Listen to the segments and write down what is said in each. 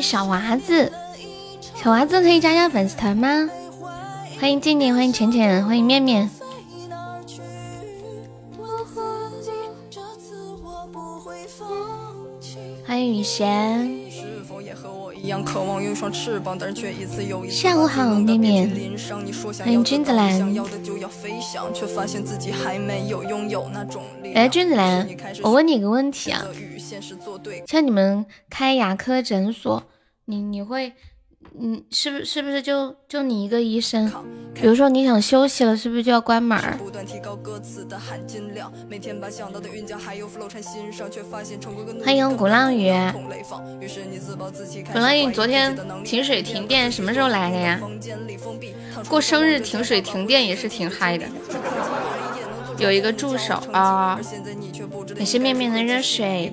小娃子，小娃子可以加加粉丝团吗？欢迎静静，欢迎浅浅，欢迎面面。欢迎雨贤。下午好，面面。欢迎君子兰。哎，君子兰，我问你个问题啊，像你们开牙科诊所，你你会？嗯，是不是不是就就你一个医生？比如说你想休息了，是不是就要关门？欢迎鼓浪屿。鼓浪屿昨天停水停电，什么时候来的呀？过生日停水停电也是挺嗨的。有一个助手啊，感谢面面的热水。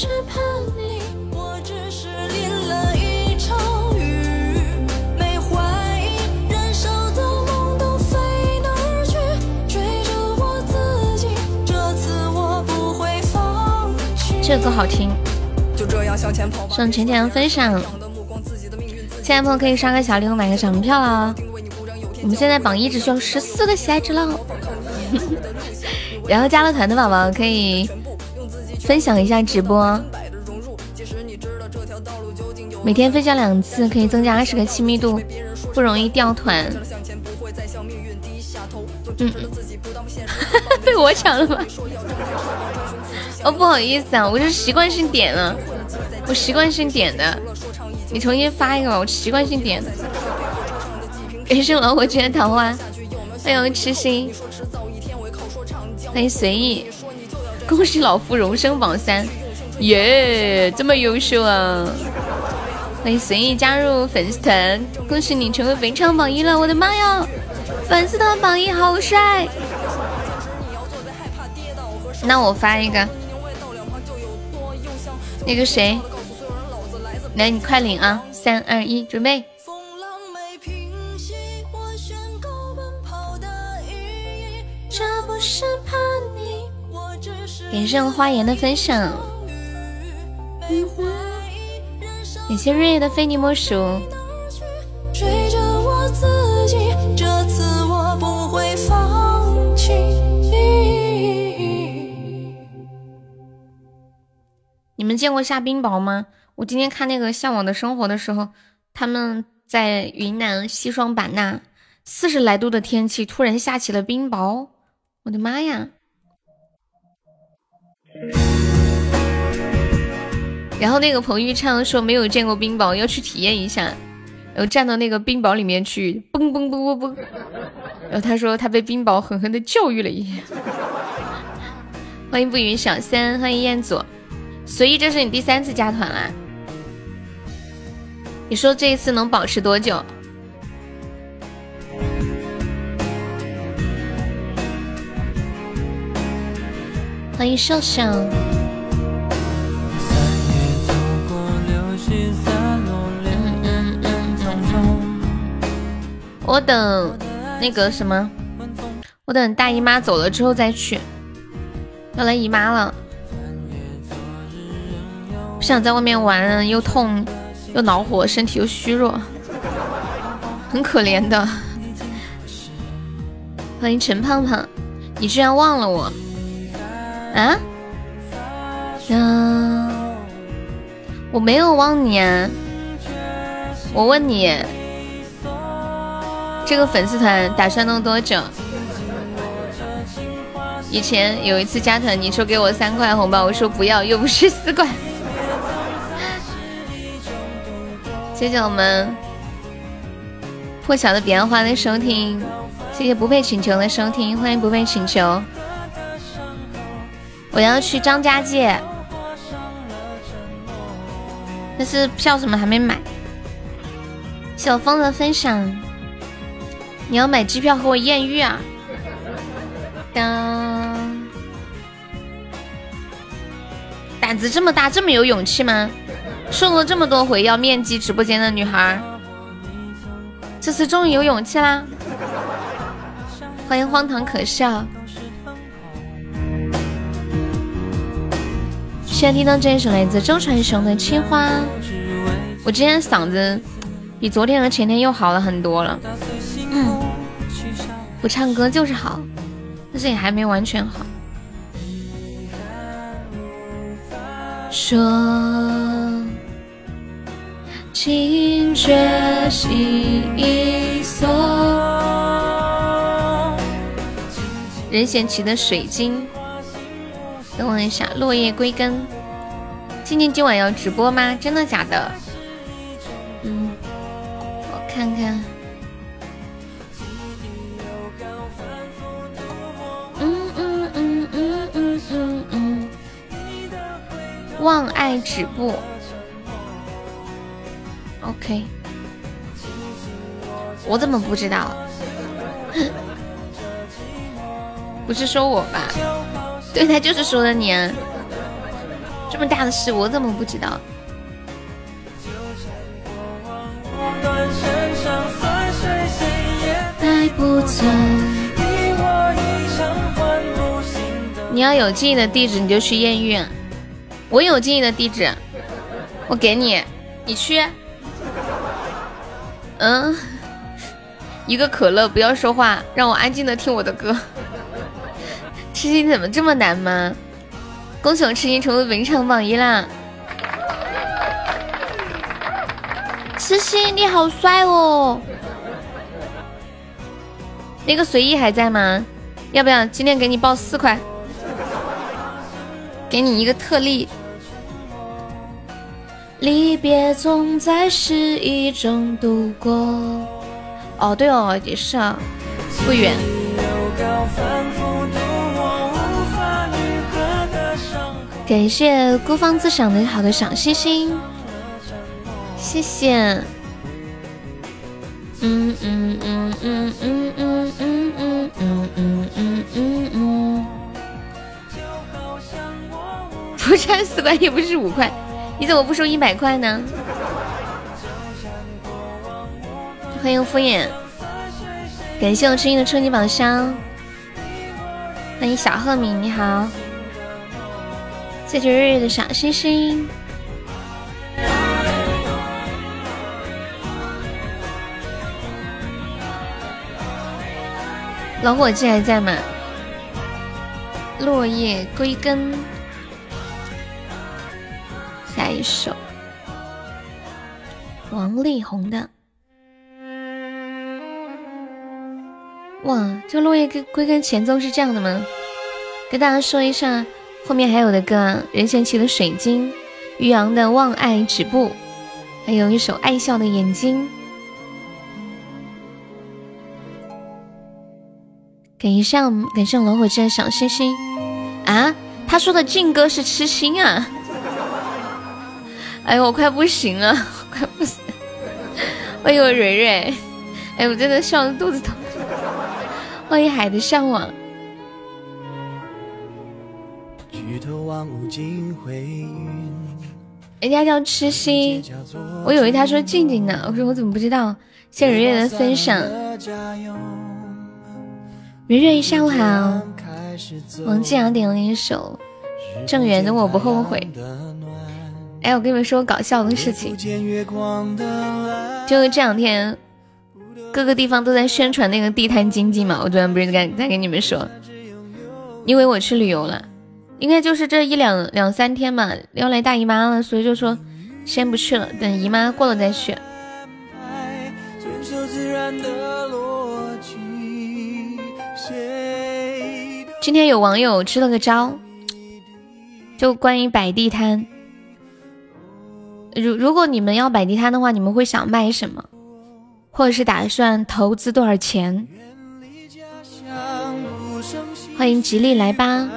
这个歌好听。送浅浅分享，亲爱的朋友可以刷个小礼物，买个小门票了。我们现在榜一只需要十四个喜爱值了。然后加了团的宝宝可以分享一下直播，每天分享两次可以增加二十个亲密度，不容易掉团。嗯，被我抢了吗？哦，不好意思啊，我是习惯性点了。我习惯性点的，你重新发一个吧。我习惯性点的。感谢老火君的桃花，欢迎痴心，欢迎随意，恭喜老夫荣升榜三，耶，这么优秀啊！欢迎随意加入粉丝团，恭喜你成为本场榜一了！我的妈呀，粉丝团榜一好帅！那我发一个，那个谁？来，你快领啊！三二一，准备。感谢花颜的分享，感谢瑞月的非你莫属。你们见过下冰雹吗？我今天看那个《向往的生活》的时候，他们在云南西双版纳四十来度的天气，突然下起了冰雹，我的妈呀！然后那个彭昱畅说没有见过冰雹，要去体验一下，然后站到那个冰雹里面去，嘣嘣嘣嘣嘣，然后他说他被冰雹狠狠的教育了一下。欢迎不语小三，欢迎彦祖，所以这是你第三次加团啦。你说这一次能保持多久？欢迎秀秀。我等那个什么，我等大姨妈走了之后再去。要来姨妈了，不想在外面玩，又痛。又恼火，身体又虚弱，很可怜的。欢迎陈胖胖，你居然忘了我啊？嗯，我没有忘你啊。我问你，这个粉丝团打算弄多久？以前有一次加团，你说给我三块红包，我说不要，又不是四块。谢谢我们破晓的彼岸花的收听，谢谢不配请求的收听，欢迎不配请求。我要去张家界，但是票什么还没买。小风的分享，你要买机票和我艳遇啊？当，胆子这么大，这么有勇气吗？送了这么多回要面基直播间的女孩，这次终于有勇气啦！欢迎荒唐可笑。现在听到这一首来自周传雄的《青花》，我今天嗓子。比昨天和前天又好了很多了。嗯，不唱歌就是好，但是也还没完全好。说，惊觉心一锁。任贤齐的《水晶》，等我一下，《落叶归根》。静静今晚要直播吗？真的假的？嗯。我看看，嗯嗯嗯嗯嗯嗯嗯，望爱止步，OK，我怎么不知道？不是说我吧？对他就是说的你，啊，这么大的事我怎么不知道？你要有静怡的地址，你就去艳遇。我有静怡的地址，我给你，你去。嗯，一个可乐，不要说话，让我安静的听我的歌。痴心怎么这么难吗？恭喜我痴心成为文场榜一啦！痴心你好帅哦！那个随意还在吗？要不要今天给你报四块？给你一个特例。离别总在失意中度过。哦，对哦，也是啊，不远。感谢孤芳自赏的好的小星星，谢谢。嗯嗯嗯嗯嗯嗯嗯嗯嗯嗯嗯嗯。不差四块也不是五块，你怎么不收一百块呢？欢迎敷衍，感谢我声音的初级宝箱。欢迎小赫敏，你好。谢谢日日的小星星。老伙计还在吗？落叶归根，下一首王力宏的。哇，这落叶归归根前奏是这样的吗？跟大家说一下，后面还有的歌啊，任贤齐的《水晶》，于洋的《望爱止步》，还有一首《爱笑的眼睛》。感谢感谢老火车的小星星啊！他说的劲歌是痴心啊！哎呦，我快不行了，快不行！欢迎蕊蕊，哎，我真的笑的肚子疼。欢迎海的向往。人家叫痴心，我以为他说静静呢。我说我怎么不知道？谢蕊蕊的分享。蕊蕊，下午好。王继阳点了一首郑源的《我不后悔》。哎，我跟你们说搞笑的事情，就这两天各个地方都在宣传那个地摊经济嘛。我昨天不是在在跟你们说，因为我去旅游了，应该就是这一两两三天嘛，要来大姨妈了，所以就说先不去了，等姨妈过了再去。今天有网友支了个招，就关于摆地摊。如如果你们要摆地摊的话，你们会想卖什么，或者是打算投资多少钱？欢迎吉利来吧！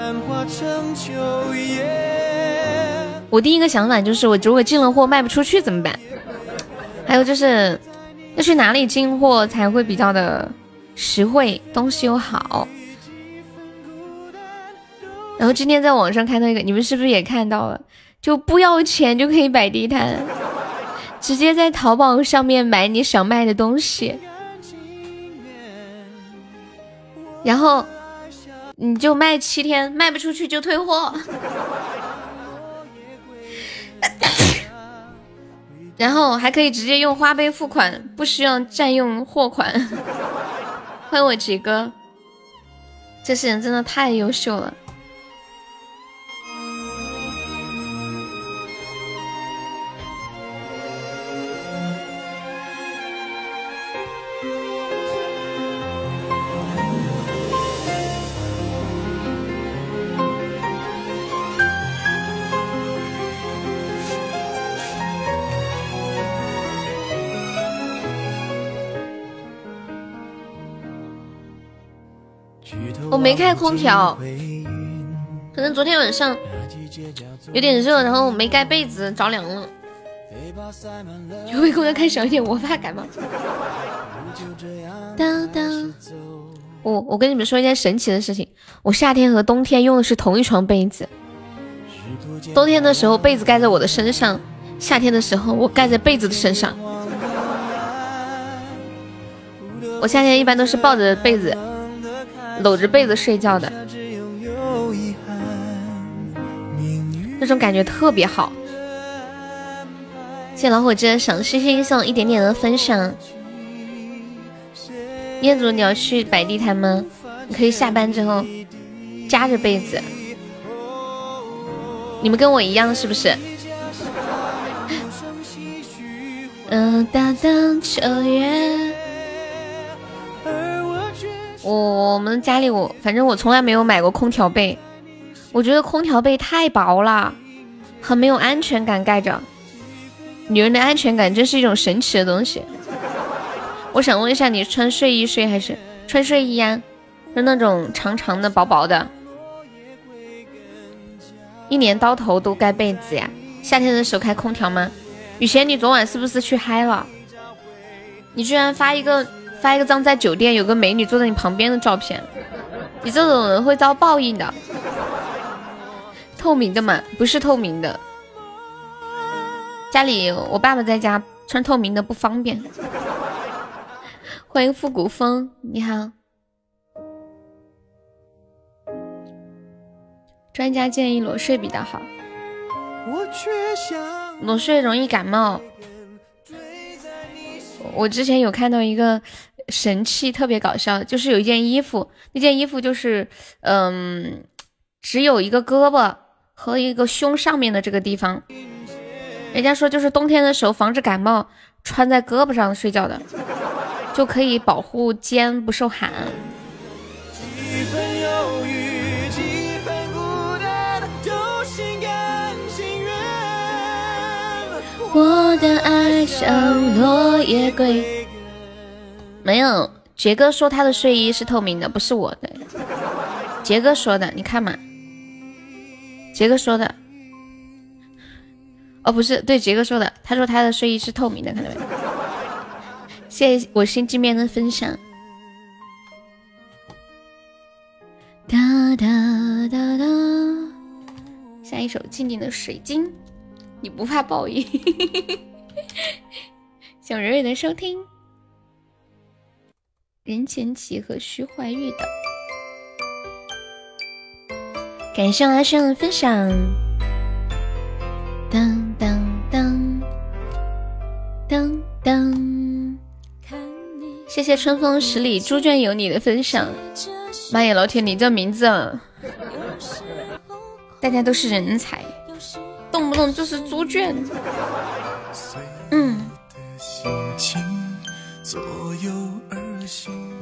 我第一个想法就是，我如果进了货卖不出去怎么办？还有就是要去哪里进货才会比较的实惠，东西又好？然后今天在网上看到一个，你们是不是也看到了？就不要钱就可以摆地摊，直接在淘宝上面买你想卖的东西，然后你就卖七天，卖不出去就退货。然后还可以直接用花呗付款，不需要占用货款。欢迎我杰哥，这些人真的太优秀了。我没开空调，可能昨天晚上有点热，然后没盖被子，着凉了。有没空调开小一点，我怕感冒。当当，我我跟你们说一件神奇的事情，我夏天和冬天用的是同一床被子。冬天的时候被子盖在我的身上，夏天的时候我盖在被子的身上。我夏天一般都是抱着被子。搂着被子睡觉的，那种感觉特别好。谢老虎真赏星星送一点点的分享。彦祖，你要去摆地摊吗？你可以下班之后夹着被子。你们跟我一样是不是？嗯，大荡秋月。我我们家里我反正我从来没有买过空调被，我觉得空调被太薄了，很没有安全感盖着。女人的安全感真是一种神奇的东西。我想问一下，你穿睡衣睡还是穿睡衣呀？是那种长长的、薄薄的，一年到头都盖被子呀？夏天的时候开空调吗？雨贤，你昨晚是不是去嗨了？你居然发一个。发一个张在酒店有个美女坐在你旁边的照片，你这种人会遭报应的。透明的嘛，不是透明的。家里我爸爸在家穿透明的不方便。欢迎复古风，你好。专家建议裸睡比较好，裸睡容易感冒。我之前有看到一个。神器特别搞笑，就是有一件衣服，那件衣服就是，嗯，只有一个胳膊和一个胸上面的这个地方，人家说就是冬天的时候防止感冒，穿在胳膊上睡觉的，就可以保护肩不受寒。我的爱像落叶归。没有，杰哥说他的睡衣是透明的，不是我的。杰哥说的，你看嘛。杰哥说的，哦，不是，对，杰哥说的，他说他的睡衣是透明的，看到没？谢谢我心机面的分享。哒哒哒哒，下一首静静的水晶，你不怕报应？想蕊蕊的收听。任贤齐和徐怀钰的，感谢阿轩的分享。当当当当当，谢谢春风十里猪圈有你的分享。妈呀，老铁，你这名字啊，大家都是人才，动不动就是猪圈。嗯。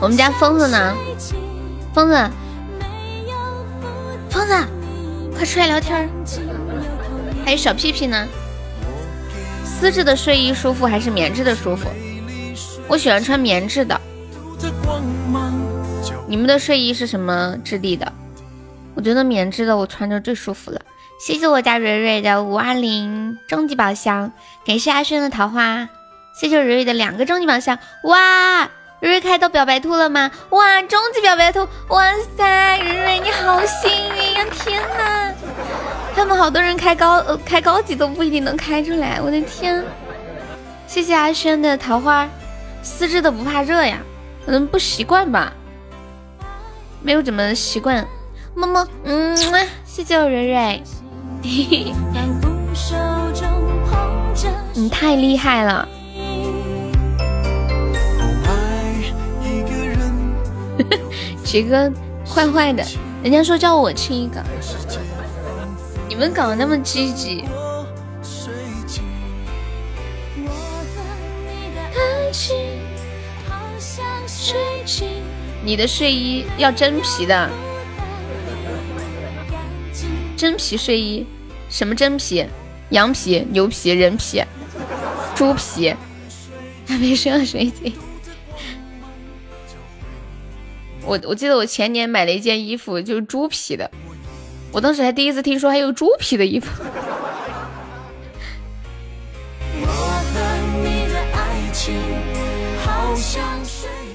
我们家疯子呢？疯子，疯子，快出来聊天儿！还有小屁屁呢？丝质的睡衣舒服还是棉质的舒服？我喜欢穿棉质的。你们的睡衣是什么质地的？我觉得棉质的我穿着最舒服了。谢谢我家蕊蕊的五二零终极宝箱，感谢阿轩的桃花，谢谢蕊蕊的两个终极宝箱。哇，蕊蕊开到表白兔了吗？哇，终极表白兔！哇塞，瑞瑞你好幸运呀！天哪，他们好多人开高呃开高级都不一定能开出来，我的天！谢谢阿轩的桃花，丝质的不怕热呀，可能不习惯吧，没有怎么习惯。么么，嗯，谢谢我蕊蕊。你太厉害了！杰哥坏坏的，人家说叫我亲一个，你们搞得那么积极。你的睡衣要真皮的。真皮睡衣，什么真皮？羊皮、牛皮、人皮、猪皮，还没说水晶。我我记得我前年买了一件衣服，就是猪皮的，我当时还第一次听说还有猪皮的衣服。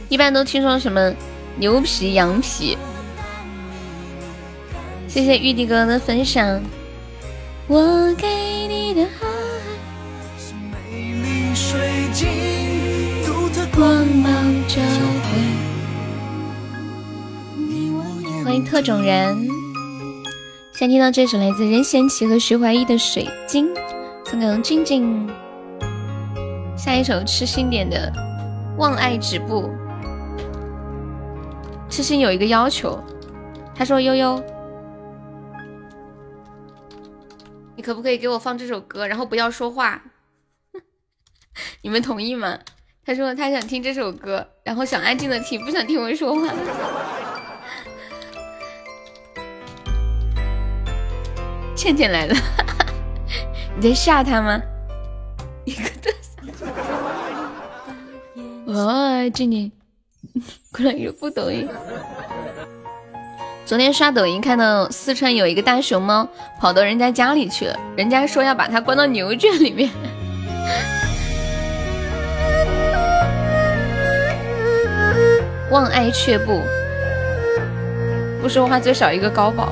一般都听说什么牛皮、羊皮。谢谢玉帝哥的分享。我给特种人。先听到这首来自任贤齐和徐怀钰的《水晶》，送给静静。下一首痴心点的《望爱止步》。痴心有一个要求，他说：“悠悠。”你可不可以给我放这首歌，然后不要说话？你们同意吗？他说他想听这首歌，然后想安静的听，不想听我说话。倩倩来了，你在吓他吗？一个特效。哦，静静，过来又不抖音。昨天刷抖音看到四川有一个大熊猫跑到人家家里去了，人家说要把它关到牛圈里面。望爱却步，不说话最少一个高保，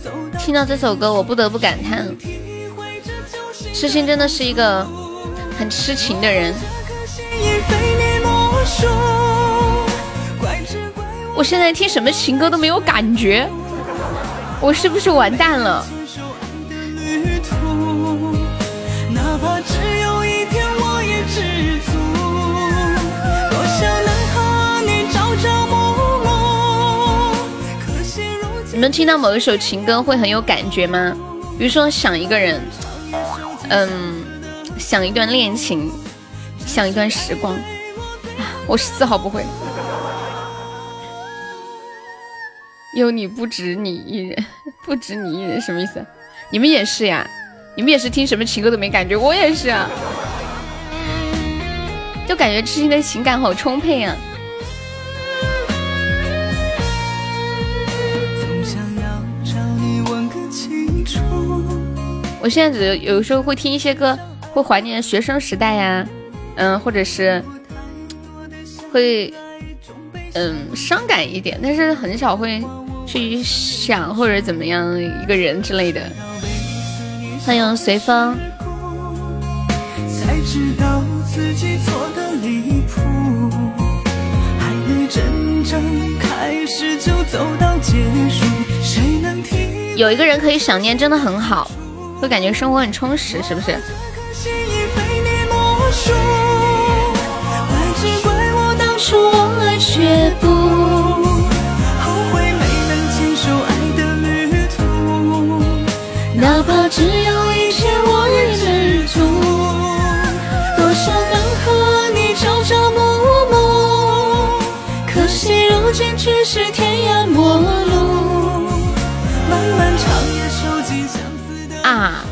听到这首歌，我不得不感叹，痴心真的是一个很痴情的人。我现在听什么情歌都没有感觉，我是不是完蛋了？们听到某一首情歌会很有感觉吗？比如说想一个人，嗯，想一段恋情，想一段时光，我丝毫不会。有你不止你一人，不止你一人，什么意思？你们也是呀？你们也是听什么情歌都没感觉？我也是啊，就感觉痴心的情感好充沛啊！我现在只有时候会听一些歌，会怀念学生时代呀，嗯，或者是会嗯伤感一点，但是很少会。去想或者怎么样一个人之类的。欢迎随风。有一个人可以想念，真的很好，会感觉生活很充实，是不是？哪怕只有一天，我也知足。多想能和你朝朝暮暮，可惜如今却是啊，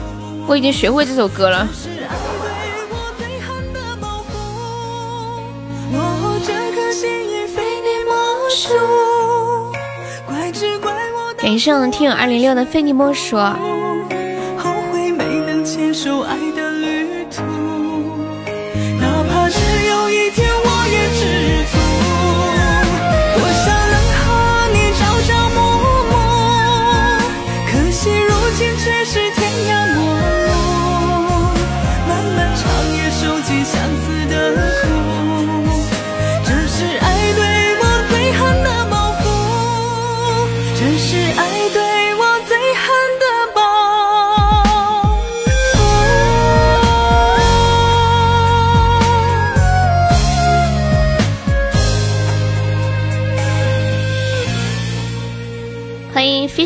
我已经学会这首歌了。感谢我们听友二零六的非你莫属。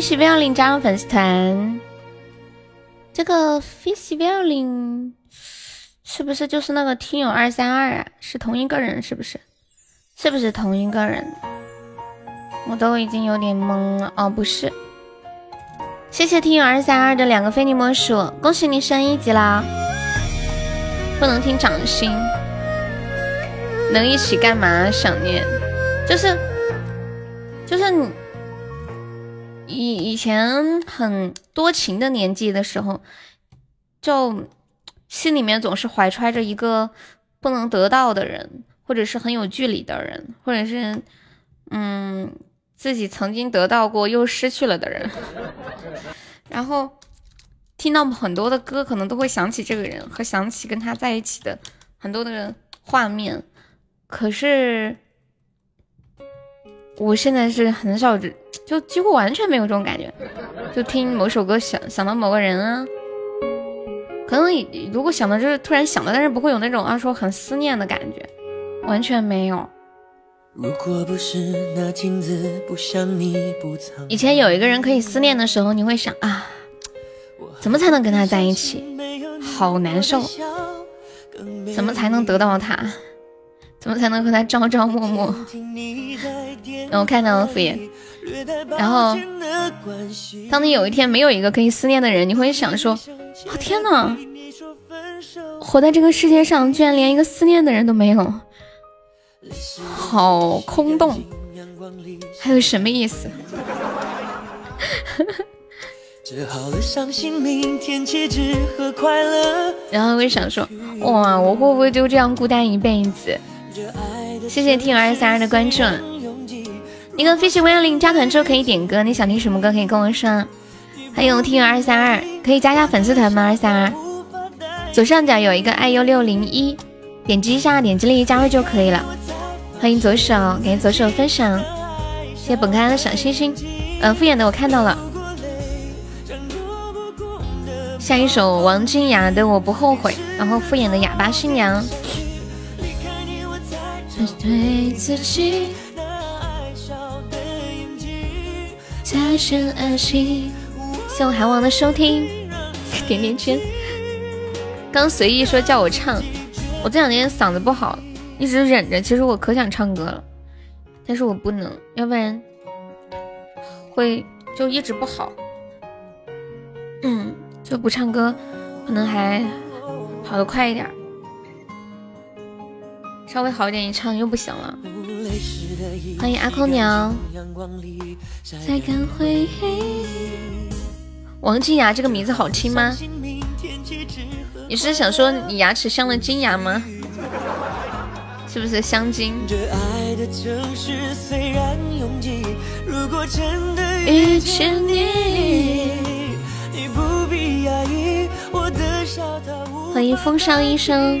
Fish Violin 加入粉丝团，这个 Fish Violin 是不是就是那个听友二三二啊？是同一个人是不是？是不是同一个人？我都已经有点懵了哦，不是。谢谢听友二三二的两个非你莫属，恭喜你升一级啦！不能听掌心，能一起干嘛？想念，就是就是你。以以前很多情的年纪的时候，就心里面总是怀揣着一个不能得到的人，或者是很有距离的人，或者是嗯自己曾经得到过又失去了的人。然后听到很多的歌，可能都会想起这个人和想起跟他在一起的很多的画面。可是我现在是很少。就几乎完全没有这种感觉，就听某首歌想想到某个人啊，可能如果想到就是突然想到，但是不会有那种啊说很思念的感觉，完全没有。以前有一个人可以思念的时候，你会想啊，怎么才能跟他在一起？好难受，怎么才能得到他？怎么才能和他朝朝暮暮？我看到了敷衍。然后，当你有一天没有一个可以思念的人，你会想说：“哦天哪，活在这个世界上，居然连一个思念的人都没有，好空洞，还有什么意思？”然后会想说：“哇，我会不会就这样孤单一辈子？”谢谢听友二三二的关注。一个飞行五幺零加团之后可以点歌，你想听什么歌可以跟我说。还有听友二三二，可以加下粉丝团吗？二三二，左上角有一个 iu 六零一，点击一下，点击立即加入就可以了。欢迎左手，感谢左手分享，谢谢本开的小心心。嗯，敷衍的我看到了。下一首王金雅的我不后悔，然后敷衍的哑巴新娘。加深安心，谢我韩王的收听，点点圈。刚随意说叫我唱，我这两天嗓子不好，一直忍着。其实我可想唱歌了，但是我不能，要不然会就一直不好。嗯，就不唱歌，可能还好的快一点。稍微好一点，一唱又不行了。欢迎阿空鸟。王金牙这个名字好听吗？你是想说你牙齿镶了金牙吗？是不是镶金？遇见你，欢迎风霜医生。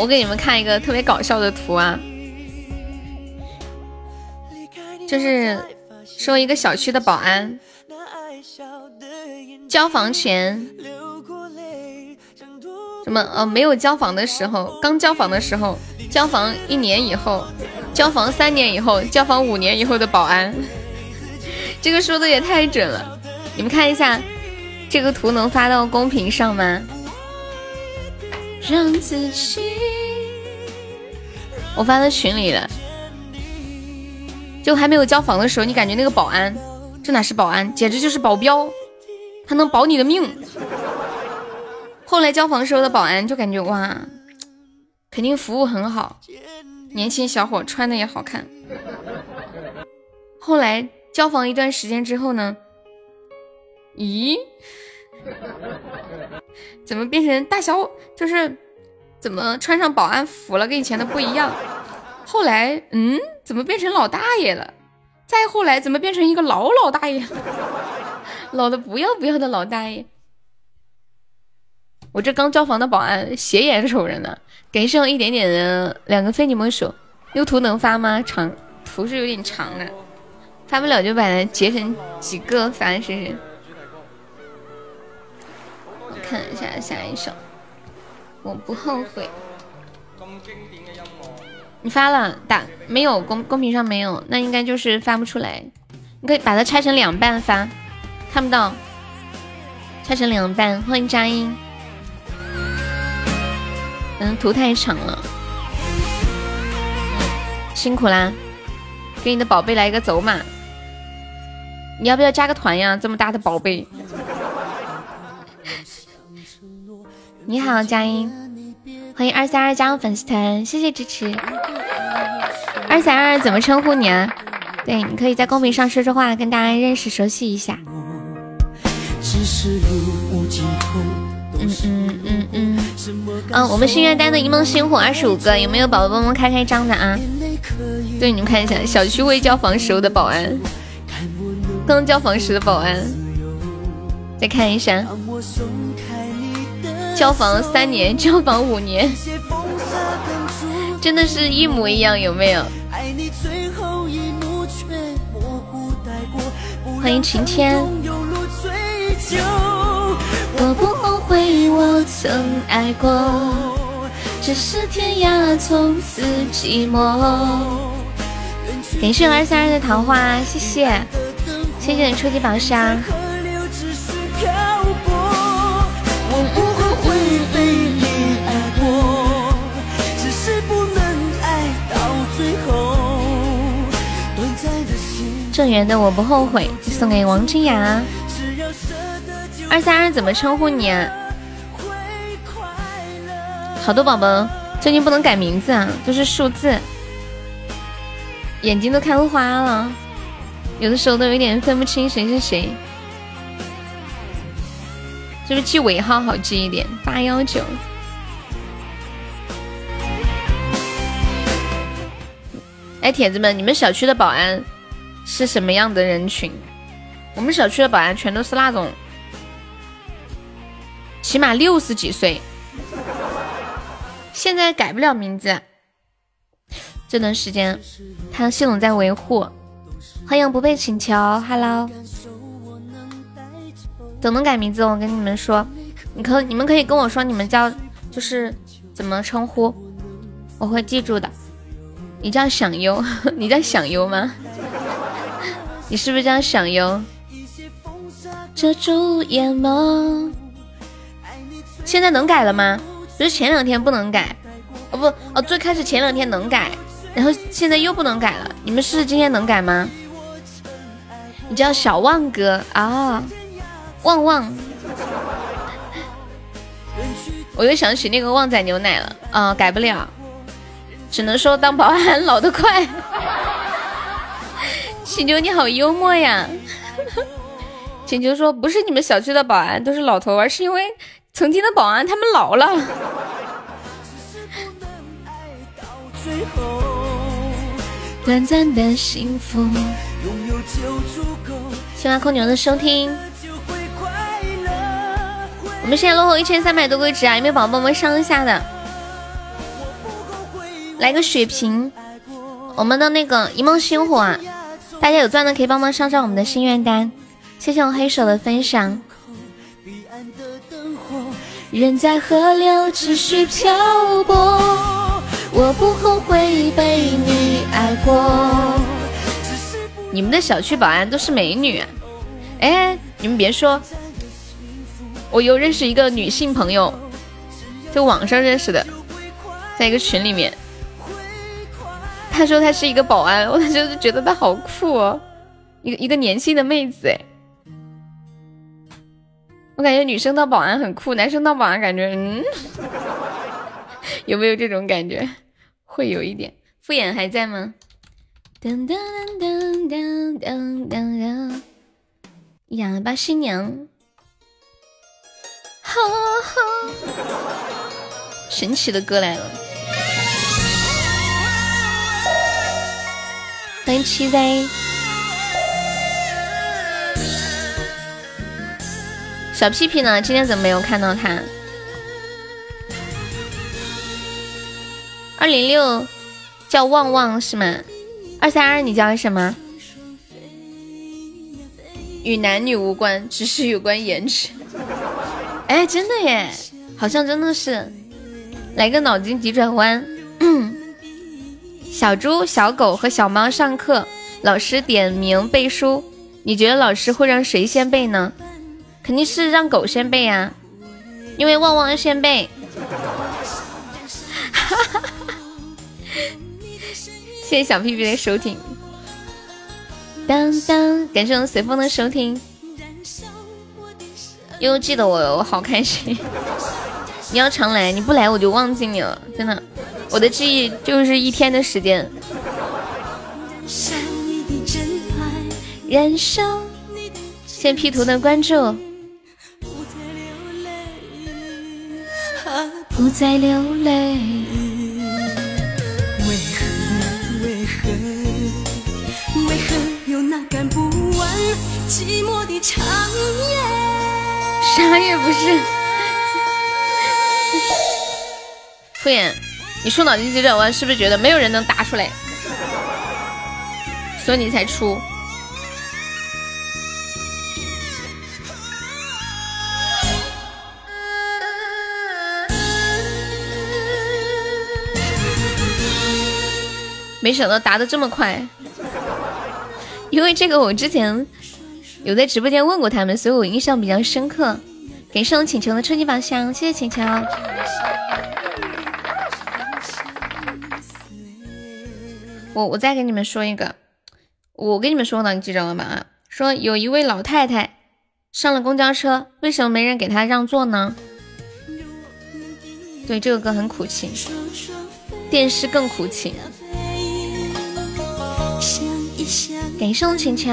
我给你们看一个特别搞笑的图啊，就是说一个小区的保安交房前什么呃没有交房的时候，刚交房的时候，交房一年以后，交房三年以后，交房五年以后的保安，这个说的也太准了。你们看一下这个图能发到公屏上吗？让自己，我发在群里了。就还没有交房的时候，你感觉那个保安，这哪是保安，简直就是保镖，他能保你的命。后来交房时候的保安，就感觉哇，肯定服务很好，年轻小伙穿的也好看。后来交房一段时间之后呢，咦？怎么变成大小？就是怎么穿上保安服了，跟以前的不一样。后来，嗯，怎么变成老大爷了？再后来，怎么变成一个老老大爷？老的不要不要的老大爷。我这刚交房的保安，斜眼瞅人呢，给剩一点点的两个非你莫属。有图能发吗？长图是有点长的，发不了就把它截成几个发试试。看一下下一首，我不后悔。你发了打没有公公屏上没有，那应该就是发不出来。你可以把它拆成两半发，看不到。拆成两半，欢迎佳音。嗯，图太长了，辛苦啦。给你的宝贝来一个走马，你要不要加个团呀？这么大的宝贝。你好，佳音，欢迎二三二加入粉丝团，谢谢支持。二三二怎么称呼你啊？对，你可以在公屏上说说话，跟大家认识熟悉一下。嗯嗯嗯嗯。嗯，我们心愿单的一梦星火二十五个，有没有宝宝帮忙开开张的啊？对，你们看一下，小区未交房时候的保安，刚交房时的保安，再看一下。交房三年，交房五年，真的是一模一样，有没有？欢迎晴天。我不后悔我曾爱过，只是天涯从此寂寞。感谢二三二的桃花，谢谢，谢谢你初级宝箱。正源的我不后悔，送给王清雅。二三二怎么称呼你啊？好多宝宝最近不能改名字啊，都是数字，眼睛都看花了，有的时候都有点分不清谁是谁。是不是记尾号好记一点？八幺九。哎，铁子们，你们小区的保安是什么样的人群？我们小区的保安全都是那种起码六十几岁，现在改不了名字。这段时间，他系统在维护。欢迎不被请求，Hello。等能改名字，我跟你们说，你可你们可以跟我说你们叫就是怎么称呼，我会记住的。你叫享优，你叫享优吗？你是不是叫享优？遮住眼眸。现在能改了吗？不是前两天不能改，哦不哦，最开始前两天能改，然后现在又不能改了。你们是今天能改吗？你叫小旺哥啊。旺旺，我又想起那个旺仔牛奶了，啊，改不了，只能说当保安老得快。请求你好幽默呀！请求说不是你们小区的保安都是老头，而是因为曾经的保安他们老了。短暂的幸福。喜欢空牛的收听。我们现在落后一千三百多个值啊！有没有宝宝帮忙上一下的？来个血瓶！我们的那个一梦星火啊！大家有钻的可以帮忙上上我们的心愿单。谢谢我黑手的分享。人在河流继续漂泊，我不后悔被你爱过。你们的小区保安都是美女？哎，你们别说，我又认识一个女性朋友，在网上认识的，在一个群里面。他说他是一个保安，我就是觉得他好酷哦，一个一个年轻的妹子哎。我感觉女生当保安很酷，男生当保安感觉嗯，有没有这种感觉？会有一点。敷衍还在吗？噔噔噔噔噔噔噔，哑巴新娘，哈哈，神奇的歌来了，欢迎七 Z，小屁屁呢？今天怎么没有看到他？二零六叫旺旺是吗？二三二，你叫什么？与男女无关，只是有关颜值。哎，真的耶，好像真的是。来个脑筋急转弯。小猪、小狗和小猫上课，老师点名背书，你觉得老师会让谁先背呢？肯定是让狗先背呀，因为旺旺先背。谢谢小屁屁的收听，当当，感谢我们随风的收听，又记得我，我好开心。你要常来，你不来我就忘记你了，真的，我的记忆就是一天的时间。燃烧，谢谢 P 图的关注，不再流泪。为何？为何？为何有那赶不完寂寞的长夜，啥也不是。敷衍，你出脑筋急转弯是不是觉得没有人能答出来，所以你才出？没想到答的这么快，因为这个我之前。有在直播间问过他们，所以我印象比较深刻。感谢我请求的初级宝箱，谢谢请求。我我再给你们说一个，我跟你们说呢，你记着了吗？说有一位老太太上了公交车，为什么没人给她让座呢？对，这个歌很苦情，电视更苦情。感谢我请求。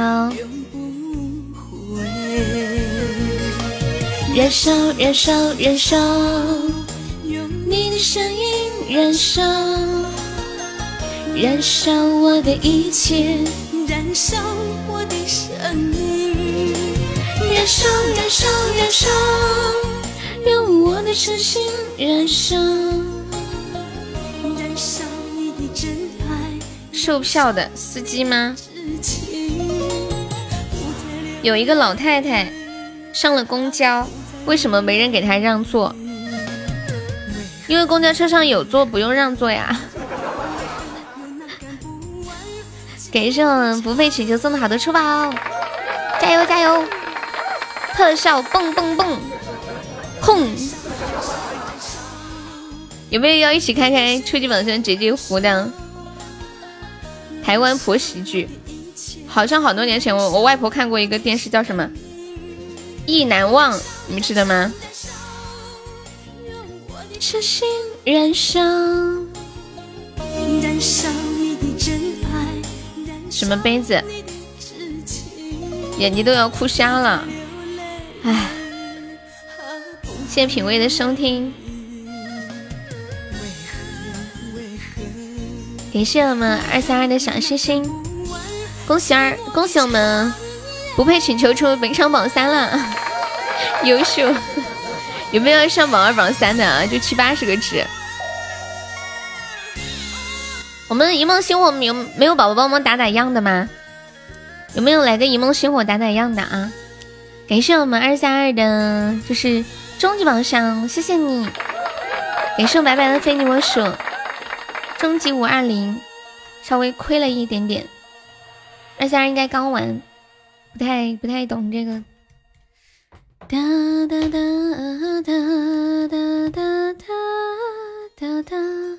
燃烧，燃烧，燃烧，用你的声音燃烧，燃烧我的一切，燃烧我的生命，燃烧，燃烧，燃烧，用我的真心燃烧，燃烧你的真爱。售票的司机吗？有一个老太太上了公交。为什么没人给他让座？因为公交车上有座，不用让座呀。感谢我们不费请求送的好多出宝，加油加油！特效蹦蹦蹦，轰！有没有要一起开开初级榜上姐姐湖的台湾婆媳剧？好像好多年前我我外婆看过一个电视，叫什么？意难忘，你们知道吗？痴心燃烧，什么杯子？眼睛都要哭瞎了，唉！谢谢品味的收听，感谢我们二三二的小心心，恭喜二，恭喜我们不配请求出本场榜三了，优秀！有没有上榜二榜三的啊？就七八十个值。我们一梦星火有没有宝宝帮忙打打样的吗？有没有来个一梦星火打打样的啊？感谢我们二三二的，就是终极榜上，谢谢你。感谢我白白的非你莫属，终极五二零，稍微亏了一点点。二三二应该刚玩，不太不太懂这个。哒哒哒哒哒哒哒哒哒。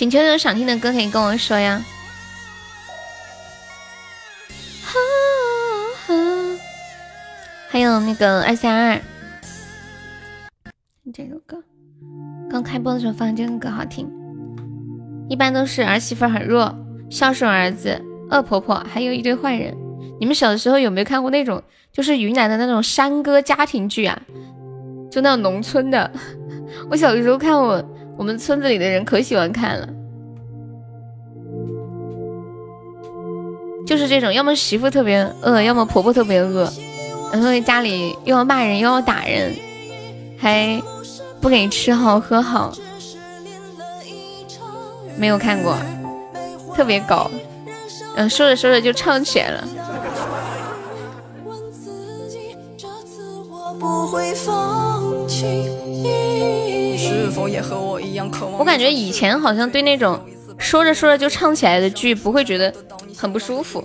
请求有想听的歌可以跟我说呀。还有那个二三二，这首歌刚开播的时候放这个歌好听。一般都是儿媳妇很弱，孝顺儿子，恶婆婆，还有一堆坏人。你们小的时候有没有看过那种，就是云南的那种山歌家庭剧啊？就那种农村的。我小的时候看我我们村子里的人可喜欢看了，就是这种，要么媳妇特别饿，要么婆婆特别饿，然后家里又要骂人又要打人，还不给吃好喝好。没有看过，特别搞。嗯，说着说着就唱起来了。我感觉以前好像对那种说着说着就唱起来的剧不会觉得很不舒服，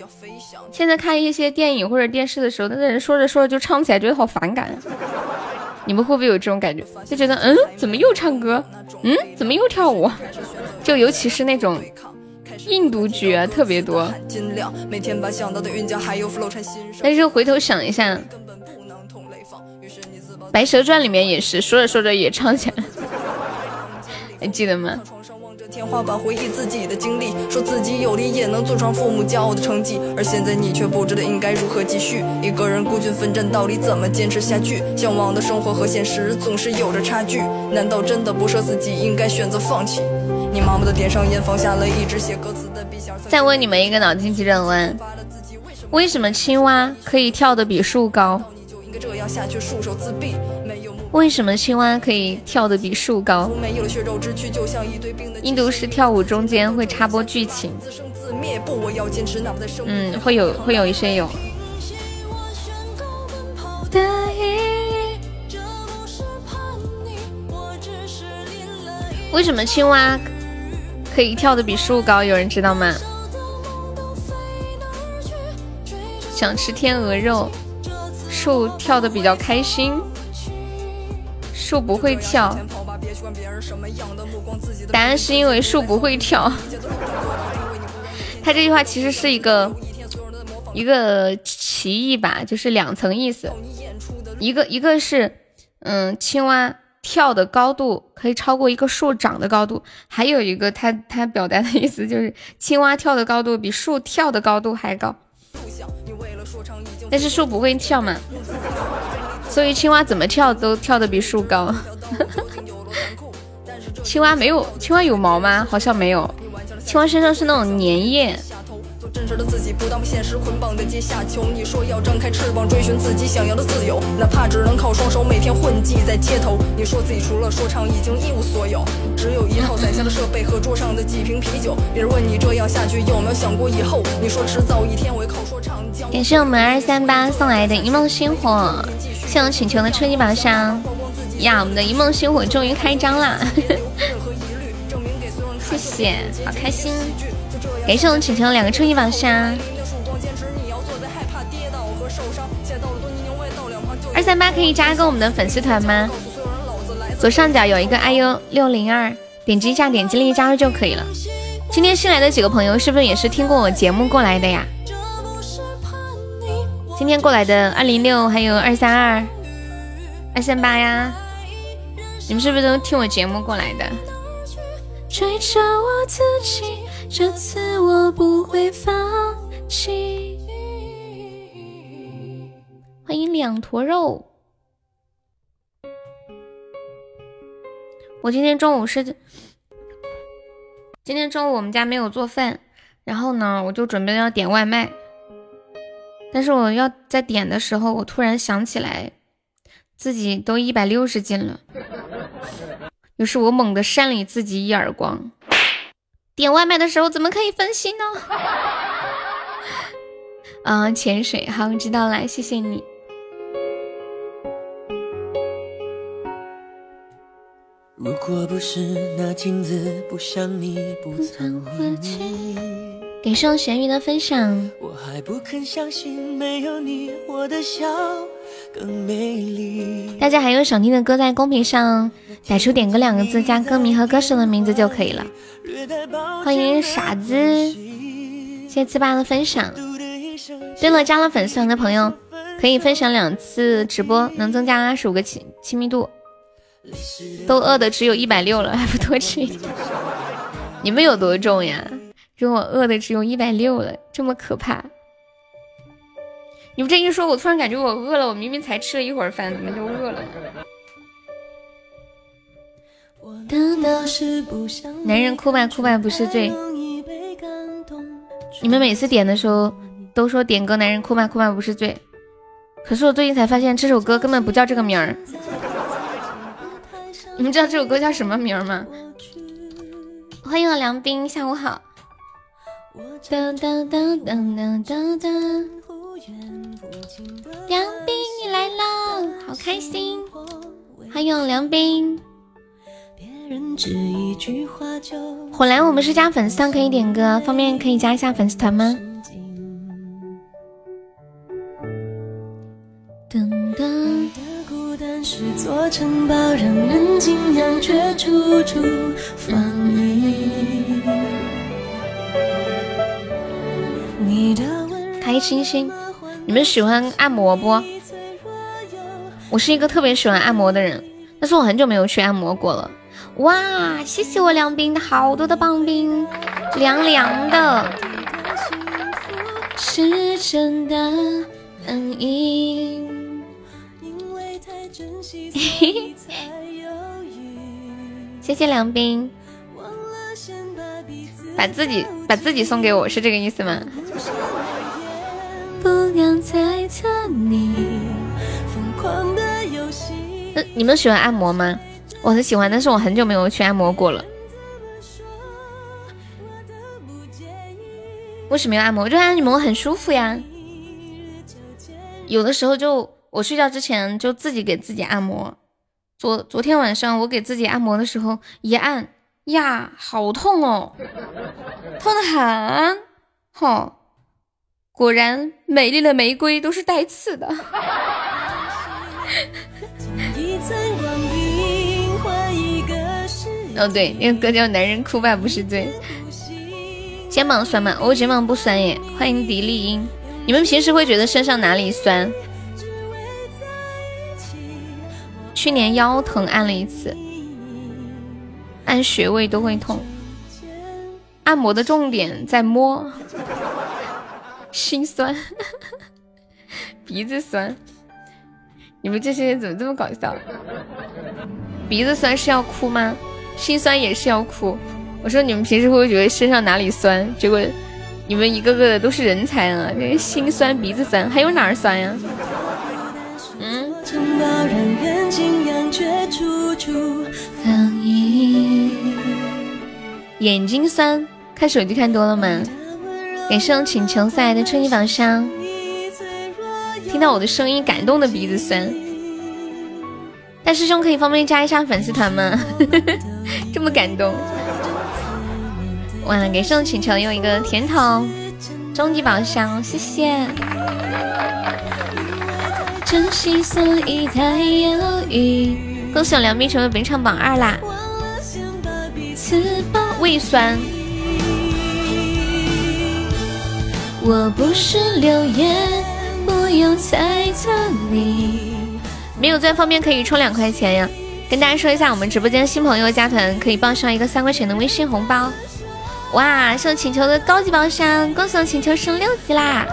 现在看一些电影或者电视的时候，那个人说着说着就唱起来，觉得好反感。你们会不会有这种感觉？就觉得嗯，怎么又唱歌？嗯，怎么又跳舞？就尤其是那种印度剧啊，特别多。但是回头想一下。白蛇传里面也是说着说着也唱起来，还记得吗？天花板回忆自己的经历，说自己有理也能做成父母骄傲的成绩，而现在你却不知道应该如何继续。一个人孤军奋战，到底怎么坚持下去？向往的生活和现实总是有着差距，难道真的不舍自己，应该选择放弃？你盲目的点上烟，放下了一支写歌词的笔芯。再问你们一个脑筋急转弯：为什么青蛙可以跳得比树高？为什么青蛙可以跳得比树高？印度式跳舞中间会插播剧情。嗯，会有会有一些有。为什么青蛙可以跳得比树高？有人知道吗？想吃天鹅肉。树跳的比较开心，树不会跳。答案是因为树不会跳。他这句话其实是一个一个歧义吧，就是两层意思。一个一个是，嗯，青蛙跳的高度可以超过一个树长的高度。还有一个，他他表达的意思就是青蛙跳的高度比树跳的高度还高。但是树不会跳嘛，所以青蛙怎么跳都跳得比树高。青蛙没有，青蛙有毛吗？好像没有。青蛙身上是那种粘液。真实的自己不当现实捆绑的阶下囚。你说要张开翅膀追寻自己想要的自由，哪怕只能靠双手每天混迹在街头。你说自己除了说唱已经一无所有，只有一套宰相的设备和桌上的几瓶啤酒。别人问你这样下去有没有想过以后？你说迟早一天我会靠说唱将。感谢我们二三八送来的一梦星火，谢我请求的初级宝箱呀！我们的一梦星火终于开张啦！谢谢，好开心。感谢我们请求两个初级宝箱，二三八可以加个我们的粉丝团吗？左上角有一个 iu 六零二，点击一下，点击立即加入就可以了。今天新来的几个朋友是不是也是听过我节目过来的呀？今天过来的二零六还有二三二、二三八呀，你们是不是都听我节目过来的？追着我自己，这次我不会放弃。欢迎两坨肉。我今天中午是，今天中午我们家没有做饭，然后呢，我就准备要点外卖。但是我要在点的时候，我突然想起来，自己都一百六十斤了。于是我猛地扇了自己一耳光。点外卖的时候怎么可以分心呢？啊，潜水，好，知道了，谢谢你。如果不是那镜子不像你，不曾回忆。给上咸鱼的分享。我还不肯相信没有你，我的笑更美丽。大家还有想听的歌，在公屏上打出“点歌”两个字，加歌名和歌手的名字就可以了。欢迎傻子，谢谢七八的分享。对了，加了粉丝团的朋友可以分享两次直播，能增加二十五个亲亲密度。都饿的只有一百六了，还不多吃一点？你们有多重呀？说我饿的只有一百六了，这么可怕？你们这一说，我突然感觉我饿了。我明明才吃了一会儿饭，怎么就饿了？男人哭吧哭吧不是罪。你们每次点的时候都说点歌，男人哭吧哭吧不是罪。可是我最近才发现，这首歌根本不叫这个名儿。你们知道这首歌叫什么名吗？欢迎我梁斌，下午好。梁斌你来了，好开心。欢迎梁斌。火蓝，我们是加粉丝团可以点歌，方便可以加一下粉丝团吗？噔噔。是开心心，你们喜欢按摩不？我是一个特别喜欢按摩的人，但是我很久没有去按摩过了。哇，谢谢我凉冰的好多的棒冰，凉凉的，是真的恩义。谢谢梁斌，把自己把自己送给我是这个意思吗？那你们喜欢按摩吗？我很喜欢，但是我很久没有去按摩过了。为什么要按摩？我觉得按摩很舒服呀。有的时候就。我睡觉之前就自己给自己按摩。昨昨天晚上我给自己按摩的时候，一按呀，好痛哦，痛的很。吼，果然美丽的玫瑰都是带刺的。哦，对，那个歌叫《男人哭吧不是罪》。肩膀酸吗？我肩膀不酸耶。欢迎迪丽英。你们平时会觉得身上哪里酸？去年腰疼按了一次，按穴位都会痛。按摩的重点在摸，心酸，鼻子酸。你们这些人怎么这么搞笑？鼻子酸是要哭吗？心酸也是要哭。我说你们平时会不会觉得身上哪里酸？结果你们一个个的都是人才啊！那心酸、鼻子酸，还有哪儿酸呀？嗯眼睛酸，看手机看多了吗？感谢请求赛的春季宝箱，听到我的声音感动的鼻子酸。大师兄可以方便加一下粉丝团吗？这么感动。哇，感谢请求用一个甜筒，终极宝箱，谢谢。珍惜所以太犹豫。恭喜我梁斌成为本场榜二啦！胃酸。我不是流言，不用猜测你。没有钻方便可以充两块钱呀。跟大家说一下，我们直播间新朋友加团可以报上一个三块钱的微信红包。哇，送请求的高级宝箱，恭喜请求升六级啦！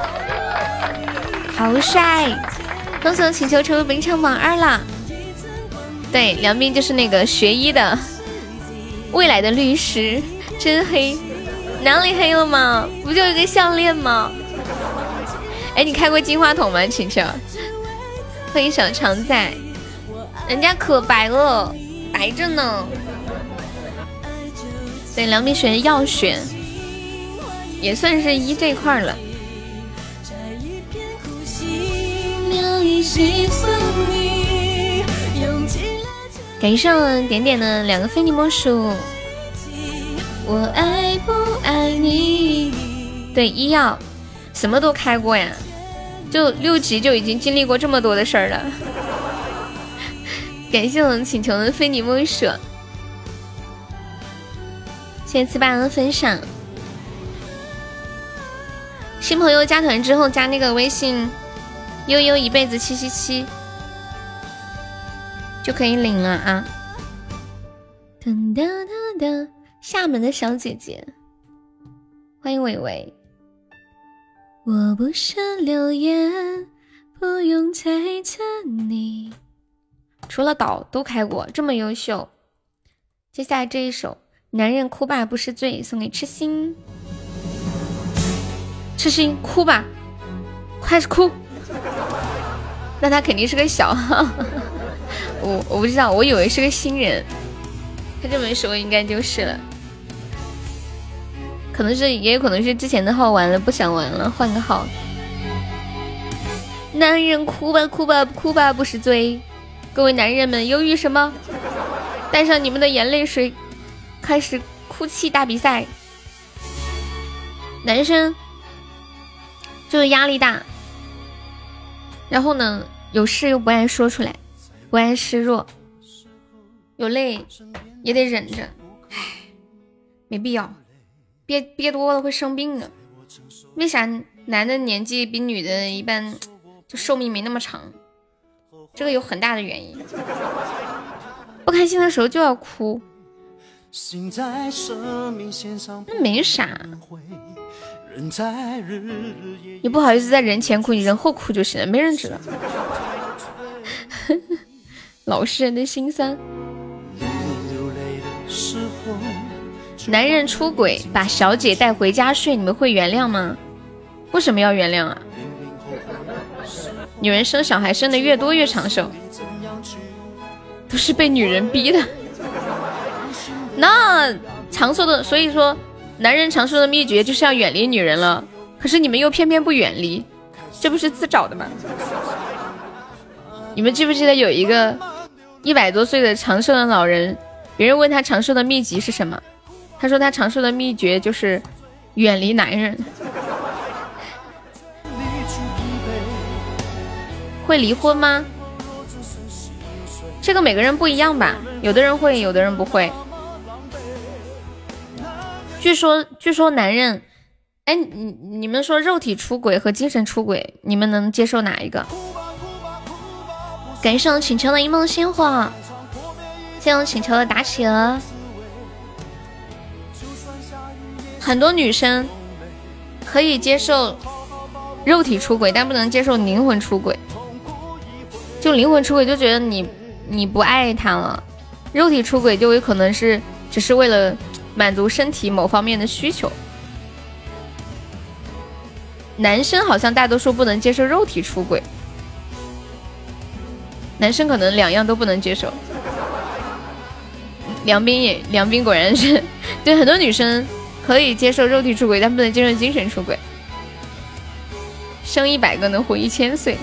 好帅！恭喜请求成为本场榜二啦！对，梁斌就是那个学医的，未来的律师，真黑，哪里黑了吗？不就一个项链吗？哎，你开过金话筒吗，晴晴？欢迎小常在。人家可白了，白着呢。对，梁碧璇要选，也算是一这块了。感谢我点点的两个非你莫属。我爱不爱你？对，医药什么都开过呀，就六级就已经经历过这么多的事儿了。感谢我们请求的非你莫属，谢谢七八的分享。新朋友加团之后加那个微信悠悠一辈子七七七就可以领了啊！噔噔噔噔，厦门的小姐姐，欢迎伟伟。我不是流言，不用猜测你。除了岛都开过，这么优秀。接下来这一首《男人哭吧不是罪》送给痴心，痴心哭吧，快哭。那他肯定是个小号，我我不知道，我以为是个新人。他这么说应该就是了，可能是也有可能是之前的号完了不想玩了，换个号。男人哭吧哭吧哭吧不是罪。各位男人们，犹豫什么？带上你们的眼泪水，开始哭泣大比赛。男生就是压力大，然后呢，有事又不爱说出来，不爱示弱，有泪也得忍着，唉，没必要，憋憋多了会生病的。为啥男的年纪比女的一般就寿命没那么长？这个有很大的原因，不开心的时候就要哭，那没啥，你不好意思在人前哭，你人后哭就行了，没人知道。老实人的心酸。男人出轨把小姐带回家睡，你们会原谅吗？为什么要原谅啊？女人生小孩生的越多越长寿，都是被女人逼的。那长寿的，所以说男人长寿的秘诀就是要远离女人了。可是你们又偏偏不远离，这不是自找的吗？你们记不记得有一个一百多岁的长寿的老人，别人问他长寿的秘籍是什么，他说他长寿的秘诀就是远离男人。会离婚吗？这个每个人不一样吧，有的人会，有的人不会。据说，据说男人，哎，你你们说肉体出轨和精神出轨，你们能接受哪一个？感谢我请求的一梦星火，谢谢我请求的打企鹅。很多女生可以接受肉体出轨，但不能接受灵魂出轨。就灵魂出轨就觉得你你不爱他了，肉体出轨就有可能是只是为了满足身体某方面的需求。男生好像大多数不能接受肉体出轨，男生可能两样都不能接受。梁斌也，梁斌果然是对很多女生可以接受肉体出轨，但不能接受精神出轨。生一百个能活一千岁。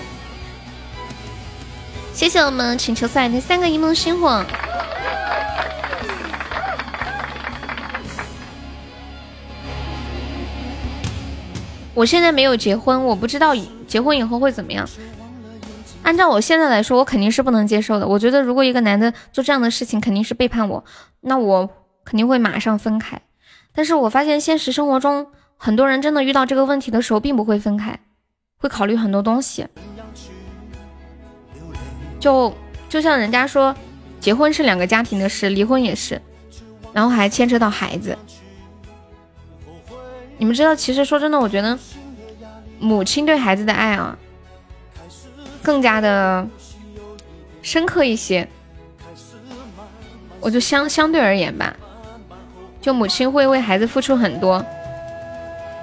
谢谢我们请求赛的三个一梦星火。我现在没有结婚，我不知道结婚以后会怎么样。按照我现在来说，我肯定是不能接受的。我觉得如果一个男的做这样的事情，肯定是背叛我，那我肯定会马上分开。但是我发现现实生活中很多人真的遇到这个问题的时候，并不会分开，会考虑很多东西。就就像人家说，结婚是两个家庭的事，离婚也是，然后还牵扯到孩子。你们知道，其实说真的，我觉得母亲对孩子的爱啊，更加的深刻一些。我就相相对而言吧，就母亲会为孩子付出很多，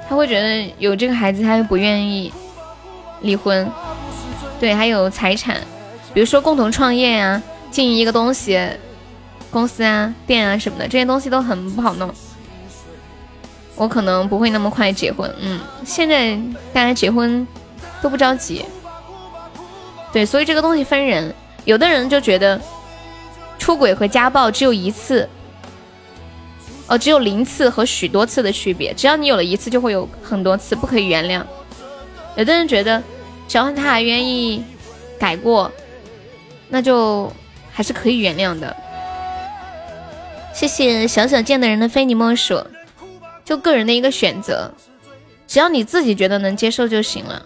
他会觉得有这个孩子，他又不愿意离婚。对，还有财产，比如说共同创业呀，经营一个东西，公司啊、店啊什么的，这些东西都很不好弄。我可能不会那么快结婚，嗯，现在大家结婚都不着急。对，所以这个东西分人，有的人就觉得。出轨和家暴只有一次，哦，只有零次和许多次的区别。只要你有了一次，就会有很多次，不可以原谅。有的人觉得，只要他还愿意改过，那就还是可以原谅的。谢谢小小见的人的非你莫属，就个人的一个选择，只要你自己觉得能接受就行了。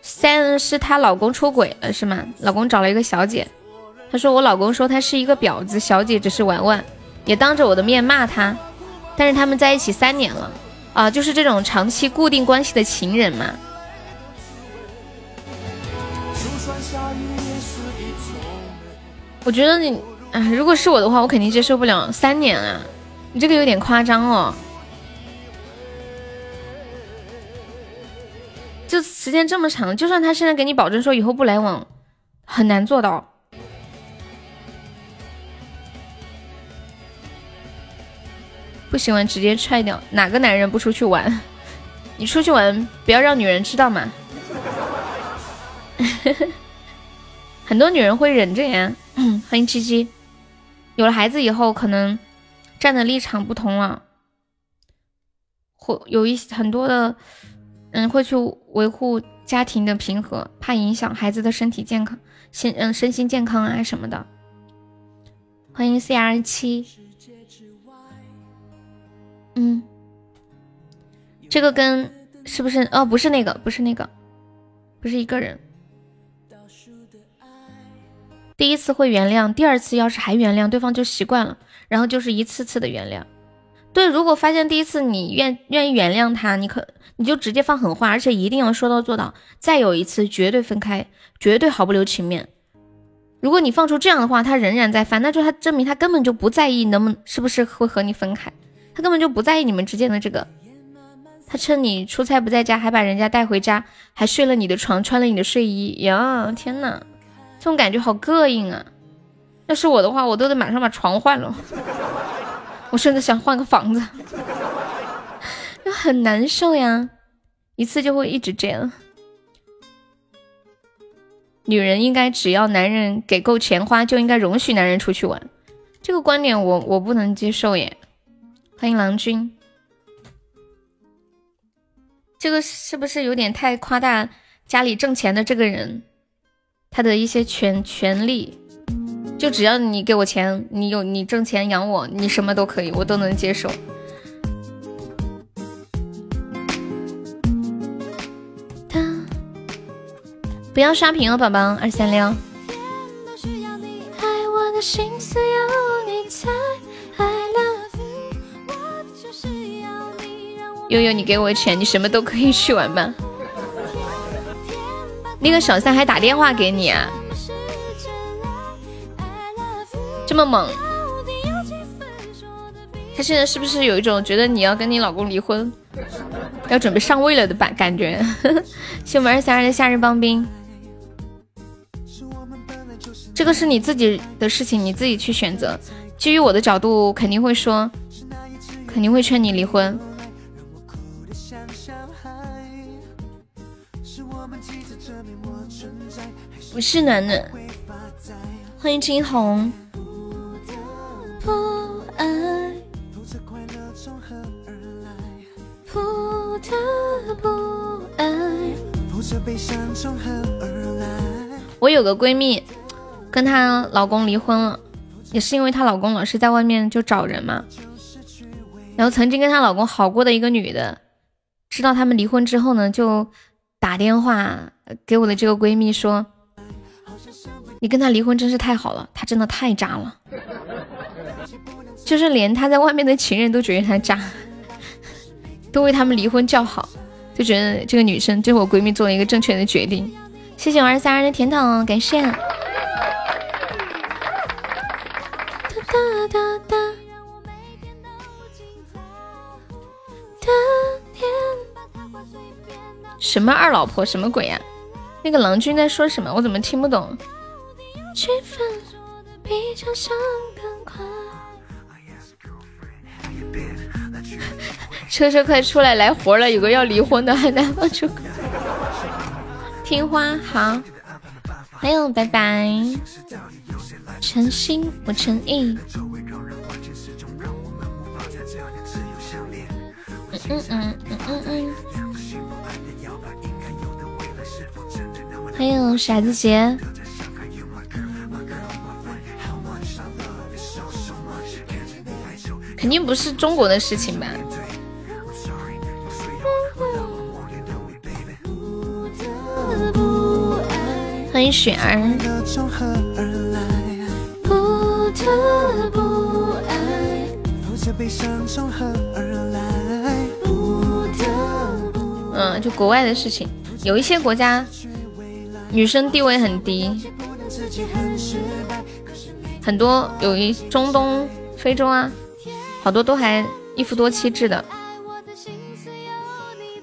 三是她老公出轨了是吗？老公找了一个小姐，她说我老公说他是一个婊子，小姐只是玩玩，也当着我的面骂他。但是他们在一起三年了啊，就是这种长期固定关系的情人嘛。我觉得你啊，如果是我的话，我肯定接受不了三年啊，你这个有点夸张哦。就时间这么长，就算他现在给你保证说以后不来往，很难做到。不喜欢直接踹掉，哪个男人不出去玩？你出去玩不要让女人知道嘛。很多女人会忍着呀。欢迎七七，有了孩子以后，可能站的立场不同了，会有一很多的。嗯，会去维护家庭的平和，怕影响孩子的身体健康、心嗯身心健康啊什么的。欢迎 C R 七，嗯，这个跟是不是？哦，不是那个，不是那个，不是一个人。第一次会原谅，第二次要是还原谅，对方就习惯了，然后就是一次次的原谅。对，如果发现第一次你愿愿意原谅他，你可你就直接放狠话，而且一定要说到做到。再有一次，绝对分开，绝对毫不留情面。如果你放出这样的话，他仍然在犯，那就他证明他根本就不在意能不能是不是会和你分开，他根本就不在意你们之间的这个。他趁你出差不在家，还把人家带回家，还睡了你的床，穿了你的睡衣呀！天呐，这种感觉好膈应啊！要是我的话，我都得马上把床换了。我甚至想换个房子，就很难受呀，一次就会一直这样。女人应该只要男人给够钱花，就应该容许男人出去玩，这个观点我我不能接受耶。欢迎郎君，这个是不是有点太夸大家里挣钱的这个人他的一些权权利？就只要你给我钱，你有你挣钱养我，你什么都可以，我都能接受。不要刷屏哦，宝宝二三六。悠悠，你给我钱，你什么都可以去玩吧。那个小三还打电话给你啊？这么猛，他现在是不是有一种觉得你要跟你老公离婚，要准备上位了的感感觉？谢我们二三二的夏日帮兵，这个是你自己的事情，你自己去选择。基于我的角度，肯定会说，肯定会劝你离婚。我是暖暖，欢迎金红。不爱，我有个闺蜜，跟她老公离婚了，也是因为她老公老是在外面就找人嘛。然后曾经跟她老公好过的一个女的，知道他们离婚之后呢，就打电话给我的这个闺蜜说：“你跟他离婚真是太好了，他真的太渣了，就是连他在外面的情人都觉得他渣，都为他们离婚叫好，就觉得这个女生就是我闺蜜做了一个正确的决定。”谢谢我二三二的甜筒，感谢。哒哒哒哒什么二老婆？什么鬼呀？那个郎君在说什么？我怎么听不懂？车车快出来来活了！有个要离婚的，还难放出。听花好，还有拜拜，诚心不诚意。嗯嗯嗯嗯嗯。还有傻子姐，肯定不是中国的事情吧？欢迎雪儿。不得不嗯，就国外的事情，有一些国家女生地位很低，很多有一中东、非洲啊，好多都还一夫多妻制的，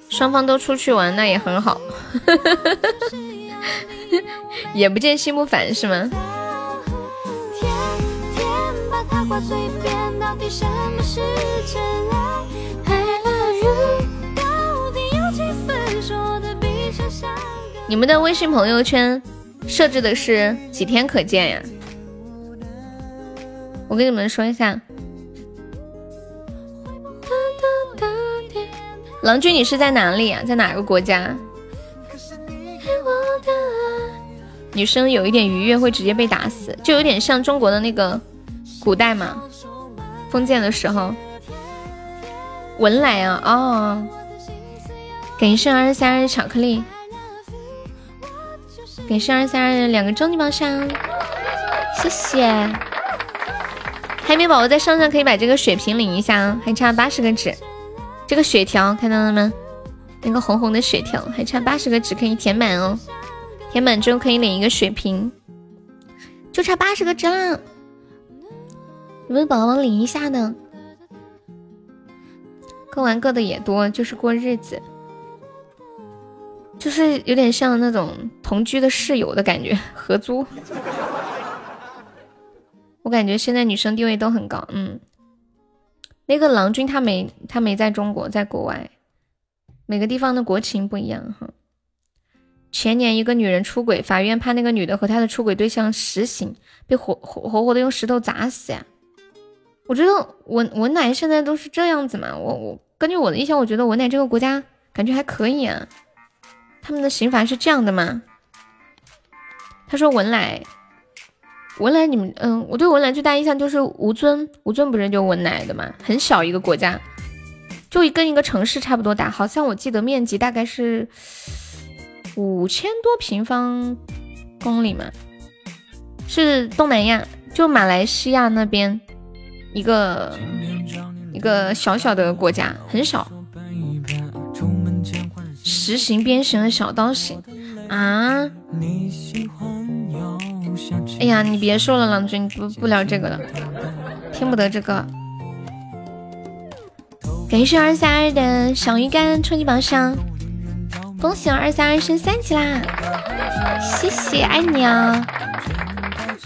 双方都出去玩，那也很好。眼不见心不烦是吗？你们的微信朋友圈设置的是几天可见呀？我跟你们说一下，郎君，你是在哪里啊？在哪个国家？女生有一点愉悦会直接被打死，就有点像中国的那个古代嘛，封建的时候。文莱啊，哦，感谢二十三二巧克力，感谢二十三二两个终极宝箱，谢谢。海绵宝宝在上上可以把这个血瓶领一下，还差八十个纸。这个血条看到了吗？那个红红的血条还差八十个纸可以填满哦。填满之后可以领一个血瓶，就差八十个值啦！有没有宝宝领一下的？各玩各的也多，就是过日子，就是有点像那种同居的室友的感觉，合租。我感觉现在女生地位都很高，嗯。那个郎君他没他没在中国，在国外，每个地方的国情不一样哈。前年一个女人出轨，法院判那个女的和她的出轨对象实刑，被活活活活的用石头砸死呀！我觉得文文奶现在都是这样子嘛，我我根据我的印象，我觉得文奶这个国家感觉还可以啊。他们的刑罚是这样的吗？他说文奶，文莱你们嗯，我对文莱最大印象就是吴尊，吴尊不是就文莱的嘛，很小一个国家，就跟一个城市差不多大，好像我记得面积大概是。五千多平方公里嘛，是东南亚，就马来西亚那边一个一个小小的国家，很小。实行鞭刑的小刀行啊！你喜欢哎呀，你别说了，郎君不不聊这个了，听不得这个。感谢二三二的小鱼干超级宝箱。恭喜我二三二升三级啦！谢谢，爱你啊！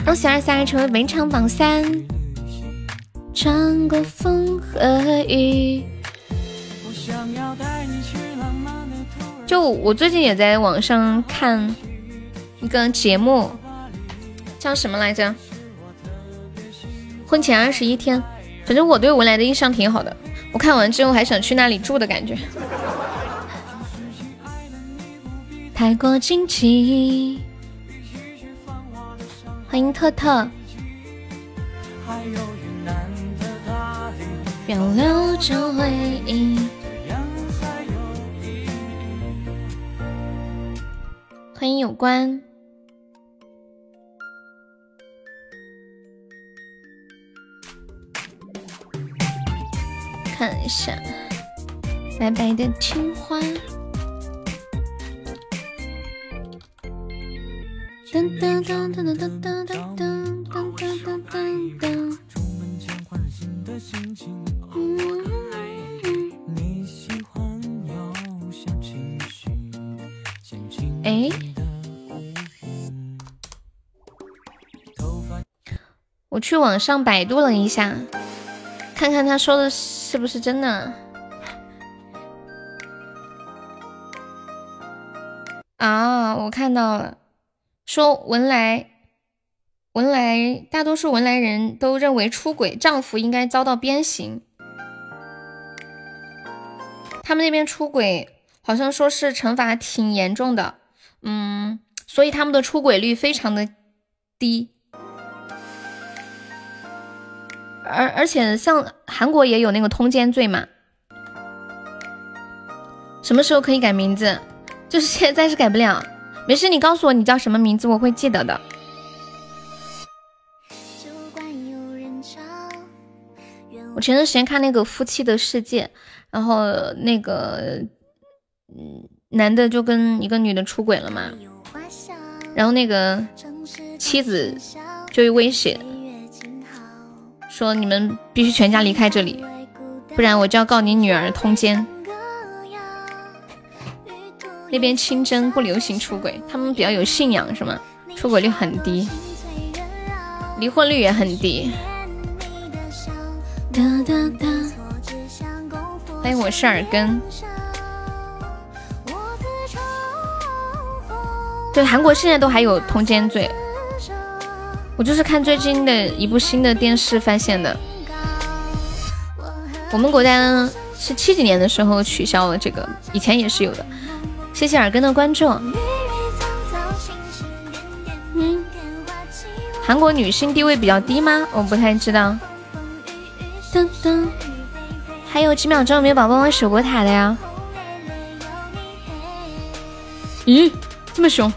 恭喜二三二成为本场榜三。穿过风和雨。就我最近也在网上看一个节目，叫什么来着？婚前二十一天，反正我对文莱的印象挺好的。我看完之后还想去那里住的感觉。太过惊奇。欢迎特特。要留着回忆。欢迎有关。看一下，白白的青花。噔噔噔噔噔噔噔噔噔噔噔噔噔。哎，我去网上百度了一下，看看他说的是是不是真的。啊，我看到了，说文莱，文莱，大多数文莱人都认为出轨丈夫应该遭到鞭刑。他们那边出轨，好像说是惩罚挺严重的。嗯，所以他们的出轨率非常的低，而而且像韩国也有那个通奸罪嘛，什么时候可以改名字？就是现在是改不了，没事，你告诉我你叫什么名字，我会记得的。我前段时间看那个《夫妻的世界》，然后那个，嗯。男的就跟一个女的出轨了嘛，然后那个妻子就威胁说：“你们必须全家离开这里，不然我就要告你女儿通奸。”那边清真不流行出轨，他们比较有信仰，是吗？出轨率很低，离婚率也很低。欢迎我是耳根。对，韩国现在都还有通奸罪，我就是看最近的一部新的电视发现的。我们国家呢是七几年的时候取消了这个，以前也是有的。谢谢耳根的关注。嗯，韩国女性地位比较低吗？我不太知道。噔噔，还有几秒钟，有没有宝宝玩守国塔的呀？咦？这么凶！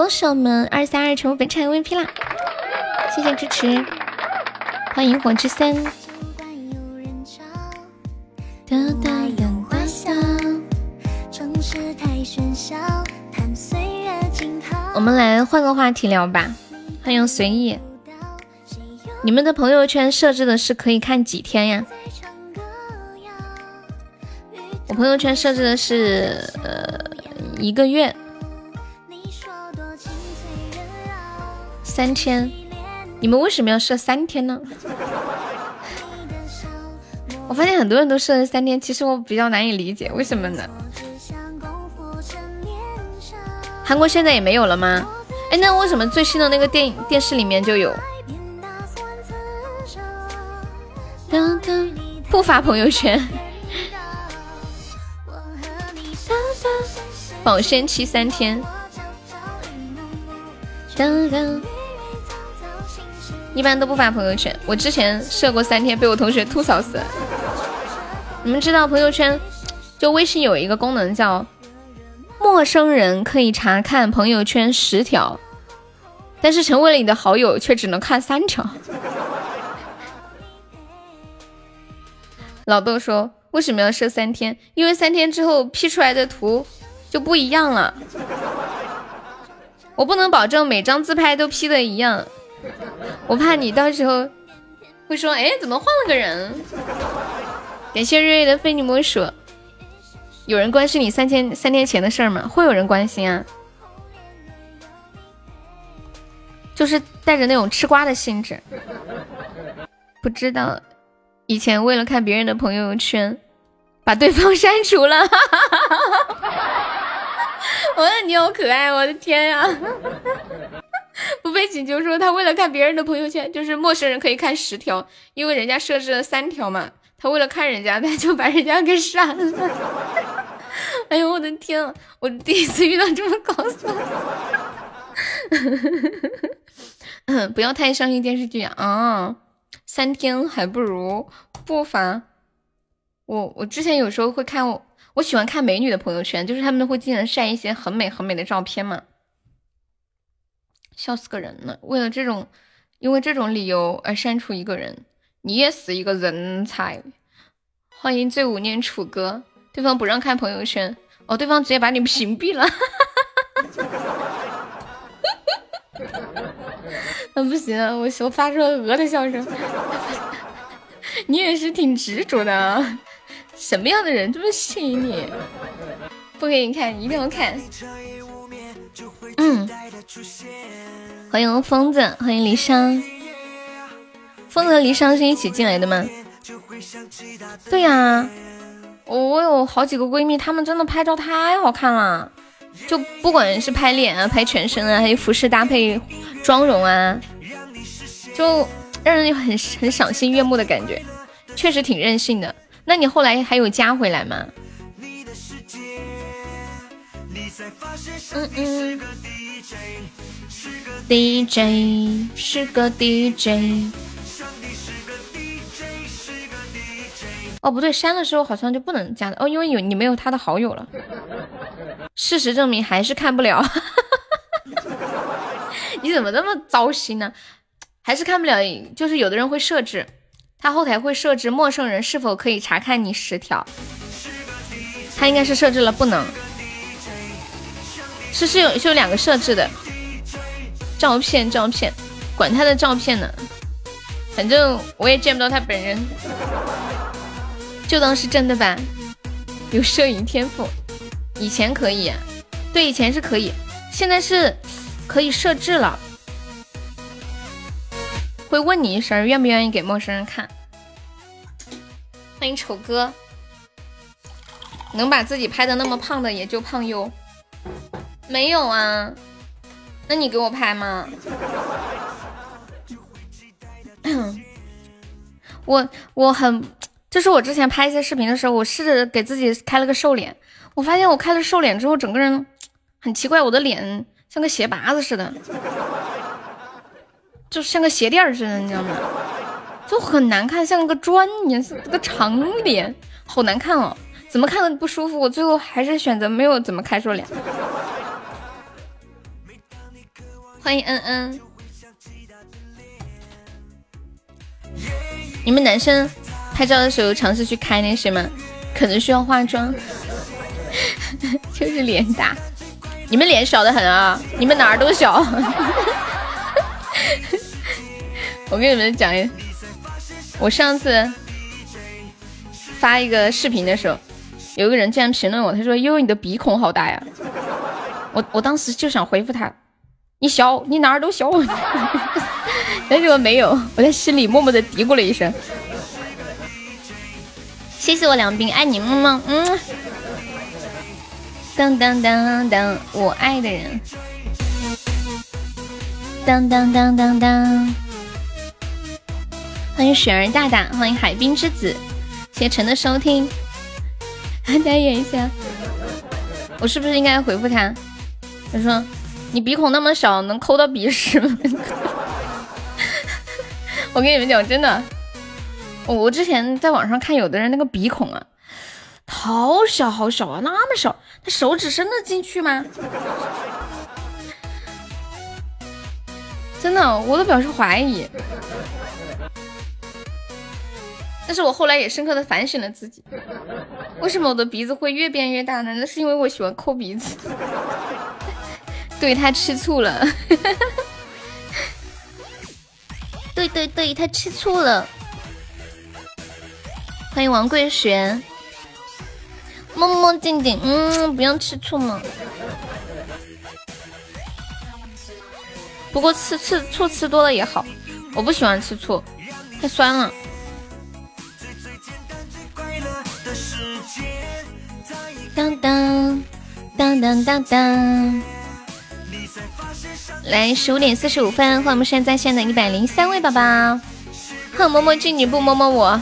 恭喜我们二三二成本场 MVP 啦！谢谢支持，欢迎火之森。我们来换个话题聊吧，欢迎随意。你们的朋友圈设置的是可以看几天呀？我朋友圈设置的是呃一个月，三天，你们为什么要设三天呢？我发现很多人都设了三天，其实我比较难以理解，为什么呢？韩国现在也没有了吗？哎，那为什么最新的那个电影电视里面就有？不发朋友圈。保鲜期三天，一般都不发朋友圈。我之前设过三天，被我同学吐槽死了。你们知道朋友圈就微信有一个功能叫陌生人可以查看朋友圈十条，但是成为了你的好友却只能看三条。老豆说为什么要设三天？因为三天之后 P 出来的图。就不一样了，我不能保证每张自拍都 P 的一样，我怕你到时候会说，哎，怎么换了个人？感谢瑞瑞的非你莫属。有人关心你三天三天前的事儿吗？会有人关心啊，就是带着那种吃瓜的性质。不知道，以前为了看别人的朋友圈，把对方删除了。我的你好可爱，我的天呀！不被请求说他为了看别人的朋友圈，就是陌生人可以看十条，因为人家设置了三条嘛。他为了看人家，他就把人家给删了。哎呦我的天，我第一次遇到这么搞笑。不要太相信电视剧啊！三天还不如不发。我我之前有时候会看我我喜欢看美女的朋友圈，就是他们会经常晒一些很美很美的照片嘛，笑死个人了。为了这种，因为这种理由而删除一个人，你也是一个人才。欢迎醉舞念楚歌，对方不让看朋友圈，哦，对方直接把你屏蔽了。那不行，我我发出了鹅的笑声。你也是挺执着的啊。什么样的人这么细腻？不给你看，一定要看。嗯，欢迎疯子，欢迎离殇。疯子和离殇是一起进来的吗？对呀，我有好几个闺蜜，她们真的拍照太好看了，就不管是拍脸啊、拍全身啊，还有服饰搭配、妆容啊，就让人很很赏心悦目的感觉，确实挺任性的。那你后来还有加回来吗？嗯嗯，DJ 是个 DJ。哦，不对，删的时候好像就不能加了哦，因为有你没有他的好友了。事实证明还是看不了。你怎么那么糟心呢？还是看不了，就是有的人会设置。他后台会设置陌生人是否可以查看你十条，他应该是设置了不能，是是有是有两个设置的，照片照片，管他的照片呢，反正我也见不到他本人，就当是真的吧。有摄影天赋，以前可以，对，以前是可以，现在是可以设置了。会问你一声，愿不愿意给陌生人看？欢迎丑哥，能把自己拍的那么胖的也就胖优，没有啊？那你给我拍吗？我我很，就是我之前拍一些视频的时候，我试着给自己开了个瘦脸，我发现我开了瘦脸之后，整个人很奇怪，我的脸像个鞋拔子似的。就像个鞋垫似的，你知道吗？就很难看，像个砖一样，是个长脸，好难看哦，怎么看都不舒服。我最后还是选择没有怎么开瘦脸。欢迎恩恩，你们男生拍照的时候尝试去开那些吗？可能需要化妆，就是脸大，你们脸小的很啊，你们哪儿都小。我跟你们讲，我上次发一个视频的时候，有个人竟然评论我，他说：“悠悠，你的鼻孔好大呀！”我我当时就想回复他：“你小，你哪儿都小。”但是我没有，我在心里默默的嘀咕了一声：“谢谢我梁斌，爱你么么。”嗯。当当当当，我爱的人。当当当当当。欢迎雪儿大大，欢迎海滨之子，谢谢陈的收听。大家演一下，我是不是应该回复他？他说：“你鼻孔那么小，能抠到鼻屎吗？” 我跟你们讲，真的，我之前在网上看有的人那个鼻孔啊，好小好小啊，那么小，他手指伸得进去吗？真的，我都表示怀疑。但是我后来也深刻的反省了自己，为什么我的鼻子会越变越大呢？那是因为我喜欢抠鼻子，对他吃醋了，对对对，他吃醋了。欢迎王桂璇，么么静静，嗯，不用吃醋嘛。不过吃吃醋吃多了也好，我不喜欢吃醋，太酸了。当当当当当当！来，十五点四十五分，欢迎我们现在在线的一百零三位宝宝。哼，摸摸进你不摸摸我？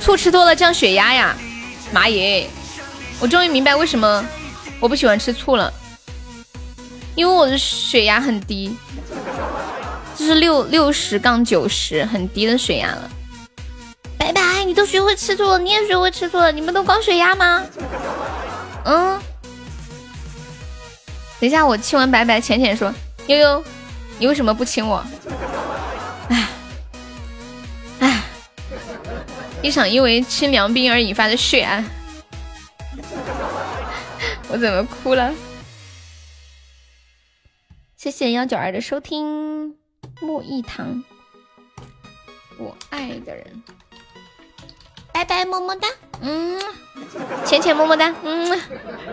醋吃多了降血压呀！妈耶！我终于明白为什么我不喜欢吃醋了，因为我的血压很低。这是六六十杠九十，很低的血压了。拜拜，你都学会吃醋了，你也学会吃醋了，你们都高血压吗？嗯。等一下，我亲完白白，浅浅说：“悠悠，你为什么不亲我？”哎，哎，一场因为亲凉冰而引发的血案，我怎么哭了？谢谢幺九二的收听，莫一堂，我爱的人，拜拜，么么哒，嗯，浅浅么么哒，嗯，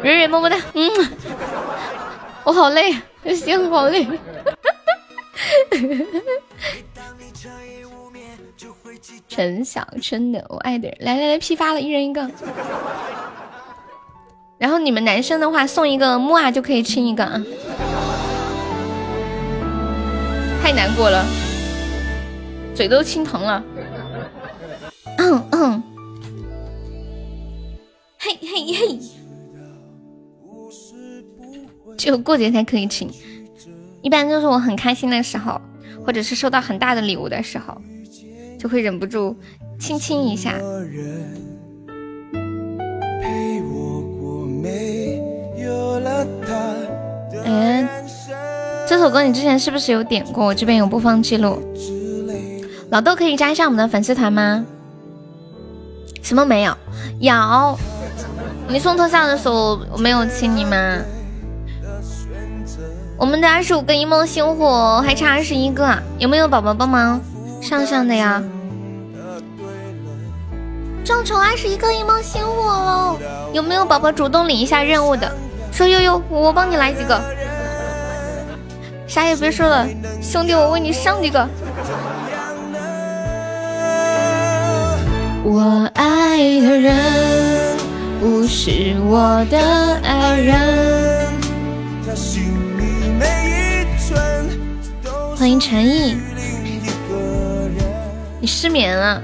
蕊蕊么么哒，嗯。我好累，心好累。陈小春的我爱的人，来来来，批发了，一人一个。然后你们男生的话送一个木啊就可以亲一个啊。太难过了，嘴都亲疼了。嗯嗯，嘿嘿嘿。只有过节才可以亲，一般就是我很开心的时候，或者是收到很大的礼物的时候，就会忍不住亲亲一下。哎，这首歌你之前是不是有点过？我这边有播放记录。老豆可以加一下我们的粉丝团吗？什么没有？有。你送特效的时候我没有亲你吗？我们的二十五个一梦星火还差二十一个，有没有宝宝帮忙上上的呀？众筹二十一个一梦星火喽！有没有宝宝主动领一下任务的？说悠悠，我帮你来几个。啥也别说了，兄弟，我为你上几个。我爱的人不是我的爱人。欢迎陈毅，你失眠了？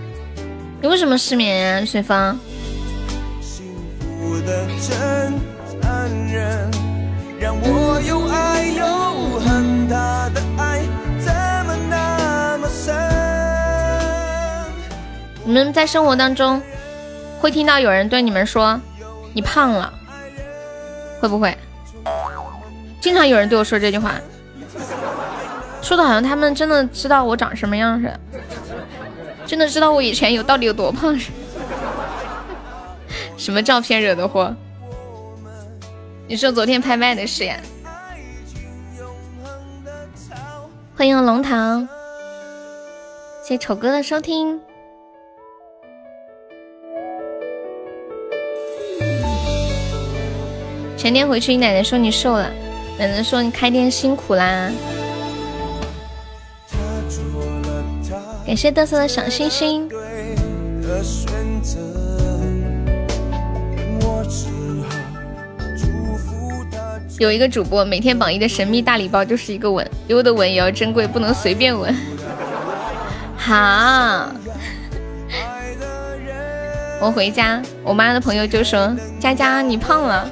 你为什么失眠呀，水芳？你们在生活当中会听到有人对你们说你胖了，会不会？经常有人对我说这句话。说的好像他们真的知道我长什么样似的，真的知道我以前有到底有多胖似的。什么照片惹的祸？你说昨天拍卖的事呀？欢迎龙堂，谢谢丑哥的收听。前天回去，你奶奶说你瘦了，奶奶说你开店辛苦啦。感谢嘚瑟的小星星。有一个主播每天榜一的神秘大礼包就是一个吻，有的吻也要珍贵，不能随便吻。好，我回家，我妈的朋友就说：“佳佳你胖了。”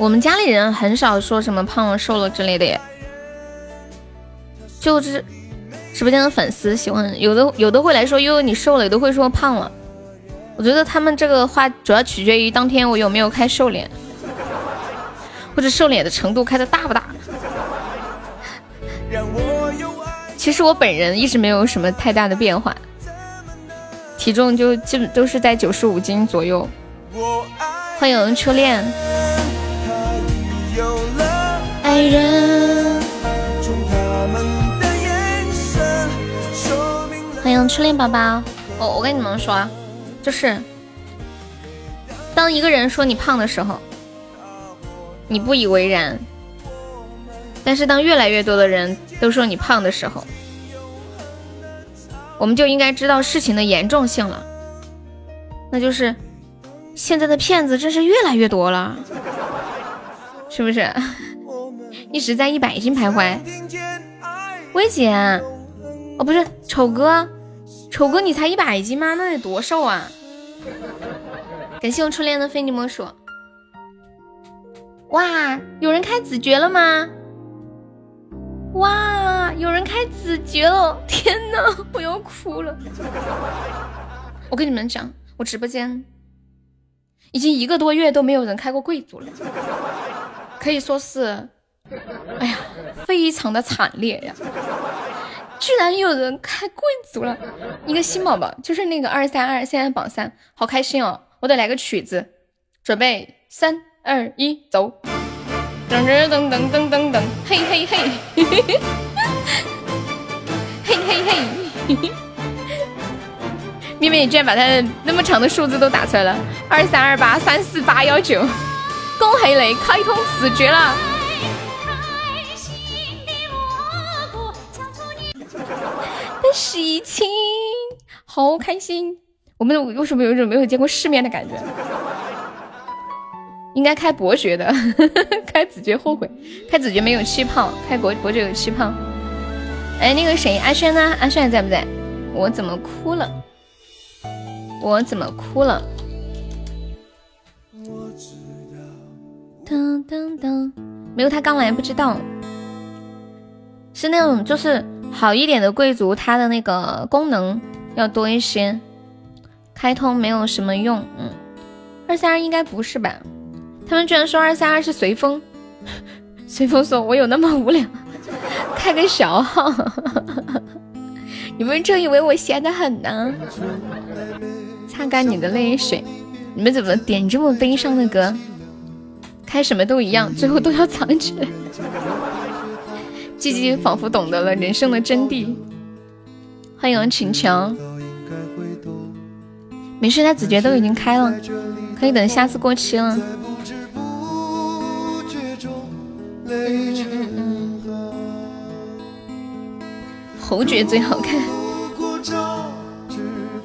我们家里人很少说什么胖了瘦了之类的耶，就是直播间的粉丝喜欢，有的有的会来说悠悠你瘦了，有的会说胖了。我觉得他们这个话主要取决于当天我有没有开瘦脸，或者瘦脸的程度开的大不大。其实我本人一直没有什么太大的变化，体重就基本都是在九十五斤左右。欢迎初恋。爱人。欢迎初恋宝宝。我我跟你们说，就是当一个人说你胖的时候，你不以为然；但是当越来越多的人都说你胖的时候，我们就应该知道事情的严重性了。那就是现在的骗子真是越来越多了，是不是？一直在一百斤徘徊，薇姐，哦不是丑哥，丑哥你才一百斤吗？那得多瘦啊！感谢我初恋的非你莫属。哇，有人开子爵了吗？哇，有人开子爵了！天呐，我要哭了！我跟你们讲，我直播间已经一个多月都没有人开过贵族了，可以说是，哎呀，非常的惨烈呀！居然有人开贵族了，一个新宝宝，就是那个二三二，现在榜三，好开心哦！我得来个曲子，准备三二一，走！噔噔噔噔噔噔噔，嘿嘿嘿，嘿嘿嘿，妹妹，你居然把他的那么长的数字都打出来了，二三二八三四八幺九，恭喜你开通子爵了！的喜庆，好开心！我们为什么有一种没有见过世面的感觉？应该开伯爵的，开子爵后悔，开子爵没有气泡，开伯伯爵有气泡。哎，那个谁，阿轩呢？阿轩在不在？我怎么哭了？我怎么哭了？噔噔噔，没有他刚来不知道，是那种就是。好一点的贵族，它的那个功能要多一些，开通没有什么用。嗯，二三二应该不是吧？他们居然说二三二是随风，随风说：“我有那么无聊，开个小号。”你们真以为我闲得很呢？擦干你的泪水，你们怎么点这么悲伤的歌？开什么都一样，最后都要藏起来。鸡鸡仿佛懂得了人生的真谛。欢迎秦强，没事，他子爵都已经开了，可以等下次过期了。侯爵最好看，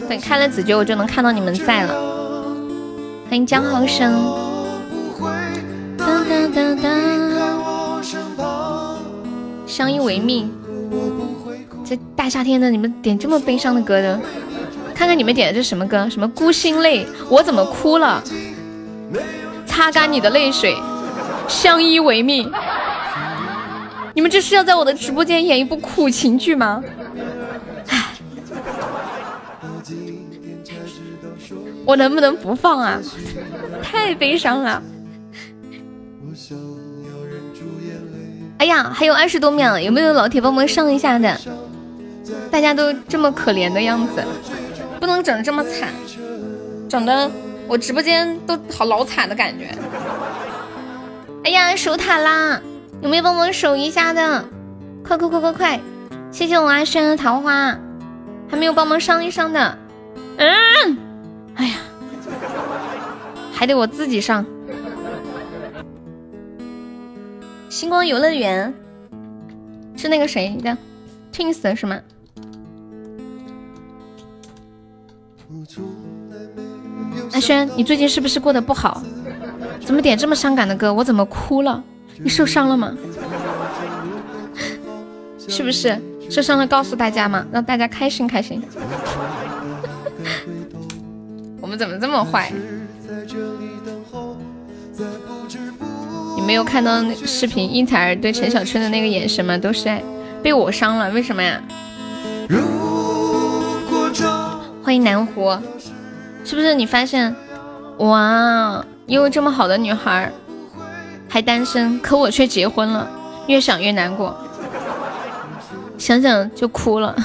等开了子爵，我就能看到你们在了。欢迎江浩生。相依为命，这大夏天的，你们点这么悲伤的歌的，看看你们点的这什么歌？什么孤星泪？我怎么哭了？擦干你的泪水，相依为命。你们这是要在我的直播间演一部苦情剧吗？唉，我能不能不放啊？太悲伤了。哎呀，还有二十多秒，有没有老铁帮忙上一下的？大家都这么可怜的样子，不能整这么惨，整的我直播间都好老惨的感觉。哎呀，守塔啦！有没有帮忙守一下的？快快快快快！谢谢我阿轩的桃花，还没有帮忙上一上的。嗯，哎呀，还得我自己上。星光游乐园是那个谁的 Twins 是吗？阿轩，你最近是不是过得不好？怎么点这么伤感的歌？我怎么哭了？你受伤了吗？是不是受伤了？告诉大家嘛，让大家开心开心。我们怎么这么坏？没有看到那视频，应采儿对陈小春的那个眼神吗？都是爱，被我伤了，为什么呀？欢迎南湖，是不是你发现，哇，有这么好的女孩还单身，可我却结婚了，越想越难过，想想就哭了。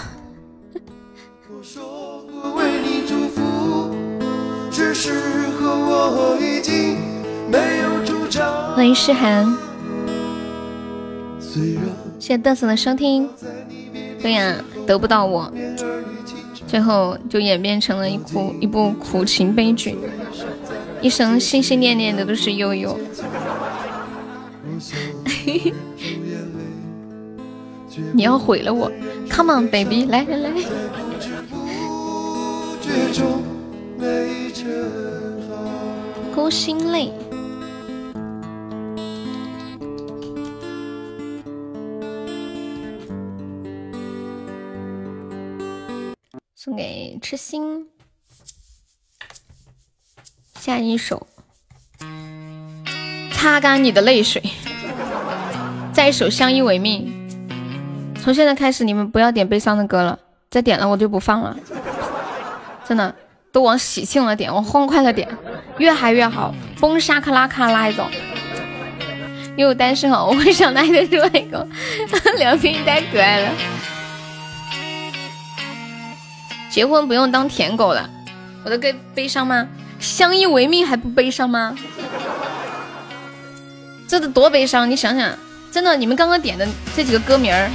欢迎诗涵，谢谢嘚瑟的收听。对呀，得不到我，最后就演变成了一苦一部苦情悲剧，一生心心念念的都是悠悠。你要毁了我，Come on baby，来来来。孤心泪。给痴心，下一首《擦干你的泪水，再一首《相依为命》。从现在开始，你们不要点悲伤的歌了，再点了我就不放了。真的，都往喜庆了点，往欢快了点，越嗨越好，崩沙克拉卡那一种。因为我单身哦，我会想爱的是外公，梁斌太可爱了。结婚不用当舔狗了，我的悲悲伤吗？相依为命还不悲伤吗？这得多悲伤！你想想，真的，你们刚刚点的这几个歌名儿，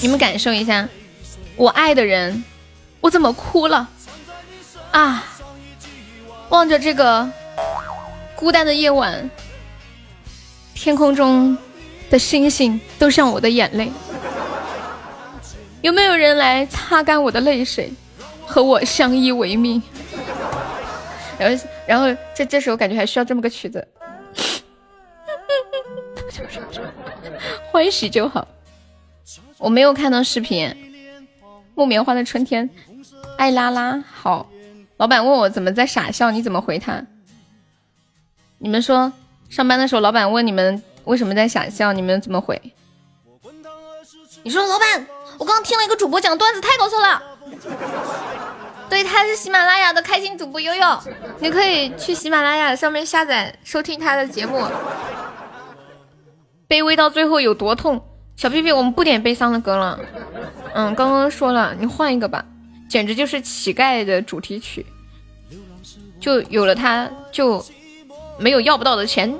你们感受一下，我爱的人，我怎么哭了啊？望着这个孤单的夜晚，天空中的星星都像我的眼泪，有没有人来擦干我的泪水，和我相依为命？然后。然后这这时候感觉还需要这么个曲子，欢喜就好。我没有看到视频。木棉花的春天，爱拉拉好。老板问我怎么在傻笑，你怎么回他？你们说上班的时候老板问你们为什么在傻笑，你们怎么回？你说老板，我刚听了一个主播讲段子，太搞笑了。对，他是喜马拉雅的开心主播悠悠，你可以去喜马拉雅上面下载收听他的节目。卑微到最后有多痛？小屁屁，我们不点悲伤的歌了。嗯，刚刚说了，你换一个吧，简直就是乞丐的主题曲。就有了它，就没有要不到的钱。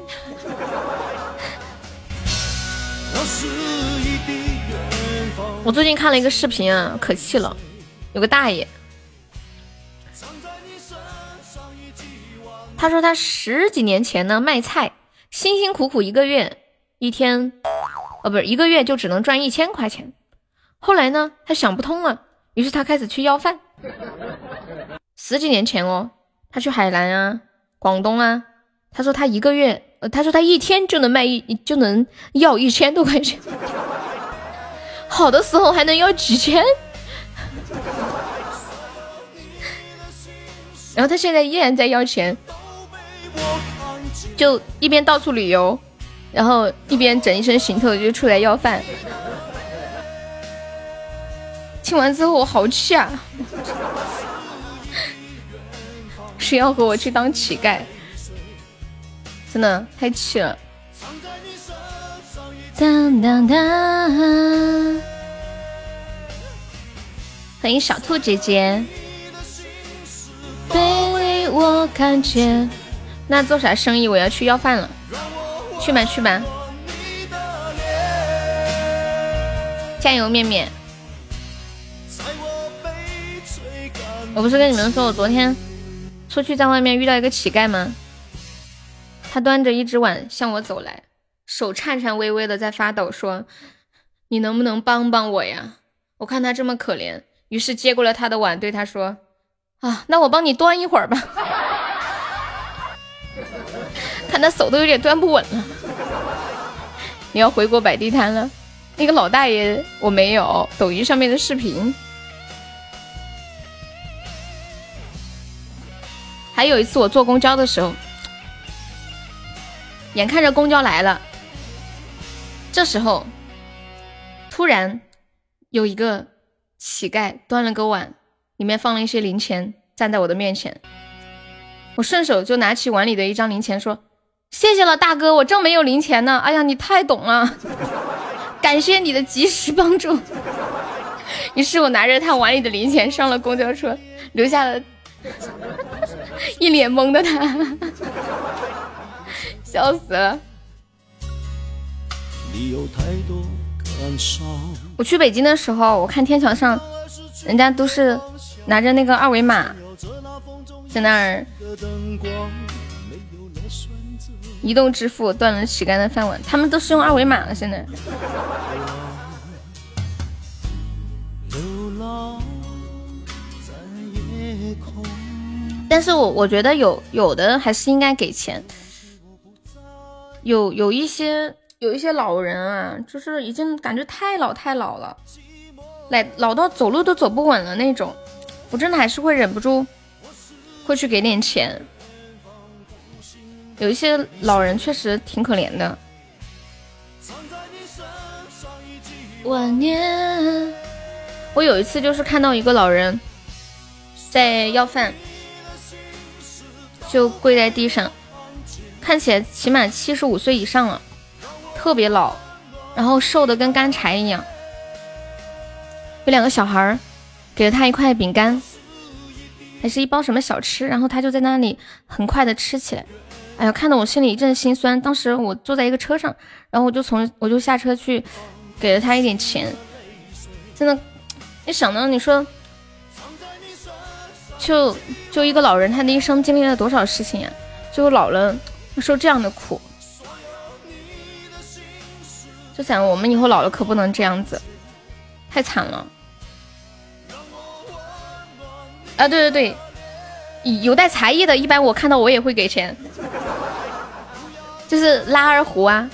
我最近看了一个视频啊，可气了，有个大爷。他说他十几年前呢卖菜，辛辛苦苦一个月一天，哦不是一个月就只能赚一千块钱。后来呢他想不通了，于是他开始去要饭。十几年前哦，他去海南啊、广东啊，他说他一个月，他说他一天就能卖一就能要一千多块钱，好的时候还能要几千。然后他现在依然在要钱。就一边到处旅游，然后一边整一身行头就出来要饭。听完之后我好气啊！谁要和我去当乞丐？真的太气了！当当当！欢迎小兔姐姐。被我看见。那做啥生意？我要去要饭了，去吧去吧，加油面面！我不是跟你们说我昨天出去在外面遇到一个乞丐吗？他端着一只碗向我走来，手颤颤巍巍的在发抖，说：“你能不能帮帮我呀？我看他这么可怜。”于是接过了他的碗，对他说：“啊，那我帮你端一会儿吧。”看他手都有点端不稳了，你要回国摆地摊了？那个老大爷我没有，抖音上面的视频。还有一次我坐公交的时候，眼看着公交来了，这时候突然有一个乞丐端了个碗，里面放了一些零钱，站在我的面前。我顺手就拿起碗里的一张零钱，说：“谢谢了，大哥，我正没有零钱呢。”哎呀，你太懂了，感谢你的及时帮助。于是我拿着他碗里的零钱上了公交车，留下了一脸懵的他，笑死了。你有太多感伤我去北京的时候，我看天桥上，人家都是拿着那个二维码。在那儿，移动支付断了乞丐的饭碗，他们都是用二维码了。现在，但是我我觉得有有的还是应该给钱，有有一些有一些老人啊，就是已经感觉太老太老了，来老到走路都走不稳了那种，我真的还是会忍不住。会去给点钱，有一些老人确实挺可怜的。晚年，我有一次就是看到一个老人在要饭，就跪在地上，看起来起码七十五岁以上了，特别老，然后瘦的跟干柴一样。有两个小孩给了他一块饼干，还是一包什么小吃，然后他就在那里很快的吃起来。哎呀，看得我心里一阵心酸。当时我坐在一个车上，然后我就从我就下车去。给了他一点钱，真的，你想到你说，就就一个老人，他的一生经历了多少事情呀？就老了受这样的苦，就想我们以后老了可不能这样子，太惨了。啊，对对对，有带才艺的，一般我看到我也会给钱，就是拉二胡啊。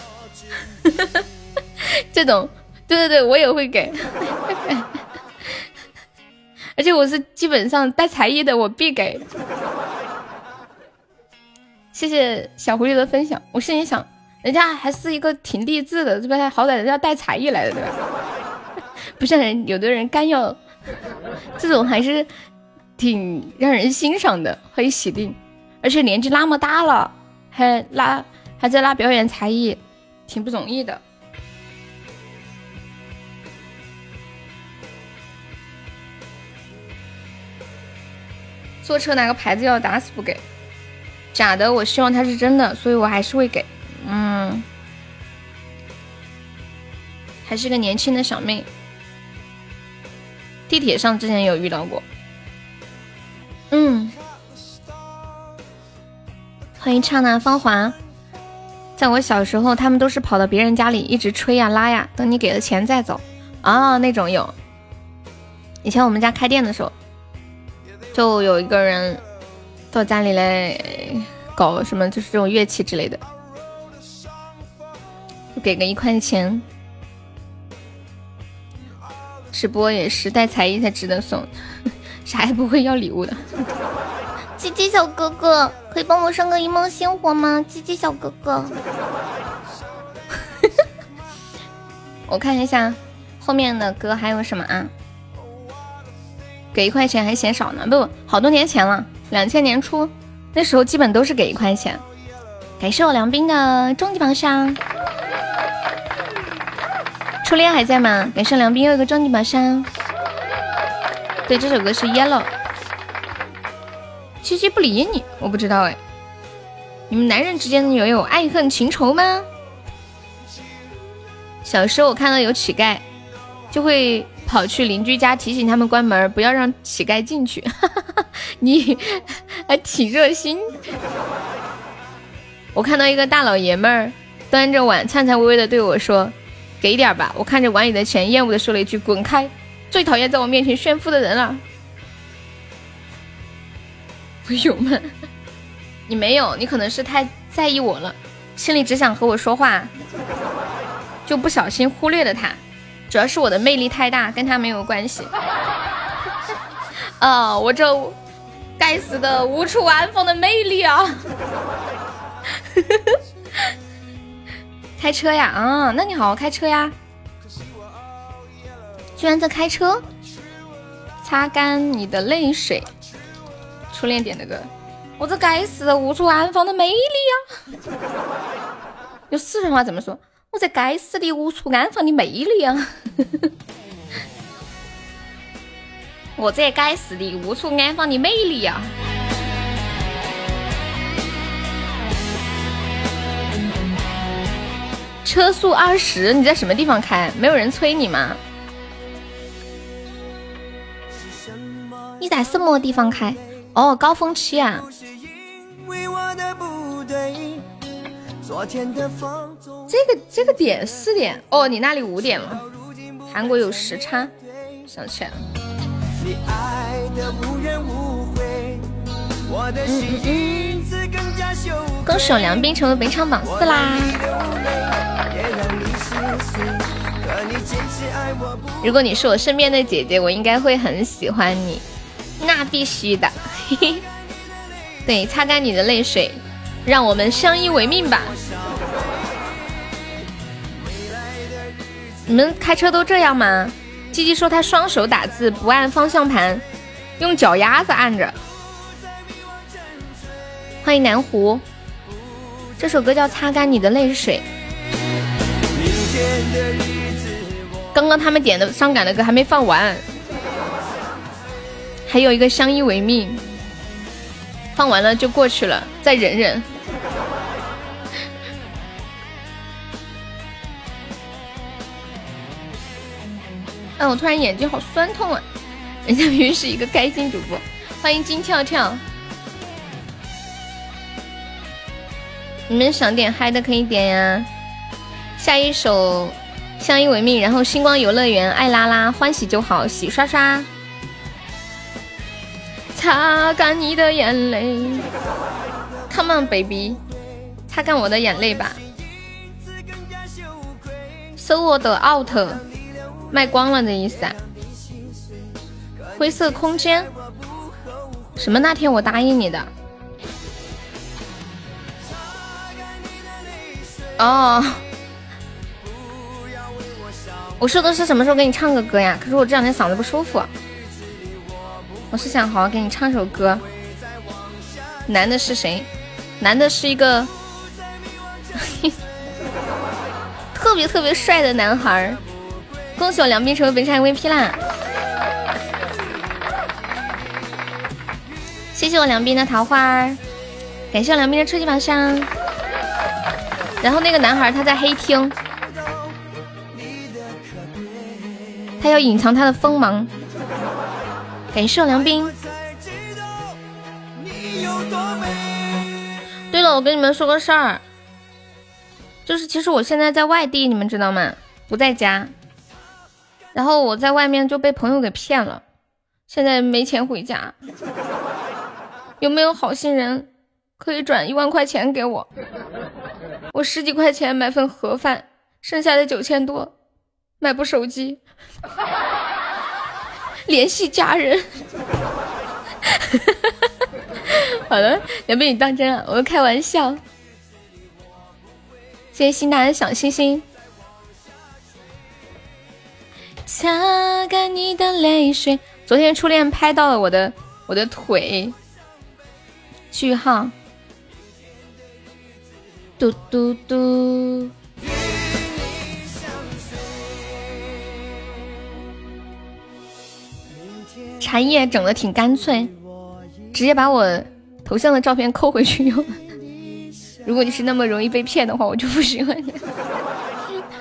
这种，对对对，我也会给，而且我是基本上带才艺的，我必给。谢谢小狐狸的分享，我心里想，人家还是一个挺励志的，对吧？好歹人家带才艺来的，对吧？不像人有的人干要，这种还是挺让人欣赏的，欢迎喜定，而且年纪那么大了，还拉还在拉表演才艺，挺不容易的。坐车哪个牌子要打死不给？假的，我希望他是真的，所以我还是会给。嗯，还是个年轻的小妹。地铁上之前有遇到过。嗯，欢迎刹那芳华。在我小时候，他们都是跑到别人家里一直吹呀拉呀，等你给了钱再走。啊，那种有。以前我们家开店的时候。就有一个人到家里来搞什么，就是这种乐器之类的，给个一块钱。直播也是带才艺才值得送，啥也不会要礼物的。鸡鸡小哥哥，可以帮我上个一梦星火吗？鸡鸡小哥哥，我看一下后面的歌还有什么啊？给一块钱还嫌少呢，不，好多年前了，两千年初，那时候基本都是给一块钱。感谢我梁斌的终极宝箱，初恋还在吗？感谢梁斌又一个终极宝箱。对，这首歌是 Yellow。七七不理你，我不知道哎。你们男人之间有有爱恨情仇吗？小时候我看到有乞丐，就会。跑去邻居家提醒他们关门，不要让乞丐进去。你还挺热心。我看到一个大老爷们儿端着碗，颤颤巍巍的对我说：“给点吧。”我看着碗里的钱，厌恶的说了一句：“滚开！最讨厌在我面前炫富的人了。”我有吗？你没有，你可能是太在意我了，心里只想和我说话，就不小心忽略了他。主要是我的魅力太大，跟他没有关系。啊，我这该死的无处安放的魅力啊！开车呀，啊，那你好好开车呀。居然在开车，擦干你的泪水。初恋点的歌，我这该死的无处安放的魅力呀！用四川话怎么说？我这该死的无处安放的魅力啊！我这该死的无处安放的魅力呀！车速二十，你在什么地方开？没有人催你吗？你在什么地方开？哦，高峰期啊！这个这个点四点哦，你那里五点了，韩国有时差，想起来了。恭喜我梁斌成为本场榜四啦！如果你是我身边的姐姐，我应该会很喜欢你，那必须的。对，擦干你的泪水。让我们相依为命吧。你们开车都这样吗？鸡鸡说他双手打字不按方向盘，用脚丫子按着。欢迎南湖，这首歌叫《擦干你的泪水》。刚刚他们点的伤感的歌还没放完，还有一个相依为命，放完了就过去了，再忍忍。哎，我突然眼睛好酸痛啊！人家明明是一个开心主播，欢迎金跳跳。你们想点嗨的可以点呀。下一首相依为命，然后星光游乐园、爱拉拉、欢喜就好、洗刷刷，擦干你的眼泪。Come on baby，擦干我的眼泪吧。搜我的 out。卖光了的意思啊！灰色空间，什么？那天我答应你的。哦，我说的是什么时候给你唱个歌呀？可是我这两天嗓子不舒服，我是想好好给你唱首歌。男的是谁？男的是一个 特别特别帅的男孩。恭喜我梁斌成为本场 MVP 啦！谢谢我梁斌的桃花，感谢我梁斌的初级宝箱。然后那个男孩他在黑厅，他要隐藏他的锋芒。感谢梁斌。对了，我跟你们说个事儿，就是其实我现在在外地，你们知道吗？不在家。然后我在外面就被朋友给骗了，现在没钱回家，有没有好心人可以转一万块钱给我？我十几块钱买份盒饭，剩下的九千多买部手机，联系家人。好了，别被你当真了，我开玩笑。谢谢新大的小星星。擦干你的泪水。昨天初恋拍到了我的我的腿。句号。嘟嘟嘟。茶叶整的挺干脆，直接把我头像的照片扣回去用。如果你是那么容易被骗的话，我就不喜欢你。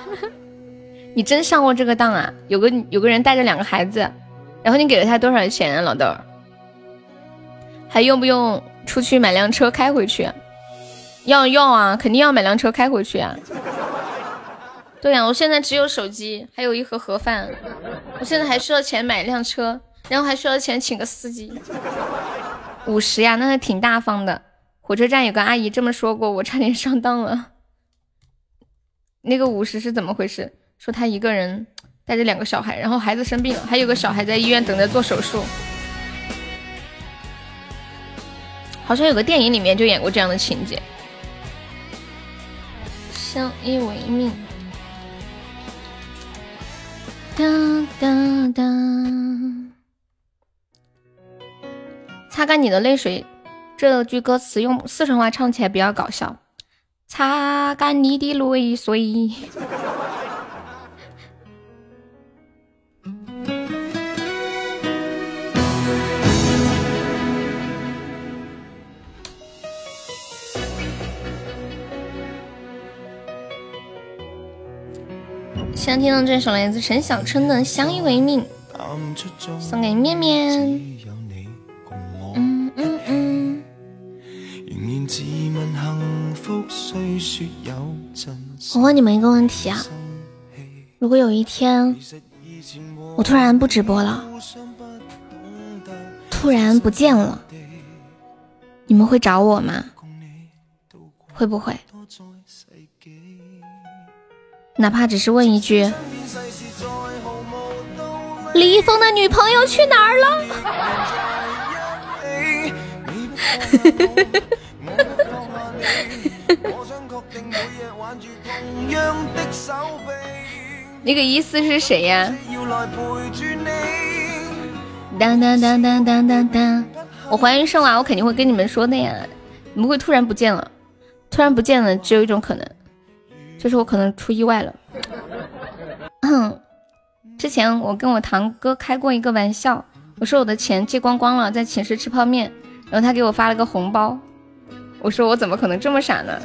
你真上过这个当啊？有个有个人带着两个孩子，然后你给了他多少钱啊，老豆？还用不用出去买辆车开回去？要要啊，肯定要买辆车开回去啊！对呀，我现在只有手机，还有一盒盒饭，我现在还需要钱买辆车，然后还需要钱请个司机。五十呀，那还挺大方的。火车站有个阿姨这么说过，我差点上当了。那个五十是怎么回事？说他一个人带着两个小孩，然后孩子生病了，还有个小孩在医院等着做手术。好像有个电影里面就演过这样的情节。相依为命。哒哒哒。擦干你的泪水，这句歌词用四川话唱起来比较搞笑。擦干你的泪水。现在听到这首来自陈小春的《相依为命》，送给面面。嗯嗯嗯。我问你们一个问题啊，如果有一天我突然不直播了，突然不见了，你们会找我吗？会不会？哪怕只是问一句：“李易峰的女朋友去哪儿了？” 那个意思是谁呀？当当当当当当当！我怀孕生娃，我肯定会跟你们说的呀。怎么会突然不见了？突然不见了，只有一种可能，就是我可能出意外了。之前我跟我堂哥开过一个玩笑，我说我的钱借光光了，在寝室吃泡面，然后他给我发了个红包。我说我怎么可能这么傻呢？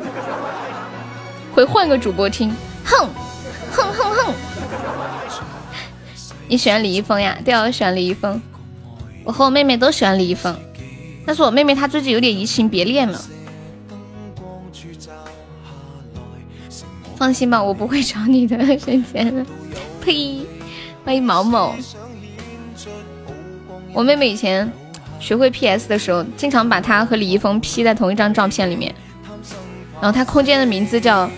会换个主播听，哼哼哼哼。你喜欢李易峰呀？对啊，我喜欢李易峰。我和我妹妹都喜欢李易峰，但是我妹妹她最近有点移情别恋了。放心吧，我不会找你的，神仙。呸！欢迎毛毛。我妹妹以前学会 PS 的时候，经常把她和李易峰 P 在同一张照片里面。然后她空间的名字叫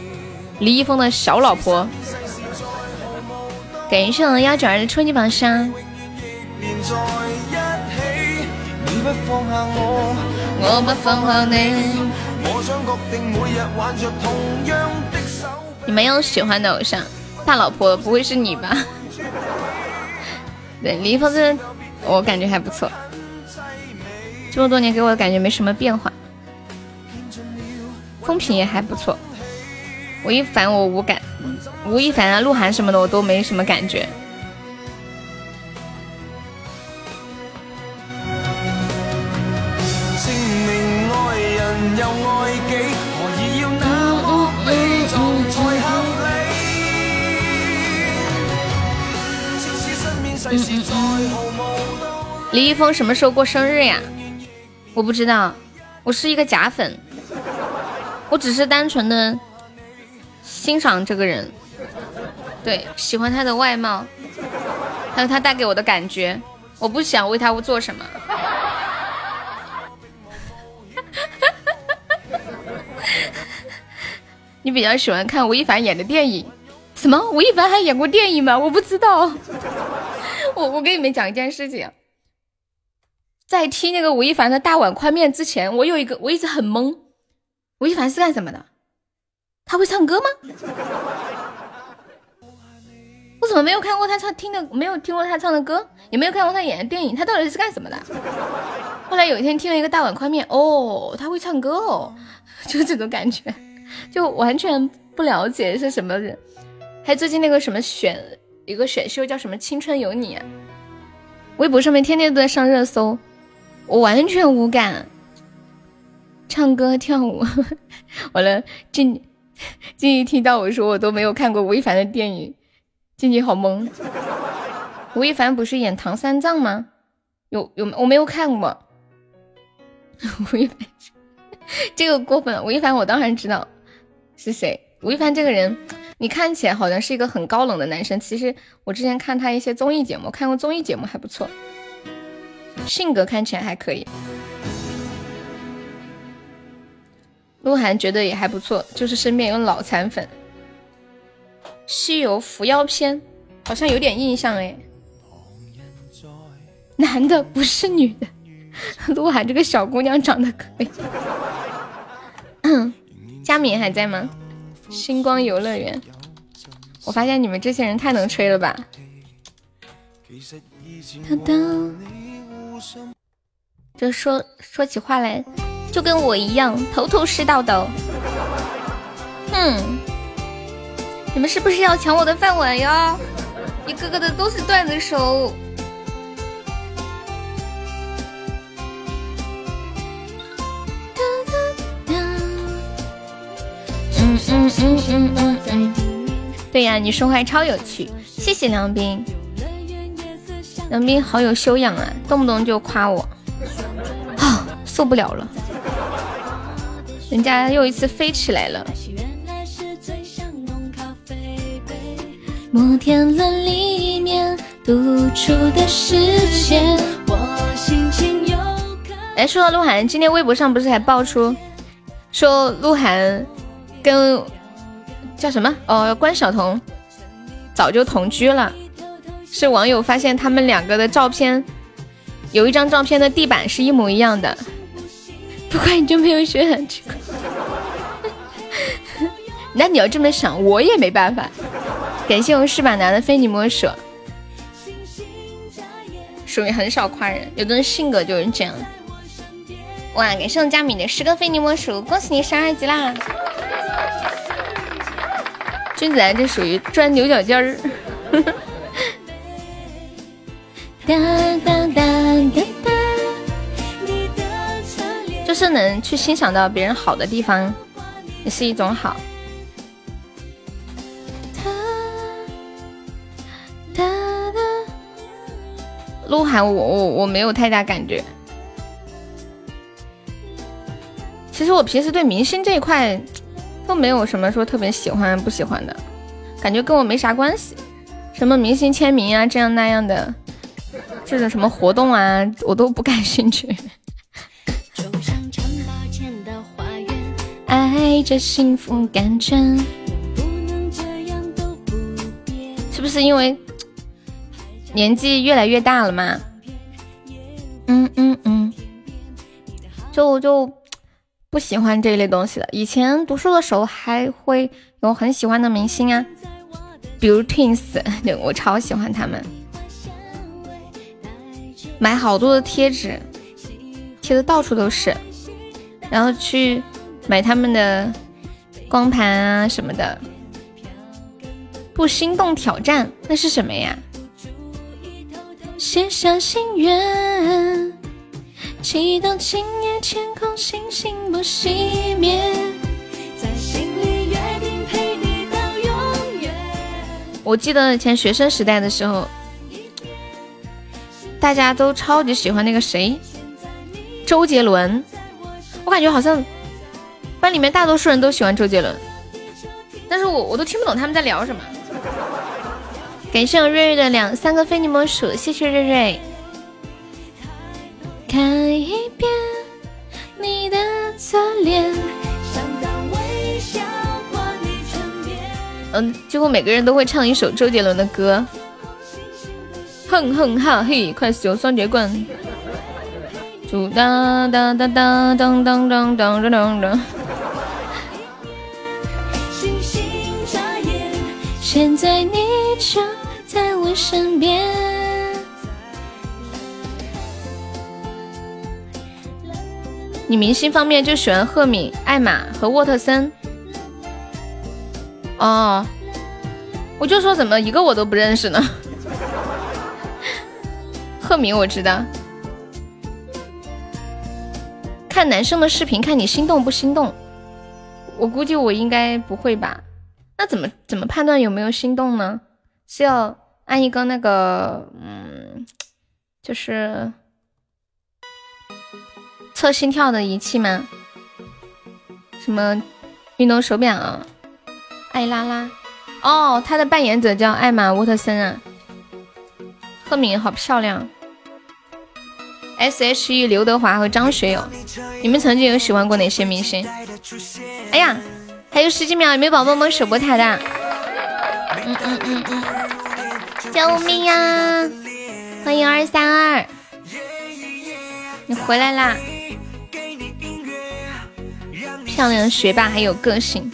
李易峰的小老婆。感谢我幺九二的初级榜上。我不放下你。你没有喜欢的偶像？大老婆不会是你吧？对，李易峰真的，我感觉还不错。这么多年给我的感觉没什么变化。风评也还不错。吴亦凡我无感，吴亦凡啊、鹿晗什么的我都没什么感觉。李易峰什么时候过生日呀？我不知道，我是一个假粉，我只是单纯的。欣赏这个人，对，喜欢他的外貌，还有他带给我的感觉。我不想为他做什么。你比较喜欢看吴亦凡演的电影？什么？吴亦凡还演过电影吗？我不知道。我我跟你们讲一件事情，在听那个吴亦凡的大碗宽面之前，我有一个我一直很懵，吴亦凡是干什么的？他会唱歌吗？我怎么没有看过他唱听的，没有听过他唱的歌，也没有看过他演的电影。他到底是干什么的？后来有一天听了一个大碗宽面，哦，他会唱歌哦，就这种感觉，就完全不了解是什么人。还最近那个什么选一个选秀叫什么《青春有你》，微博上面天天都在上热搜，我完全无感。唱歌跳舞，完了静。静怡听到我说我都没有看过吴亦凡的电影，静怡好懵。吴亦凡不是演唐三藏吗？有有我没有看过。吴亦凡 这个过分，吴亦凡我当然知道是谁。吴亦凡这个人，你看起来好像是一个很高冷的男生，其实我之前看他一些综艺节目，看过综艺节目还不错，性格看起来还可以。鹿晗觉得也还不错，就是身边有脑残粉。西游伏妖篇好像有点印象哎，男的不是女的。鹿晗这个小姑娘长得可以。佳敏还在吗？星光游乐园，我发现你们这些人太能吹了吧。这说说起话来。就跟我一样，头头是道的。哼，你们是不是要抢我的饭碗呀？一个个的都是段子手。嗯嗯嗯嗯嗯。对呀，你说话超有趣，谢谢梁斌。梁斌好有修养啊，动不动就夸我，啊，受不了了。人家又一次飞起来了。摩天轮里面独处的时间，我心情又哎，说到鹿晗，今天微博上不是还爆出说鹿晗跟叫什么哦关晓彤早就同居了，是网友发现他们两个的照片，有一张照片的地板是一模一样的。不怪你就没有学很奇怪。那你要这么想，我也没办法。感谢我是把男的非你莫属，属于很少夸人，有的人性格就是这样。哇，感谢我佳敏的十个非你莫属，恭喜你升二级啦！君子兰这属于钻牛角尖儿。哒哒哒哒哒就是能去欣赏到别人好的地方，也是一种好。鹿晗，我我我没有太大感觉。其实我平时对明星这一块都没有什么说特别喜欢不喜欢的，感觉跟我没啥关系。什么明星签名啊，这样那样的，这种什么活动啊，我都不感兴趣。爱着幸福感觉，是不是因为年纪越来越大了嘛？嗯嗯嗯，就就不喜欢这一类东西了。以前读书的时候还会有很喜欢的明星啊，比如 Twins，我超喜欢他们，买好多的贴纸，贴的到处都是，然后去。买他们的光盘啊什么的，不心动挑战那是什么呀？写下心愿，祈祷今夜天空星星不熄灭，在心里约定陪你到永远。我记得以前学生时代的时候，大家都超级喜欢那个谁，周杰伦，我感觉好像。班里面大多数人都喜欢周杰伦，但是我我都听不懂他们在聊什么。感谢我瑞瑞的两三个非你莫属，谢谢瑞瑞。看一遍你的侧脸。嗯，几乎每个人都会唱一首周杰伦的歌。哼哼哈嘿，快使用双截棍。嘟哒哒哒哒当当当当当当当。现在你就在我身边。你明星方面就喜欢赫敏、艾玛和沃特森。哦，我就说怎么一个我都不认识呢？赫敏我知道，看男生的视频，看你心动不心动？我估计我应该不会吧。那怎么怎么判断有没有心动呢？是要按一个那个嗯，就是测心跳的仪器吗？什么运动手表啊？艾拉拉哦，他的扮演者叫艾玛沃特森啊。赫敏好漂亮。S.H.E 刘德华和张学友，你们曾经有喜欢过哪些明星？哎呀！还有十几秒，有没有宝宝们守波台的？嗯嗯嗯嗯，救命呀！欢迎二三二，你回来啦！漂亮的学霸还有个性，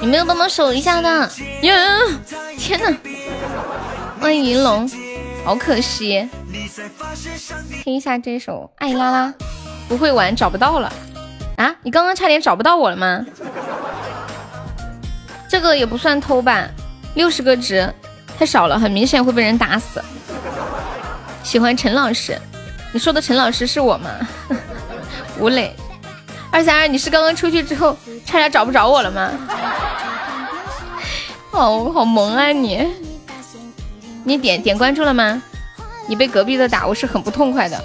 有没有帮忙守一下的？呀！天哪！欢迎银龙，好可惜。听一下这首《爱拉拉》，不会玩找不到了。啊！你刚刚差点找不到我了吗？这个也不算偷吧，六十个值太少了，很明显会被人打死。喜欢陈老师，你说的陈老师是我吗？吴磊，二三二，你是刚刚出去之后差点找不着我了吗？好 好萌啊你！你点点关注了吗？你被隔壁的打，我是很不痛快的，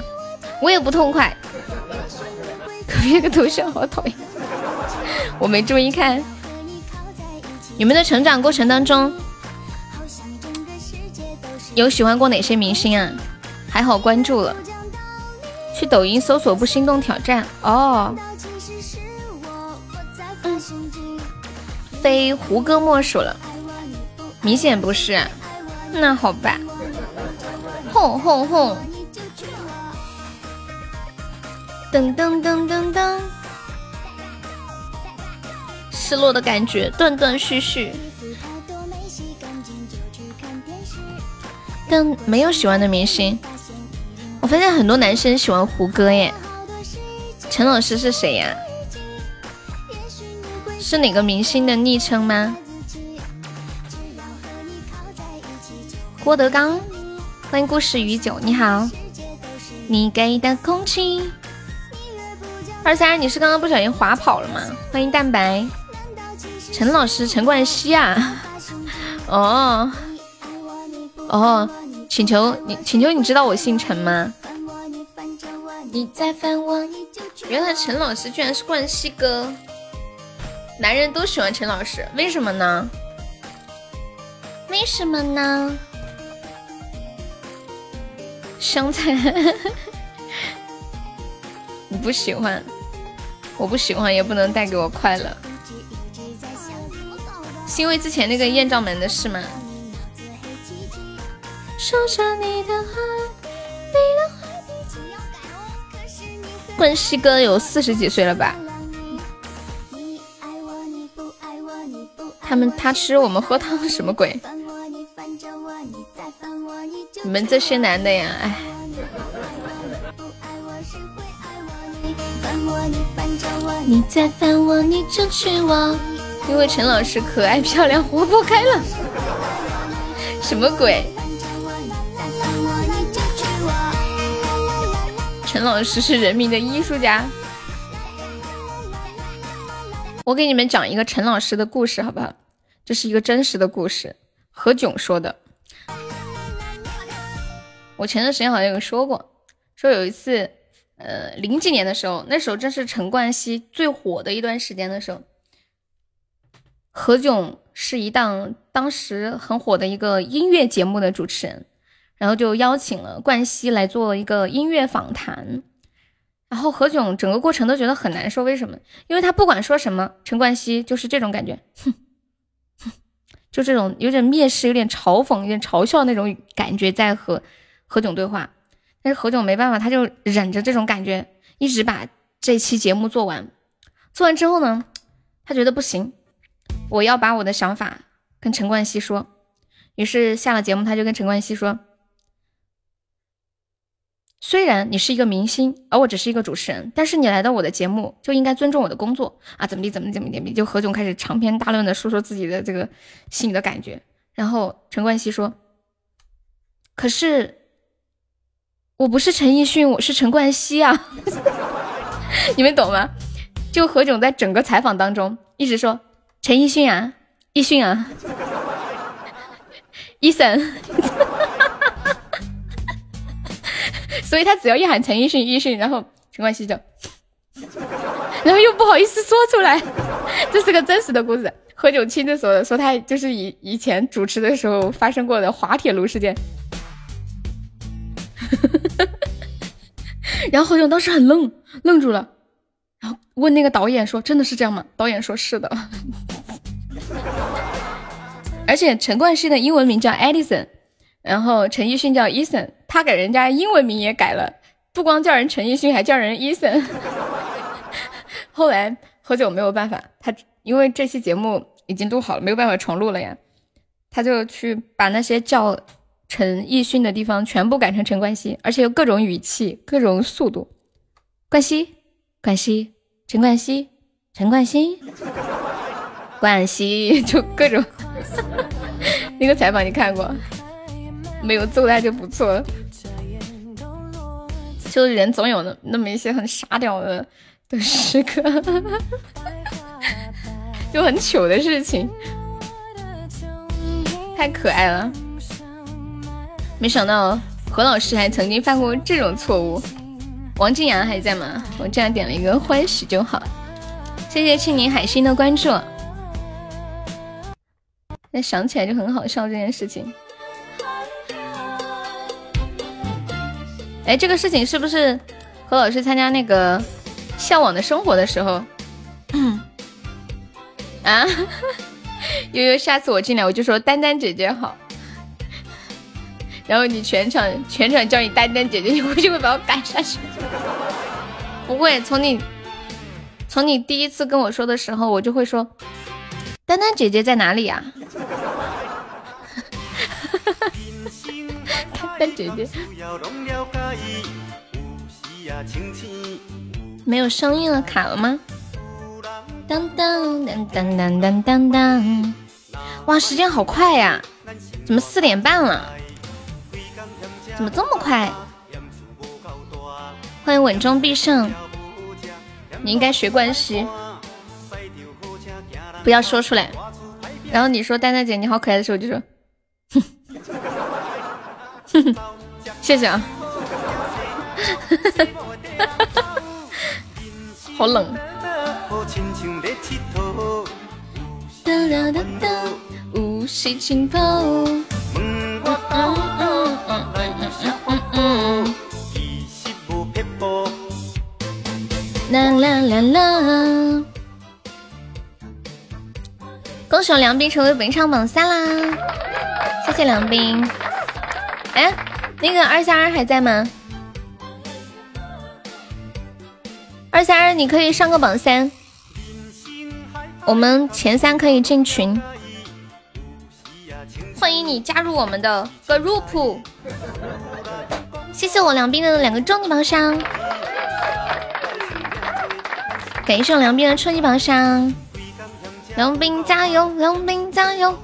我也不痛快。隔壁个头像好讨厌，我没注意看。你们的成长过程当中，有喜欢过哪些明星啊？还好关注了。去抖音搜索“不心动挑战”哦。非胡歌莫属了，明显不是。那好吧。轰轰轰！噔噔噔噔噔，失落的感觉断断续续。但没有喜欢的明星，我发现很多男生喜欢胡歌耶。陈老师是谁呀？是哪个明星的昵称吗？郭德纲，欢迎故事与酒，你好。你给的空气。二三，你是刚刚不小心滑跑了吗？欢迎蛋白。陈老师，陈冠希啊。哦。哦，请求你，请求你知道我姓陈吗？你在烦我，原来陈老师居然是冠希哥。男人都喜欢陈老师，为什么呢？为什么呢？香菜，你不喜欢，我不喜欢，也不能带给我快乐。是因为之前那个艳照门的事吗？冠希哥有四十几岁了吧？他们他吃我们喝汤什么鬼？你们这些男的呀，哎。你再烦我，你就娶我。因为陈老师可爱漂亮活泼开朗。什么鬼？陈老师是人民的艺术家。我给你们讲一个陈老师的故事，好不好？这是一个真实的故事，何炅说的。我前段时间好像有说过，说有一次，呃，零几年的时候，那时候正是陈冠希最火的一段时间的时候，何炅是一档当时很火的一个音乐节目的主持人。然后就邀请了冠希来做一个音乐访谈，然后何炅整个过程都觉得很难受，为什么？因为他不管说什么，陈冠希就是这种感觉，哼，哼就这种有点蔑视、有点嘲讽、有点嘲笑那种感觉在和何炅对话。但是何炅没办法，他就忍着这种感觉，一直把这期节目做完。做完之后呢，他觉得不行，我要把我的想法跟陈冠希说。于是下了节目，他就跟陈冠希说。虽然你是一个明星，而我只是一个主持人，但是你来到我的节目就应该尊重我的工作啊！怎么地，怎么怎么地，就何炅开始长篇大论的说说自己的这个心里的感觉。然后陈冠希说：“可是我不是陈奕迅，我是陈冠希啊！你们懂吗？”就何炅在整个采访当中一直说：“陈奕迅啊，奕迅啊，伊森。” 所以他只要一喊陈奕迅，奕迅，然后陈冠希就，然后又不好意思说出来，这是个真实的故事。何炅亲自说的，说他就是以以前主持的时候发生过的滑铁卢事件。然后何炅当时很愣，愣住了，然后问那个导演说：“真的是这样吗？”导演说是的。而且陈冠希的英文名叫 Edison。然后陈奕迅叫 Eason，他给人家英文名也改了，不光叫人陈奕迅，还叫人 Eason。后来何炅没有办法，他因为这期节目已经录好了，没有办法重录了呀，他就去把那些叫陈奕迅的地方全部改成陈冠希，而且有各种语气、各种速度。冠希，冠希，陈冠希，陈冠希，冠希，就各种。那个采访你看过？没有揍他就不错了，就人总有那那么一些很傻屌的的时刻，就很糗的事情，太可爱了。没想到何老师还曾经犯过这种错误。王静阳还在吗？我这样点了一个欢喜就好，谢谢青柠海星的关注。那想起来就很好笑这件事情。哎，这个事情是不是何老师参加那个《向往的生活》的时候？啊，悠悠，下次我进来我就说丹丹姐姐好，然后你全场全场叫你丹丹姐姐，你会就会把我赶下去。不会，从你从你第一次跟我说的时候，我就会说，丹丹姐姐在哪里呀？丹姐姐没有声音了，卡了吗？当当当当当当当！哇，时间好快呀，怎么四点半了？怎么这么快？欢迎稳中必胜，你应该学关西，不要说出来。然后你说丹丹姐你好可爱的时候，我就说，哼，谢谢啊，好冷。啦啦啦啦！恭喜我梁斌成为本场榜三啦！谢谢梁斌。哎，那个二三二还在吗？二三二，你可以上个榜三，我们前三可以进群。欢迎你加入我们的 group。谢谢我梁斌的两个终极榜上。感谢我梁斌的初级榜上，梁斌加油，梁斌加油！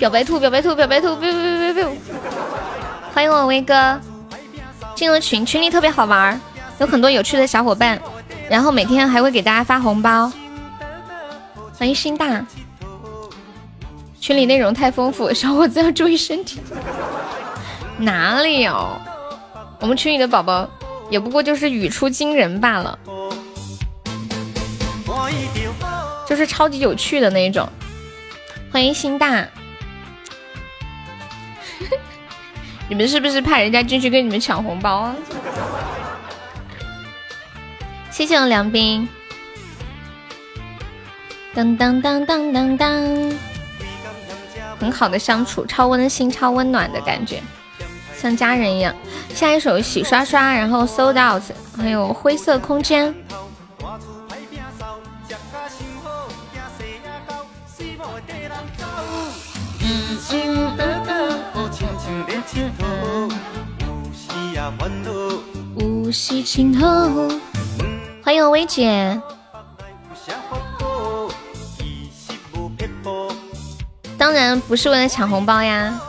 表白兔，表白兔，表白兔，biu biu biu biu！欢迎我威哥进了群，群里特别好玩，有很多有趣的小伙伴，然后每天还会给大家发红包。欢迎心大，群里内容太丰富，小伙子要注意身体。哪里有？我们群里的宝宝。也不过就是语出惊人罢了，就是超级有趣的那一种。欢迎心大，你们是不是怕人家进去跟你们抢红包啊？谢谢我梁斌，当当当当当当，很好的相处，超温馨、超温暖的感觉。像家人一样，下一首洗刷刷，然后 sold out，还有灰色空间。无锡青头，欢迎薇姐。当然不是为了抢红包呀。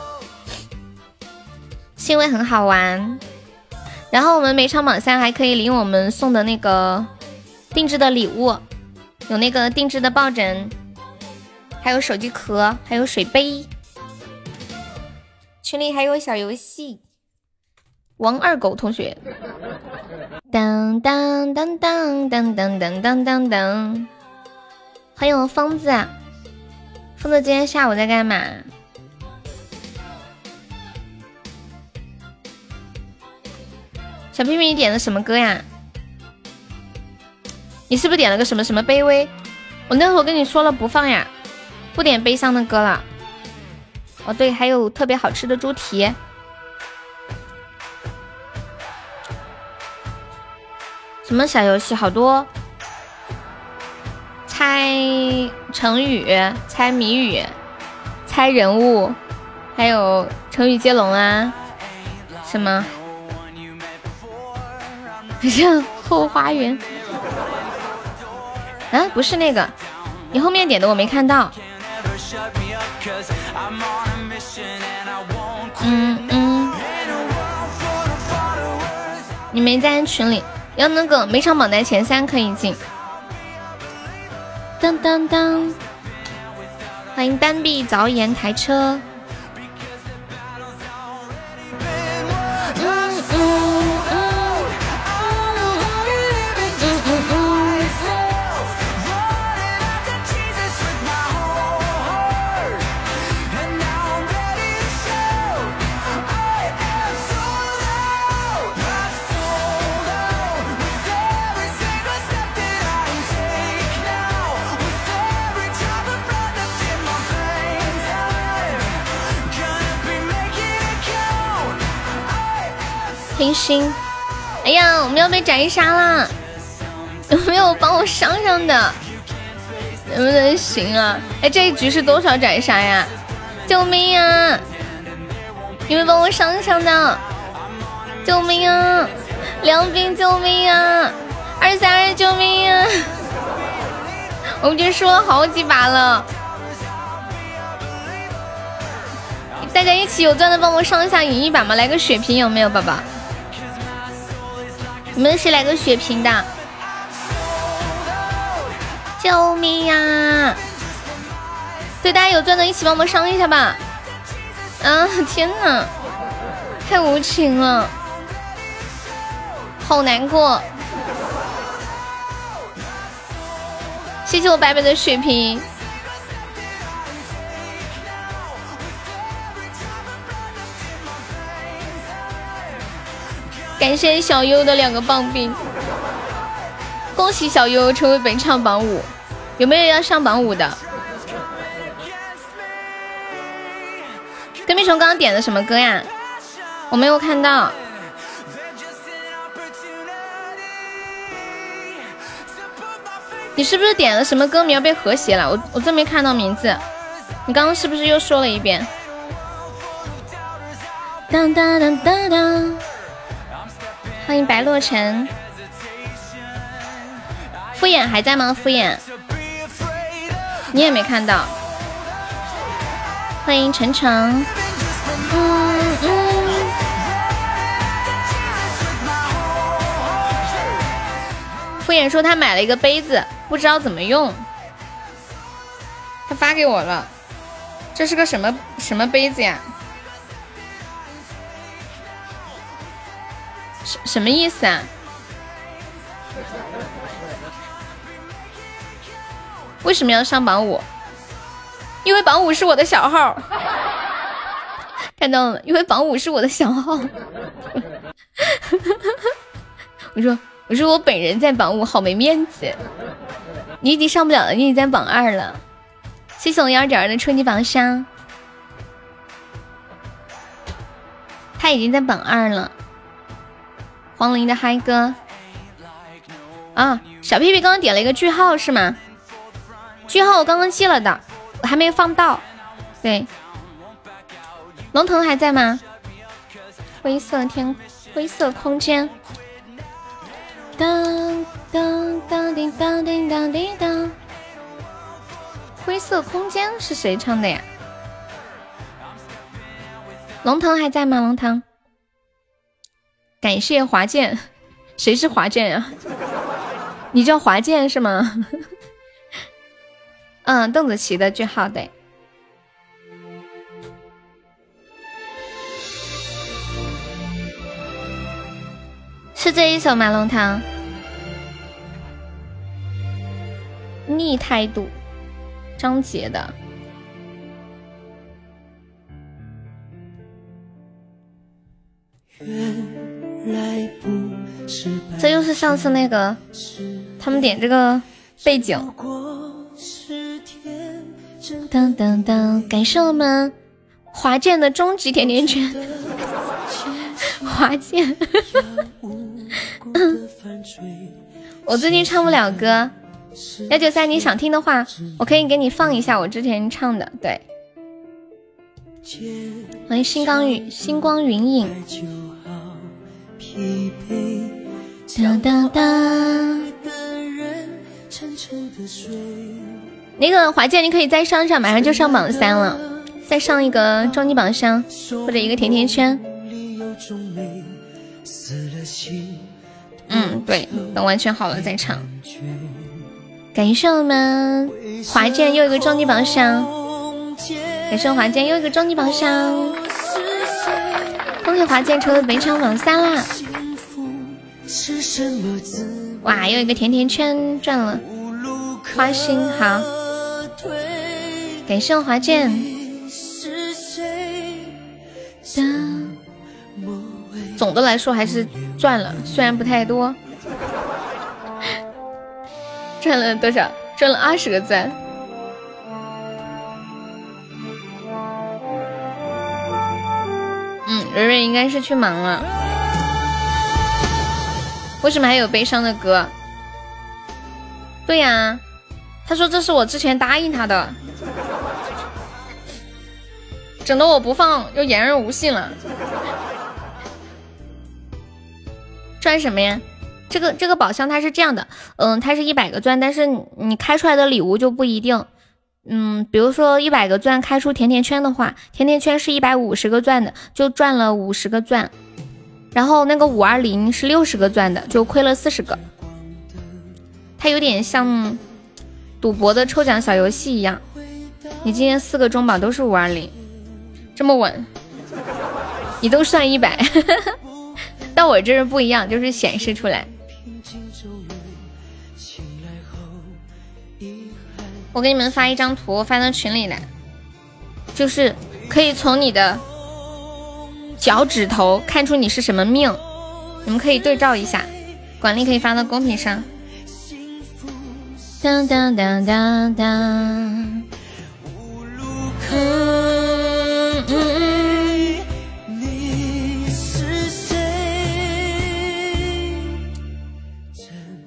是因为很好玩，然后我们每场榜三还可以领我们送的那个定制的礼物，有那个定制的抱枕，还有手机壳，还有水杯，群里还有小游戏。王二狗同学，当当当当当当当当当当，欢迎我疯子，疯子今天下午在干嘛？小屁屁，你点的什么歌呀？你是不是点了个什么什么卑微？我那会儿跟你说了不放呀，不点悲伤的歌了。哦对，还有特别好吃的猪蹄。什么小游戏？好多，猜成语、猜谜语、猜人物，还有成语接龙啊，什么？像后花园，啊，不是那个，你后面点的我没看到。嗯嗯，你没在群里，要那个每场榜单前三可以进。当当当，欢迎单臂凿岩台车。心，哎呀，我们要被斩杀啦！有 没有帮我上上的？能不能行啊？哎，这一局是多少斩杀呀？救命啊！你们帮我上上的？救命啊！梁斌，救命啊！二三二，救命啊！我们已经输了好几把了，大家一起有钻的帮我上一下赢一把吗？来个血瓶有没有，宝宝？你们谁来个血瓶的？救命呀！对，大家有钻的，一起帮忙上一下吧。啊，天哪，太无情了，好难过。谢谢我白白的血瓶，感谢小优的两个棒冰，恭喜小优成为本场榜五，有没有要上榜五的？跟屁虫刚刚点的什么歌呀？我没有看到。你是不是点了什么歌名被和谐了？我我真没看到名字。你刚刚是不是又说了一遍？当当当当当！欢迎白洛尘。敷衍还在吗？敷衍，你也没看到。欢迎晨晨。嗯嗯。敷衍说他买了一个杯子。不知道怎么用，他发给我了，这是个什么什么杯子呀？什什么意思啊？为什么要上榜五？因为榜五是我的小号，看到了，因为榜五是我的小号。我说我说我本人在榜五，好没面子。你已经上不了了，你已经在榜二了。谢谢我幺二点二的初级榜上，他已经在榜二了。黄龄的嗨歌啊，小屁屁刚刚点了一个句号是吗？句号我刚刚记了的，我还没有放到。对，龙腾还在吗？灰色天，灰色空间。当当当叮当叮当叮当，灰色空间是谁唱的呀？龙腾还在吗？龙腾，感谢华健，谁是华健呀？你叫华健是吗？嗯，邓紫棋的句号对。是这一首吗？龙堂，逆态度，张杰的。这又是上次那个，他们点这个背景。当当当，感谢我们华健的终极甜甜圈。华健。我最近唱不了歌，幺九三，你想听的话，我可以给你放一下我之前唱的。对，欢迎星光云星光云影。哒哒哒。那个华健，你可以再上上，马上就上榜三了，再上一个终极榜上，或者一个甜甜圈。嗯，对，等完全好了再唱。感谢我们华健又一个终极宝箱，感谢华健又一个终极宝箱，恭喜华健成为本场榜三啦！哇，又一个甜甜圈赚了，花心好，感谢华健。总的来说还是赚了，虽然不太多，赚了多少？赚了二十个赞。嗯，蕊蕊应该是去忙了。为什么还有悲伤的歌？对呀，他说这是我之前答应他的，整的我不放又言而无信了。赚什么呀？这个这个宝箱它是这样的，嗯，它是一百个钻，但是你开出来的礼物就不一定。嗯，比如说一百个钻开出甜甜圈的话，甜甜圈是一百五十个钻的，就赚了五十个钻。然后那个五二零是六十个钻的，就亏了四十个。它有点像赌博的抽奖小游戏一样。你今天四个中宝都是五二零，这么稳，你都算一百。但我这是不一样，就是显示出来。我给你们发一张图，发到群里来，就是可以从你的脚趾头看出你是什么命，你们可以对照一下，管理可以发到公屏上。当当当当当。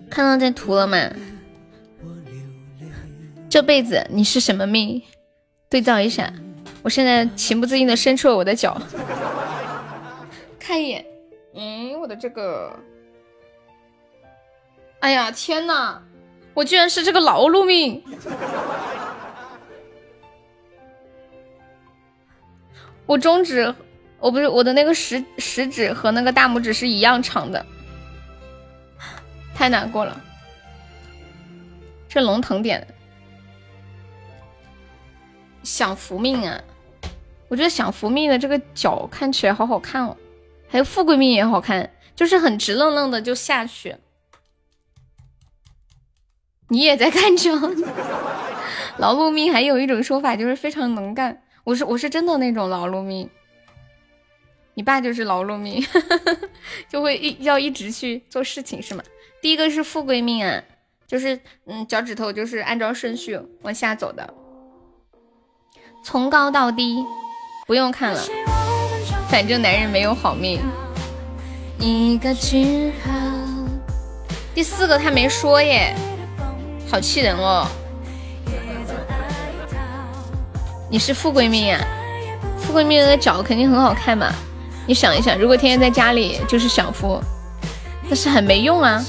看到这图了吗？这辈子你是什么命？对照一下，我现在情不自禁的伸出了我的脚，看一眼。嗯，我的这个，哎呀天呐，我居然是这个劳碌命！我中指，我不是我的那个食食指和那个大拇指是一样长的，太难过了，这龙腾点。享福命啊！我觉得享福命的这个脚看起来好好看哦，还有富贵命也好看，就是很直愣愣的就下去。你也在看脚？劳碌命还有一种说法就是非常能干，我是我是真的那种劳碌命。你爸就是劳碌命，就会一要一直去做事情是吗？第一个是富贵命啊，就是嗯脚趾头就是按照顺序往下走的。从高到低，不用看了，反正男人没有好命。一个句号。第四个他没说耶，好气人哦。你是富贵命啊？富贵命的脚肯定很好看嘛。你想一想，如果天天在家里就是享福，那是很没用啊。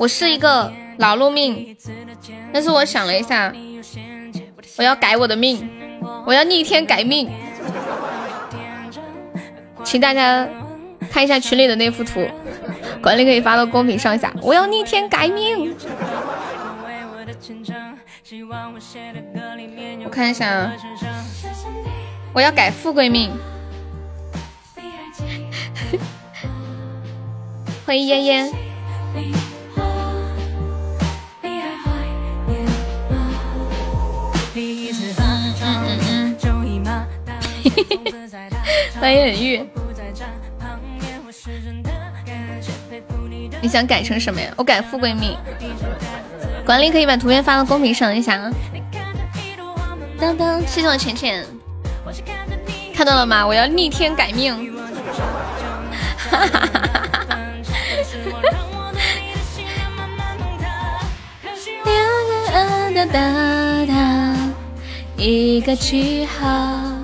我是一个劳碌命，但是我想了一下，我要改我的命，我要逆天改命，请大家看一下群里的那幅图，管理可以发到公屏上一下。我要逆天改命，我看一下，我要改富贵命。欢迎嫣嫣。欢迎很玉。你想改成什么呀？我改富贵命。管理可以把图片发到公屏上一下啊。当当，谢谢我浅浅。看到了吗？我要逆天改命。哈哈哈哈哈哈！一个句号。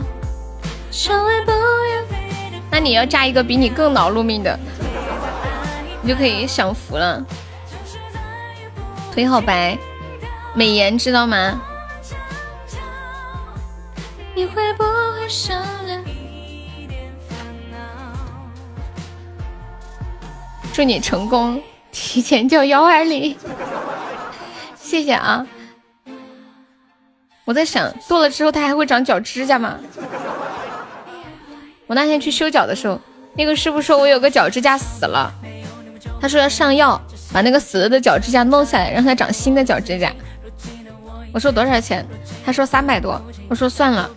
那你要加一个比你更劳碌命的，你就可以享福了。腿好白，美颜知道吗？祝你成功，提前叫幺二零，谢谢啊！我在想，剁了之后它还会长脚指甲吗？我那天去修脚的时候，那个师傅说我有个脚趾甲死了，他说要上药把那个死了的脚趾甲弄下来，让它长新的脚趾甲。我说多少钱？他说三百多。我说算了，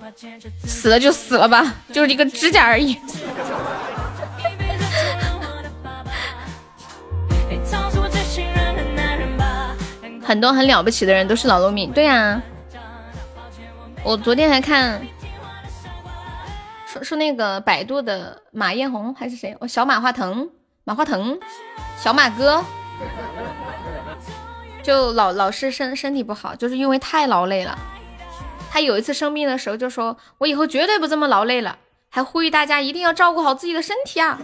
死了就死了吧，就是一个指甲而已。很多很了不起的人都是劳碌命。对呀，我昨天还看，说那个百度的马艳红还是谁？我小马化腾，马化腾，小马哥，就老老是身身体不好，就是因为太劳累了。他有一次生病的时候就说：“我以后绝对不这么劳累了。”还呼吁大家一定要照顾好自己的身体啊，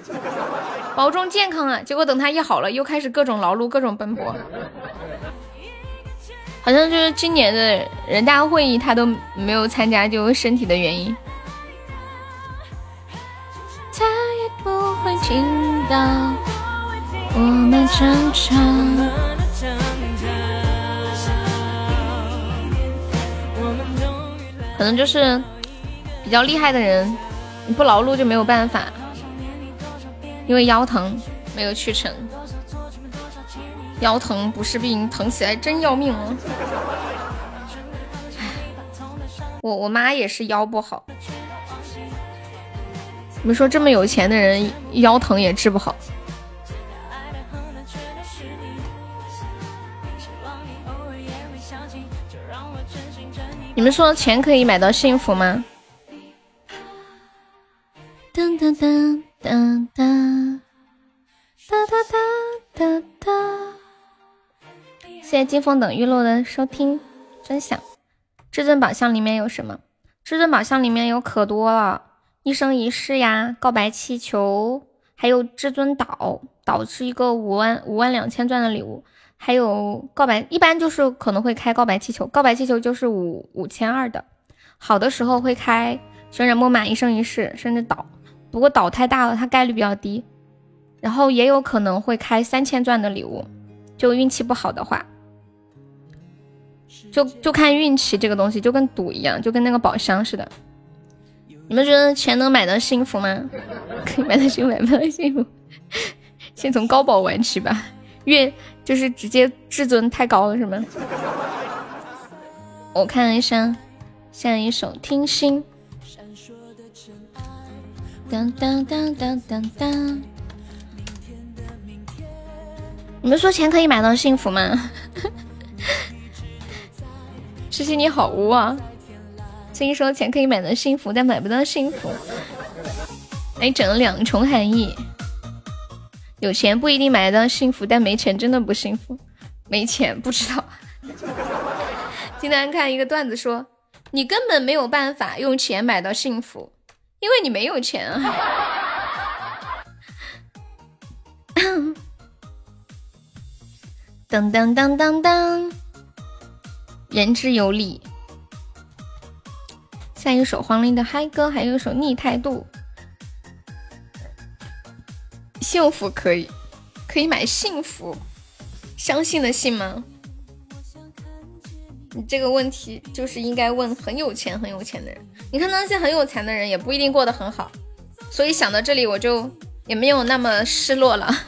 保重健康啊！结果等他一好了，又开始各种劳碌，各种奔波。好像就是今年的人大会议他都没有参加，就身体的原因。到我们争吵。可能就是比较厉害的人。你不劳碌就没有办法，因为腰疼没有去成。腰疼不是病，疼起来真要命哦。我我妈也是腰不好。你们说这么有钱的人腰疼也治不好？你们说钱可以买到幸福吗？噔噔噔噔噔，哒哒哒哒哒。谢谢金风等玉露的收听分享。至尊宝箱里面有什么？至尊宝箱里面有可多了，一生一世呀，告白气球，还有至尊岛，岛是一个五万五万两千钻的礼物，还有告白，一般就是可能会开告白气球，告白气球就是五五千二的，好的时候会开旋转木马，一生一世，甚至岛。不过岛太大了，它概率比较低，然后也有可能会开三千钻的礼物，就运气不好的话，就就看运气这个东西，就跟赌一样，就跟那个宝箱似的。你们觉得钱能买到幸福吗？可以买到幸福，买不到幸福，先从高宝玩起吧。越就是直接至尊太高了是吗？我看一下，下一首听心。当当当当当当！你们说钱可以买到幸福吗？诗诗你好污啊！所以说钱可以买到幸福，但买不到幸福。哎，整了两重含义。有钱不一定买得到幸福，但没钱真的不幸福。没钱不知道。今天看一个段子说，你根本没有办法用钱买到幸福。因为你没有钱啊！当当当当当，言之有理。下一首黄龄的嗨歌，还有一首逆态度。幸福可以，可以买幸福，相信的信吗？你这个问题就是应该问很有钱很有钱的人。你看那些很有钱的人也不一定过得很好，所以想到这里我就也没有那么失落了。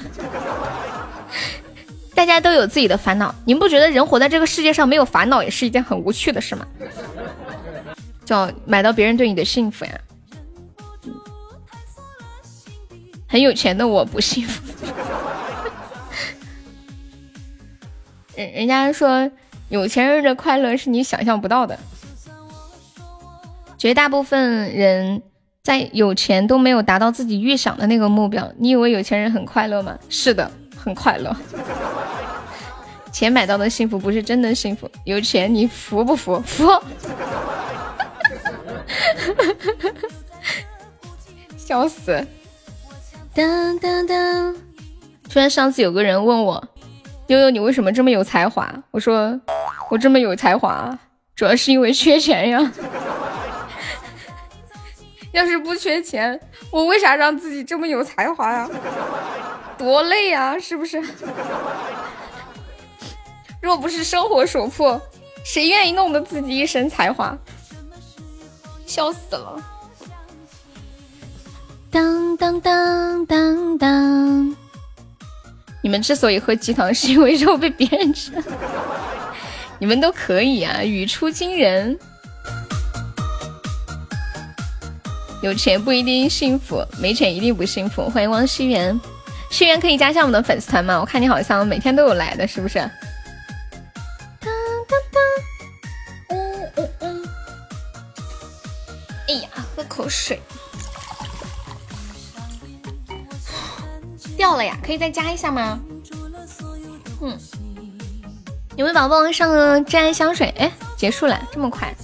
大家都有自己的烦恼，你们不觉得人活在这个世界上没有烦恼也是一件很无趣的事吗？叫买到别人对你的幸福呀。很有钱的我不幸福。人人家说。有钱人的快乐是你想象不到的。绝大部分人在有钱都没有达到自己预想的那个目标。你以为有钱人很快乐吗？是的，很快乐。钱买到的幸福不是真的幸福。有钱你服不服？服。笑死。当当当。突然上次有个人问我。悠悠，你为什么这么有才华？我说我这么有才华，主要是因为缺钱呀。要是不缺钱，我为啥让自己这么有才华呀？多累呀，是不是？若不是生活所迫，谁愿意弄得自己一身才华？笑死了！当当当当当。你们之所以喝鸡汤，是因为肉被别人吃。你们都可以啊，语出惊人。有钱不一定幸福，没钱一定不幸福。欢迎汪熙元，熙元可以加下我们的粉丝团吗？我看你好像每天都有来的，是不是？口水。掉了呀，可以再加一下吗？嗯，有没有宝宝上个真爱香水？哎，结束了，这么快。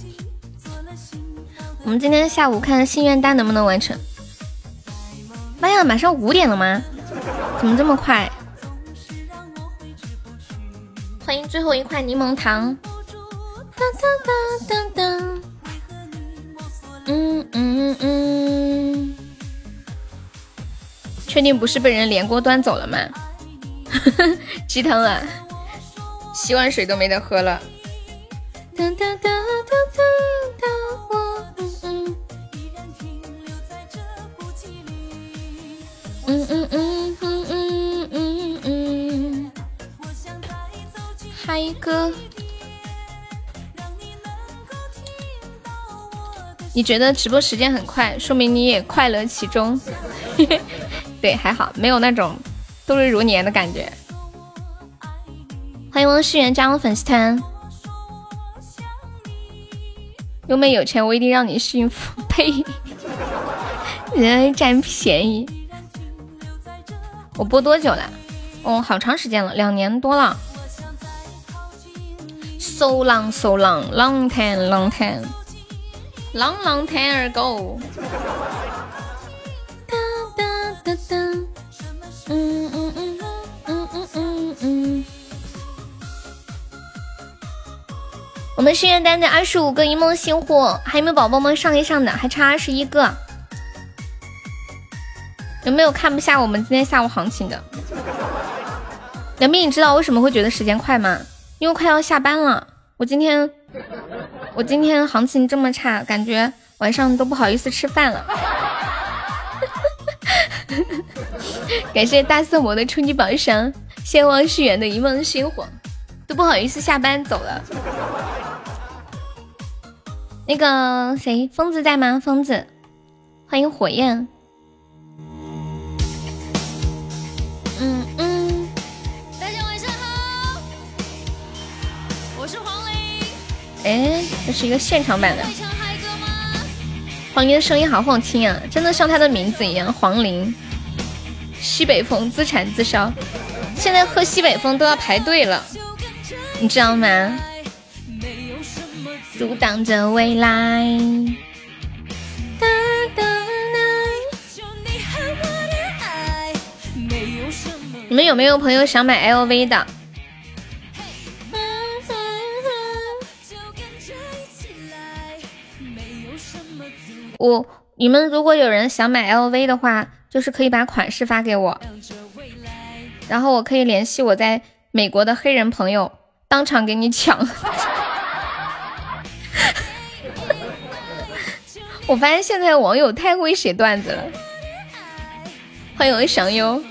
我们今天下午看心愿单能不能完成？妈呀，马上五点了吗？怎么这么快？欢迎最后一块柠檬糖。当当当当当。嗯嗯嗯。确定不是被人连锅端走了吗？鸡汤啊，洗碗水都没得喝了。当当当当当我嗯嗯嗯嗯嗯嗯嗯。嗨哥，你觉得直播时间很快，说明你也快乐其中。对，还好没有那种度日如年的感觉。欢迎汪世源加入粉丝团。优妹有钱，我一定让你幸福。呸！人占便宜。我播多久了？哦，好长时间了，两年多了。So long, so long, long time, long time, long long time ago. 嗯嗯嗯嗯嗯嗯嗯。我们心愿单的二十五个一梦星火，还有没有宝宝们上一上的？还差二十一个。有没有看不下我们今天下午行情的？梁斌，你知道为什么会觉得时间快吗？因为快要下班了。我今天我今天行情这么差，感觉晚上都不好意思吃饭了。感谢大色魔的初级宝箱，谢谢汪世元的一梦星火，都不好意思下班走了。那个谁，疯子在吗？疯子，欢迎火焰。哎，这是一个现场版的。黄龄的声音好好听啊，真的像他的名字一样，黄龄。西北风自产自销，现在喝西北风都要排队了，你知道吗？阻挡着未来。你们有没有朋友想买 LV 的？我，你们如果有人想买 LV 的话。就是可以把款式发给我，然后我可以联系我在美国的黑人朋友，当场给你抢。我发现现在网友太会写段子了。欢迎祥优，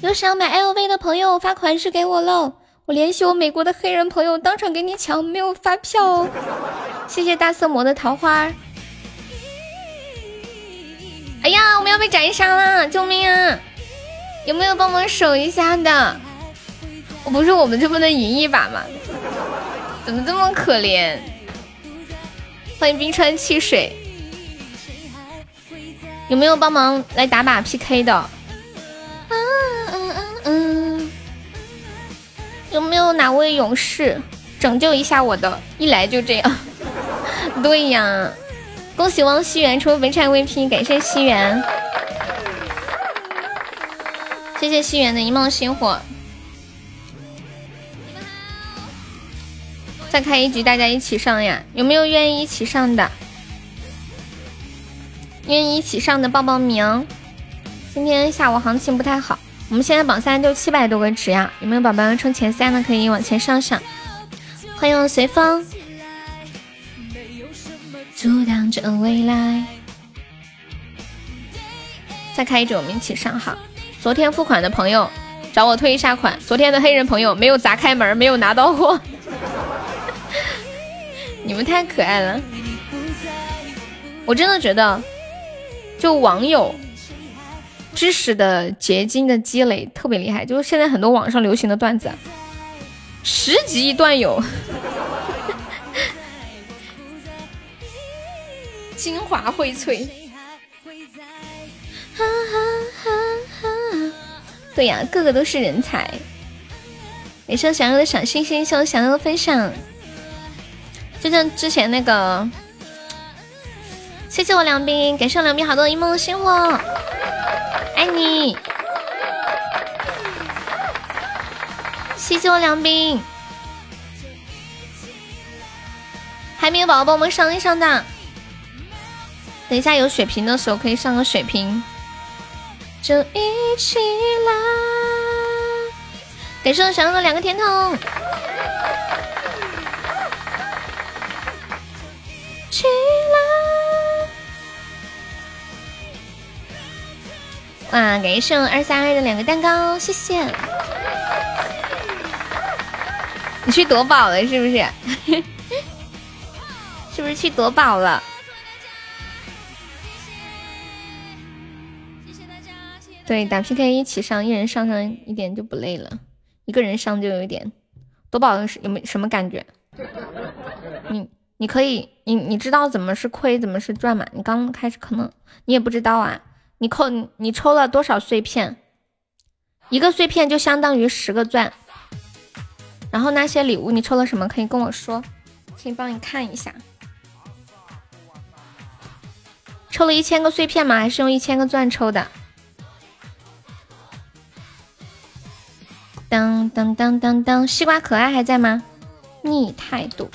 有想买 LV 的朋友发款式给我喽，我联系我美国的黑人朋友，当场给你抢，没有发票哦。谢谢大色魔的桃花。哎呀，我们要被斩杀了！救命啊！有没有帮忙守一下的？我不是我们就不能赢一把吗？怎么这么可怜？欢迎冰川汽水。有没有帮忙来打把 PK 的？嗯嗯嗯嗯。有没有哪位勇士拯救一下我的？一来就这样。对呀。恭喜汪西元出本场 VP，感谢西元，谢谢西元的一梦星火。再开一局，大家一起上呀！有没有愿意一起上的？愿意一起上的报报名。今天下午行情不太好，我们现在榜三就七百多个值呀！有没有宝宝要冲前三的，可以往前上上。欢迎随风。阻挡着未来。再开一局，我们一起上哈。昨天付款的朋友找我退一下款。昨天的黑人朋友没有砸开门，没有拿到货。你们太可爱了，我真的觉得，就网友知识的结晶的积累特别厉害。就是现在很多网上流行的段子，十级一段友。精华荟萃。对呀，个个都是人才。感谢想要的小星星，谢我想要的分享。就像之前那个，谢谢我梁斌，感谢我梁斌好多一梦星火，爱你。谢谢我梁斌，还没有宝宝帮我们上一上的，等一下有血瓶的时候可以上个血瓶，就一起来。感谢我小杨的两个甜筒，起来！哇，感谢我二三二的两个蛋糕，谢谢。你去夺宝了是不是？是不是去夺宝了？对，打 PK 一起上，一人上上一点就不累了，一个人上就有一点。夺宝是有没什么感觉？你你可以，你你知道怎么是亏，怎么是赚吗？你刚开始可能你也不知道啊。你扣你抽了多少碎片？一个碎片就相当于十个钻。然后那些礼物你抽了什么？可以跟我说，可以帮你看一下。抽了一千个碎片吗？还是用一千个钻抽的？当当当当当，西瓜可爱还在吗？逆态度。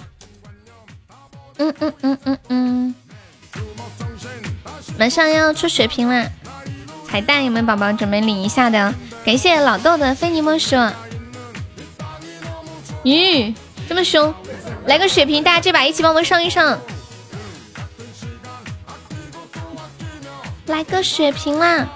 嗯嗯嗯嗯嗯。马上要出血瓶啦！彩蛋有没有宝宝准备领一下的？感谢老豆的非你莫属。咦，这么凶！来个血瓶，大家这把一起帮我们上一上。来个血瓶啦！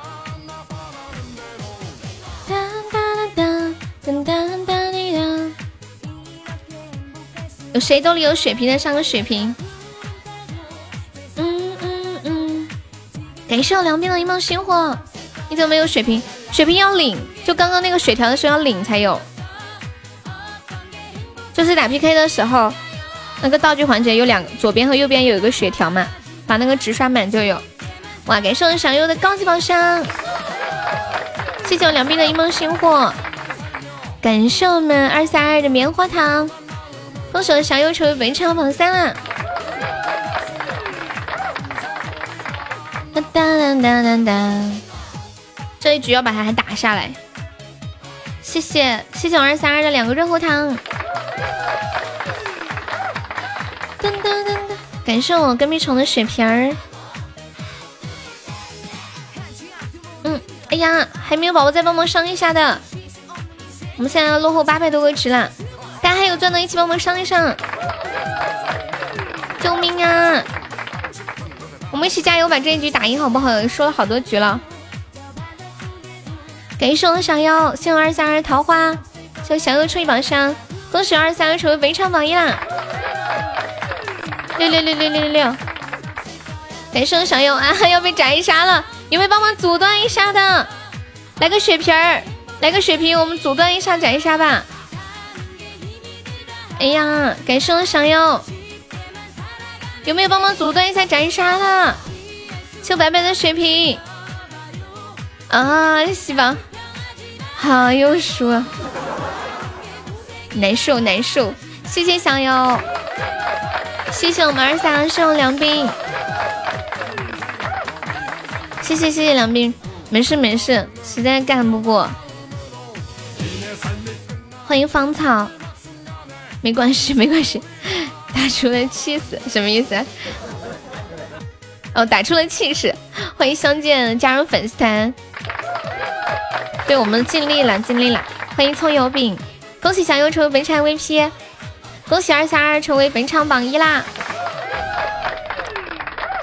有谁兜里有血瓶的上个血瓶？感谢我梁斌的一梦星火。你怎么没有血瓶？血瓶要领，就刚刚那个血条的时候要领才有。就是打 PK 的时候，那个道具环节有两，左边和右边有一个血条嘛，把那个值刷满就有。哇，感谢我小优的高级宝箱，谢谢我两边的一梦星火，感谢我们二三二的棉花糖，恭喜我小优成为本场榜三了。哒哒哒哒哒，这一局要把它还打下来。谢谢谢谢我二三二的两个热乎糖。噔噔噔噔，感谢我跟屁虫的血瓶儿。嗯，哎呀，还没有宝宝再帮忙上一下的，我们现在落后八百多个值了，大家还有钻的，一起帮忙上一上。救命啊！我们一起加油，把这一局打赢好不好？说了好多局了。感谢我小妖，谢我二三二桃花，谢我小妖出一宝箱。恭喜二三二成为本场榜一啦！六六六六六六六！感谢我小优啊，要被斩杀了！有没有帮忙阻断一下的？来个血瓶儿，来个血瓶，我们阻断一下斩杀吧！哎呀，感谢我小优，有没有帮忙阻断一下斩杀的？谢白白的血瓶。啊！希望好又输。难受难受，谢谢小优，谢谢我们二三谢我梁斌，谢谢谢谢梁斌，没事没事，实在干不过，欢迎芳草，没关系没关系，打出了气势什么意思？哦，打出了气势，欢迎相见加入粉丝团，对我们尽力了尽力了，欢迎葱油饼。恭喜小优成为本场 VP，恭喜二三二成为本场榜一啦！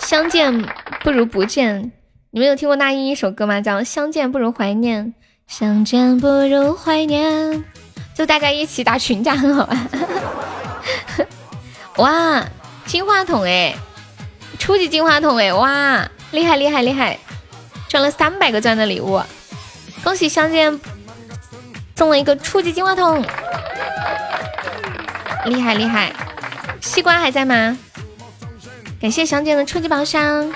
相见不如不见，你们有听过那英一首歌吗？叫《相见不如怀念》，相见不如怀念，就大家一起打群架很好玩。哇，金话筒哎，初级金话筒哎，哇，厉害厉害厉害，赚了三百个钻的礼物，恭喜相见。送了一个初级金话筒，厉害厉害！西瓜还在吗？感谢香姐的初级宝箱，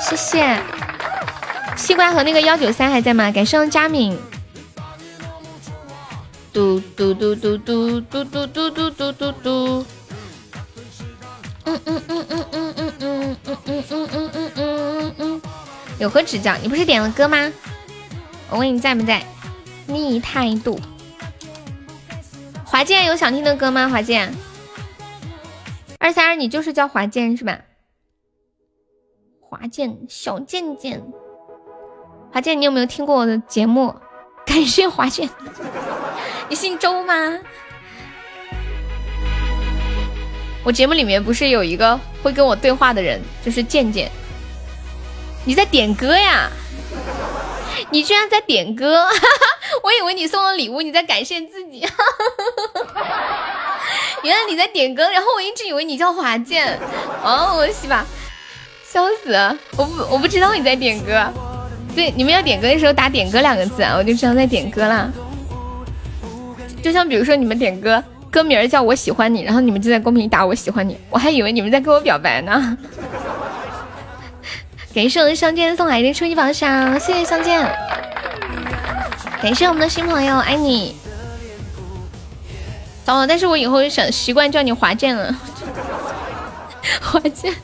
谢谢。西瓜和那个幺九三还在吗？感谢佳敏。嘟嘟嘟嘟嘟嘟嘟嘟嘟嘟嘟嘟。嗯嗯嗯嗯嗯嗯嗯嗯嗯嗯嗯嗯嗯嗯。有何指教？你不是点了歌吗？我问你在不在？逆态度。华健有想听的歌吗？华健。二三二，你就是叫华健是吧？华健，小健健。华健，你有没有听过我的节目？感谢华健。你姓周吗？我节目里面不是有一个会跟我对话的人，就是健健。你在点歌呀？你居然在点歌！我以为你送了礼物，你在感谢自己。原来你在点歌，然后我一直以为你叫华健。哦，我西吧，笑死！我不我不知道你在点歌。对，你们要点歌的时候打“点歌”两个字啊，我就知道在点歌啦。就像比如说你们点歌，歌名叫我喜欢你，然后你们就在公屏打我喜欢你，我还以为你们在跟我表白呢。感谢我的相见送来的初级宝箱，谢谢相见。感谢我们的新朋友，爱你。哦，但是我以后想习惯叫你华健了。华健，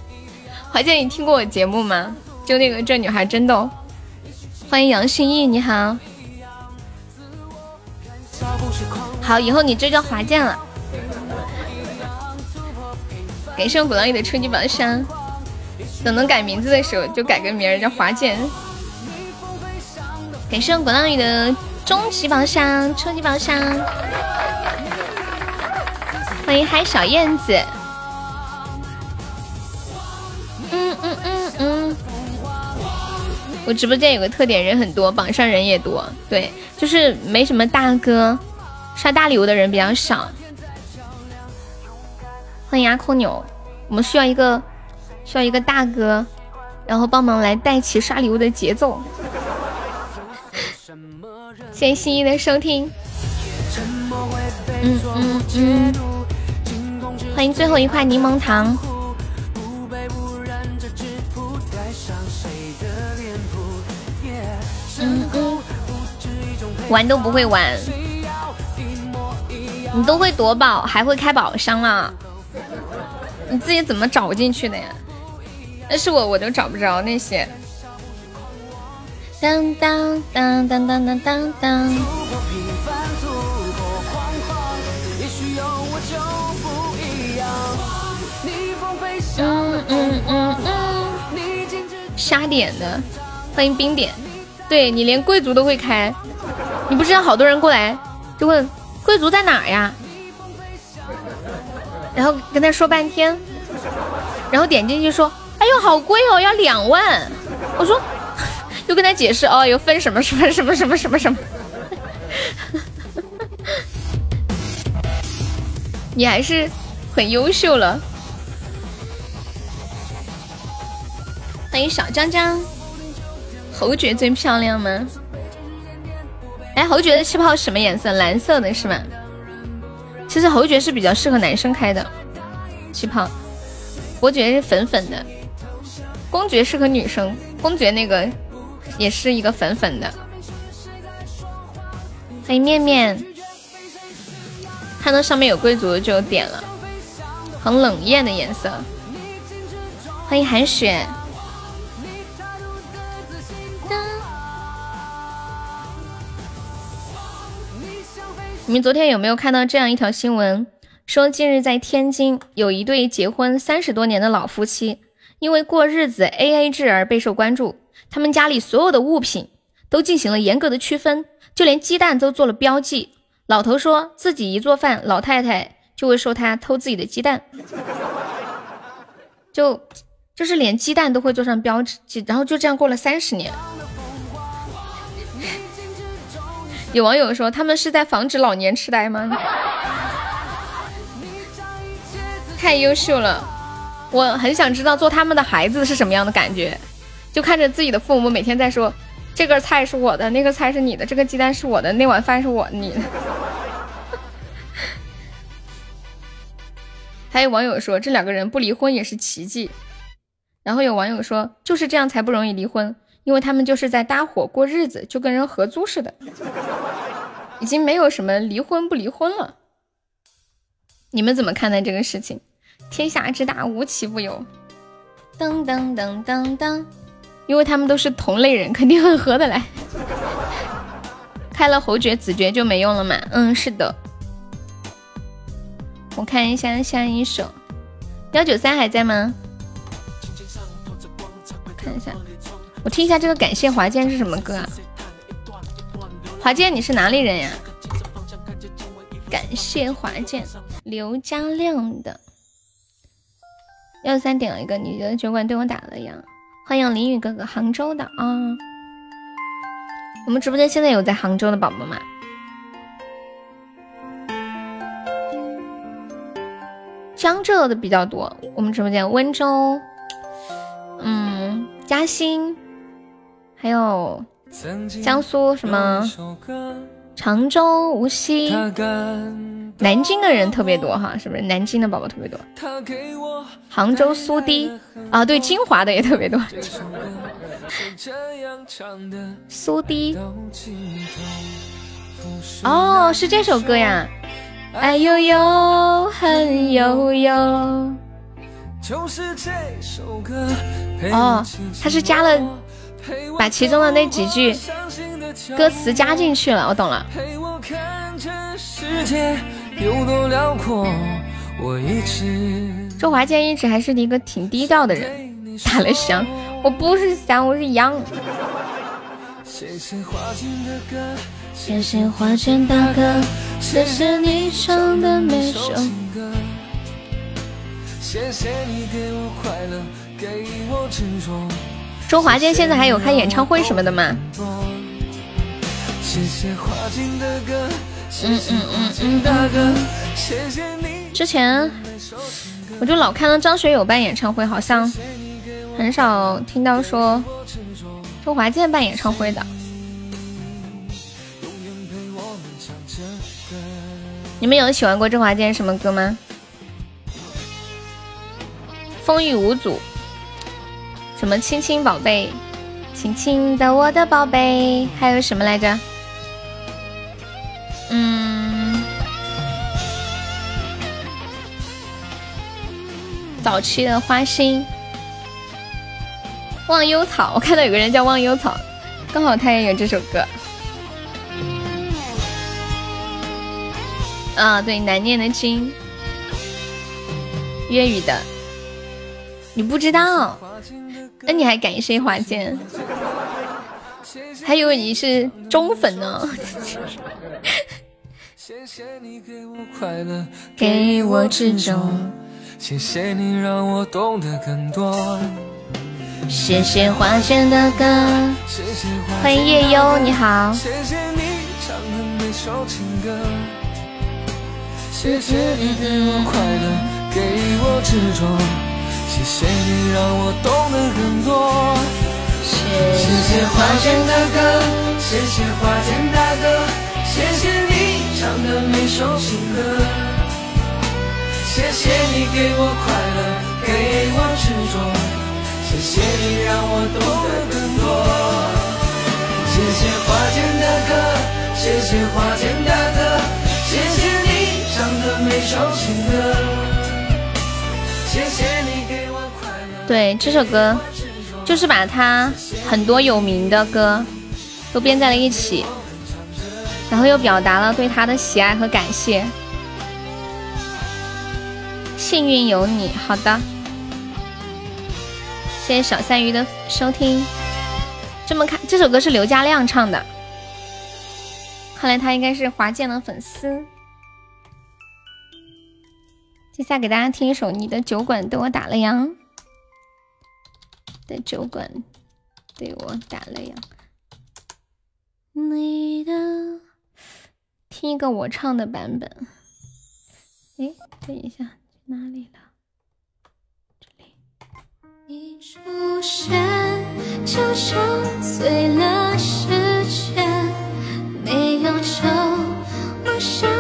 华健，你听过我节目吗？就那个这女孩真逗。欢迎杨心意，你好。好，以后你就叫华健了。感谢我鼓浪屿的初级宝箱。等能改名字的时候，就改个名儿叫华健。感谢我鼓浪屿的终极宝箱、初级宝箱。欢迎嗨小燕子。嗯嗯嗯嗯。我直播间有个特点，人很多，榜上人也多。对，就是没什么大哥，刷大礼物的人比较少。欢迎阿空牛，我们需要一个。需要一个大哥，然后帮忙来带起刷礼物的节奏。谢谢心意的收听。嗯嗯嗯。欢迎最后一块柠檬糖。嗯嗯。玩都不会玩，你都会夺宝，还会开宝箱了？你自己怎么找进去的呀？那是我，我都找不着那些。当当当当当当当当。嗯嗯嗯嗯。瞎点的，欢迎冰点。对你连贵族都会开，你不知道好多人过来就问贵族在哪呀？然后跟他说半天，然后点进去说。哎呦，好贵哦，要两万！我说，又跟他解释哦，又分什么什么什么什么什么什么。你还是很优秀了。欢迎小江江，侯爵最漂亮吗？哎，侯爵的气泡什么颜色？蓝色的是吗？其实侯爵是比较适合男生开的气泡，伯爵是粉粉的。公爵适合女生，公爵那个也是一个粉粉的。欢迎面面，看到上面有贵族就点了，很冷艳的颜色。欢迎寒雪。你们昨天有没有看到这样一条新闻？说近日在天津有一对结婚三十多年的老夫妻。因为过日子 A A 制而备受关注，他们家里所有的物品都进行了严格的区分，就连鸡蛋都做了标记。老头说自己一做饭，老太太就会说他偷自己的鸡蛋，就就是连鸡蛋都会做上标记，然后就这样过了三十年。有网友说他们是在防止老年痴呆吗？太优秀了。我很想知道做他们的孩子是什么样的感觉，就看着自己的父母每天在说，这个菜是我的，那个菜是你的，这个鸡蛋是我的，那碗饭是我你的。还有网友说这两个人不离婚也是奇迹。然后有网友说就是这样才不容易离婚，因为他们就是在搭伙过日子，就跟人合租似的，已经没有什么离婚不离婚了。你们怎么看待这个事情？天下之大，无奇不有。噔噔噔噔噔，因为他们都是同类人，肯定很合得来。开了侯爵子爵就没用了嘛？嗯，是的。我看一下下一首，幺九三还在吗？看一下，我听一下这个感谢华健是什么歌啊？华健你是哪里人呀？感谢华健，刘家亮的。幺三点了一个，你的酒馆对我打了烊。欢迎林雨哥哥，杭州的啊。我们直播间现在有在杭州的宝宝吗？江浙的比较多，我们直播间温州，嗯，嘉兴，还有江苏什么常州、无锡。南京的人特别多哈，是不是？南京的宝宝特别多。杭州苏堤啊，对，金华的也特别多。苏堤，哦，是这首歌呀。爱悠悠，恨悠悠。哦，他是加了，把其中的那几句歌词加进去了，我懂了。有多辽阔，我一直。周华健一直还是一个挺低调的人。打了香，我不是香，我是羊。谢谢华健的歌，谢谢华健大哥，谢谢你唱的每首歌。谢谢你给我快乐，给我执着。周华健现在还有开演唱会什么的吗？嗯嗯嗯嗯，之前我就老看到张学友办演唱会，好像很少听到说周华健办演唱会的。你们有喜欢过周华健什么歌吗？风雨无阻，什么亲亲宝贝，亲亲的我的宝贝，还有什么来着？嗯，早期的花心，忘忧草，我看到有个人叫忘忧草，刚好他也有这首歌。啊，对，难念的经，粤语的，你不知道，那你还感谢华健，还以为你是忠粉呢。谢谢你给我快乐，给我执着。谢谢你让我懂得更多。谢谢花间的歌，欢迎夜幽，你好。谢谢你唱的每首情歌。谢谢你给我快乐，给我执着。谢谢你让我懂得更多。谢谢花间的歌，谢谢花间大哥，谢谢你。唱的每首情歌，谢谢你给我快乐，给我执着，谢谢你让我懂得更多。谢谢花间的歌，谢谢花间大哥，谢谢你唱的每首情歌，谢谢。对，这首歌就是把他很多有名的歌都编在了一起。然后又表达了对他的喜爱和感谢。幸运有你，好的，谢谢小三鱼的收听。这么看，这首歌是刘嘉亮唱的，看来他应该是华健的粉丝。接下来给大家听一首《你的酒馆对我打了烊》，的酒馆对我打了烊，你的。听一个我唱的版本。哎，等一下，去哪里了？这里。你出现，就像醉了世界，没有酒，我像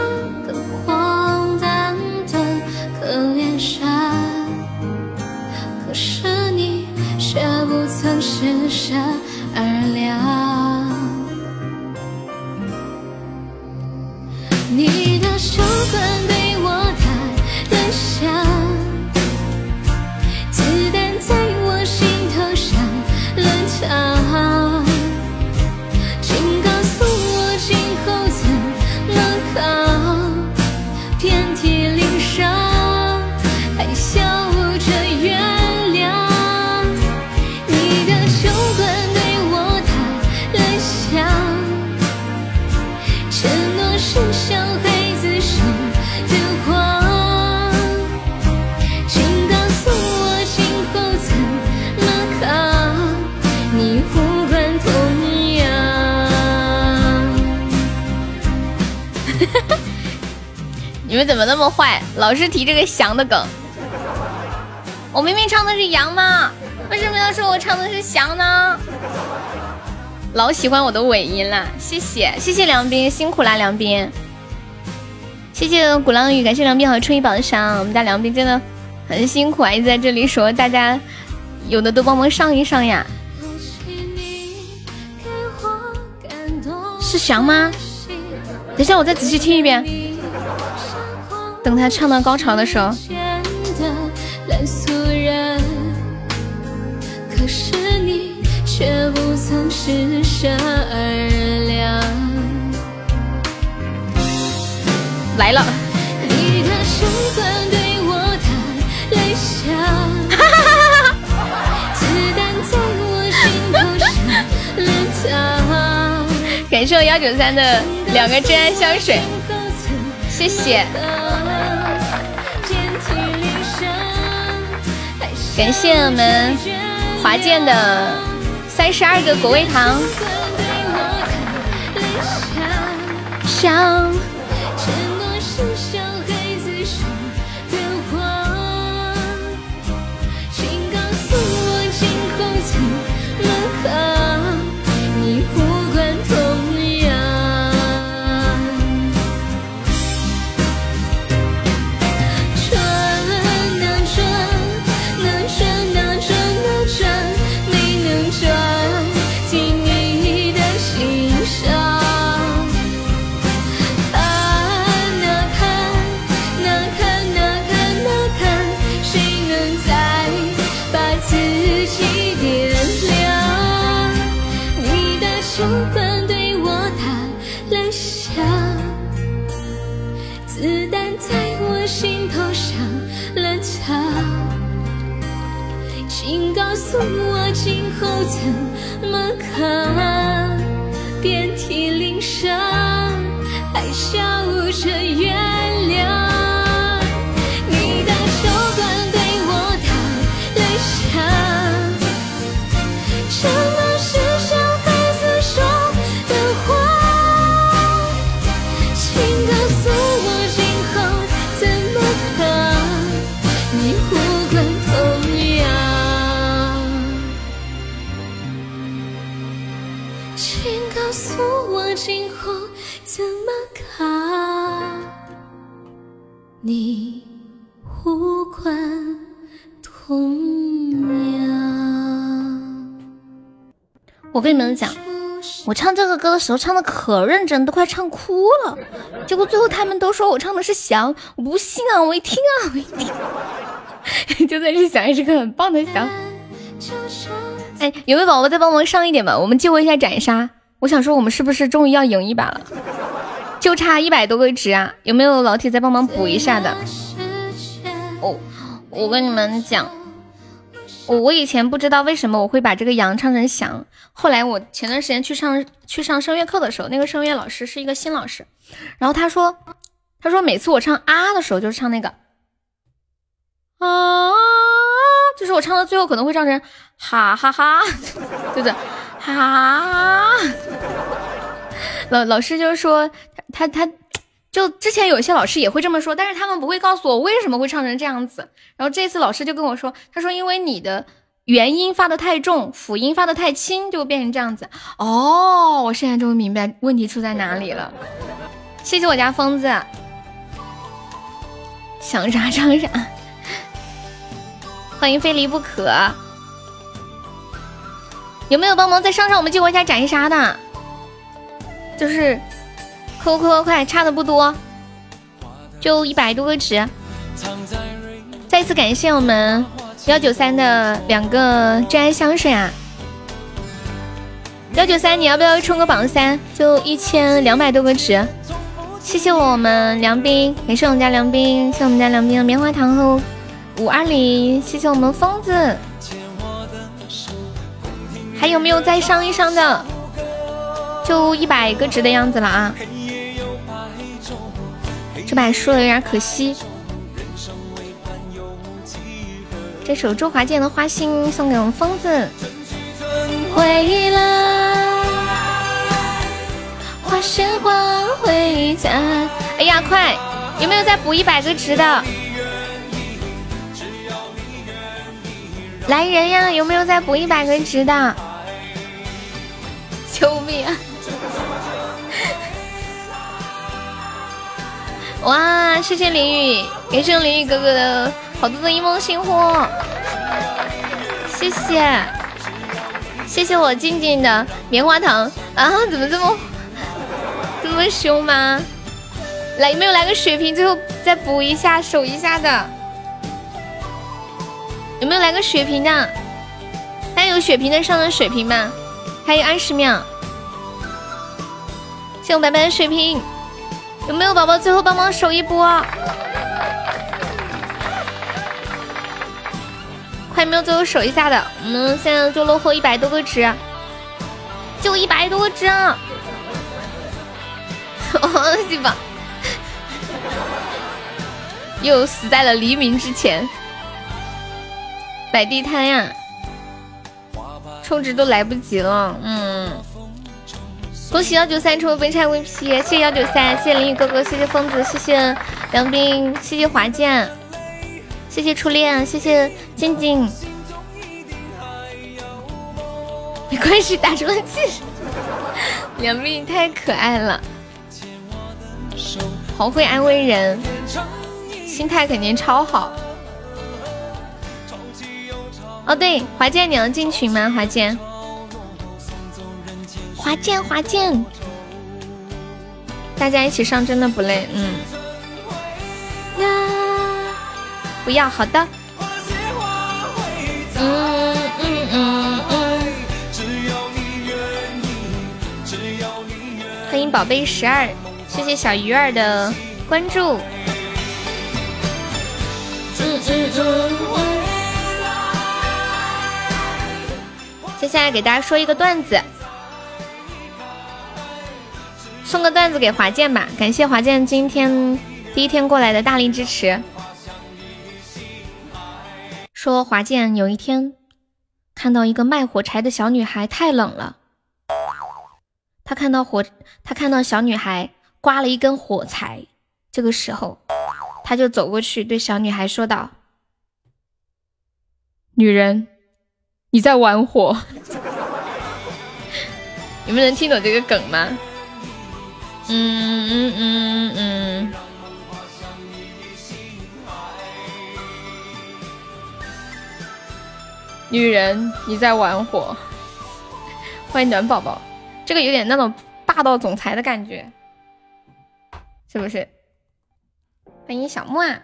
个荒诞的可怜人。可是。却不曾施舍而凉。你的手关闭我的灯箱。你们怎么那么坏，老是提这个翔的梗？我明明唱的是羊吗？为什么要说我唱的是翔呢？老喜欢我的尾音了，谢谢谢谢梁斌，辛苦啦梁斌，谢谢鼓浪屿，感谢梁斌和春一宝的赏，我们家梁斌真的很辛苦啊，一直在这里说，大家有的都帮忙上一上呀。是翔吗？等下我再仔细听一遍。等他唱到高潮的时候，来了。感谢我幺九三的两个真爱香水，谢谢。感谢我们华健的三十二个果味糖。后怎么看？遍体鳞伤，还笑着原你无关痛痒。我跟你们讲，我唱这个歌的时候唱的可认真，都快唱哭了。结果最后他们都说我唱的是翔，我不信啊！我一听啊，我一听，就算是翔也是个很棒的翔。哎，有没有宝宝再帮忙上一点吧？我们救一下斩杀。我想说，我们是不是终于要赢一把了？就差一百多个值啊！有没有老铁再帮忙补一下的？哦，我跟你们讲，我我以前不知道为什么我会把这个羊唱成翔，后来我前段时间去上去上声乐课的时候，那个声乐老师是一个新老师，然后他说，他说每次我唱啊的时候就是唱那个啊，就是我唱到最后可能会唱成哈哈哈，对不对？哈。老老师就是说，他他就之前有些老师也会这么说，但是他们不会告诉我为什么会唱成这样子。然后这次老师就跟我说，他说因为你的元音发的太重，辅音发的太轻，就变成这样子。哦，我现在终于明白问题出在哪里了。谢谢我家疯子，想啥唱啥。欢迎非离不可，有没有帮忙再上上我们激活一下斩杀的？就是，扣扣快，差的不多，就一百多个值。再次感谢我们幺九三的两个真爱香水啊！幺九三，你要不要冲个榜三？就一千两百多个值。谢谢我们梁斌，感谢我们家梁斌，谢谢我们家梁斌的棉花糖和五二零，谢谢我们疯子。还有没有再上一上的？就一百个值的样子了啊！这把输了有点可惜。这首周华健的《花心》送给我们疯子。回来，花谢花回家。哎呀，快！有没有再补一百个值的？来人呀！有没有再补一百个值的？救命啊！哇，谢谢淋雨，感谢淋雨哥哥的好多的一梦星火，谢谢，谢谢我静静的棉花糖啊！怎么这么这么凶吗？来，有没有来个血瓶？最后再补一下，守一下的，有没有来个血瓶的？大家有血瓶的上的血瓶吗？还有二十秒，谢我白白的水瓶。有没有宝宝最后帮忙守一波？快没有最后守一下的，我们现在就落后一百多个值，就一百多个值啊！我去吧，又死在了黎明之前，摆地摊呀，充值都来不及了，嗯。恭喜幺九三成为本场 VP，谢谢幺九三，谢谢淋雨哥哥，谢谢疯子，谢谢梁斌，谢谢华健，谢谢初恋，谢谢静静。没关系，打出了气。梁斌太可爱了，好会安慰人，心态肯定超好。哦对，华健你要进群吗？华健。滑剑，滑剑，大家一起上真的不累，嗯。呀，不要，好的。嗯嗯嗯嗯。欢迎宝贝十二，谢谢小鱼儿的关注。嗯嗯嗯。接下来给大家说一个段子。送个段子给华健吧，感谢华健今天第一天过来的大力支持。说华健有一天看到一个卖火柴的小女孩太冷了，他看到火，他看到小女孩刮了一根火柴，这个时候他就走过去对小女孩说道：“女人，你在玩火。” 你们能听懂这个梗吗？嗯嗯嗯嗯，女人你在玩火，欢迎暖宝宝，这个有点那种霸道总裁的感觉，是不是？欢迎小木啊，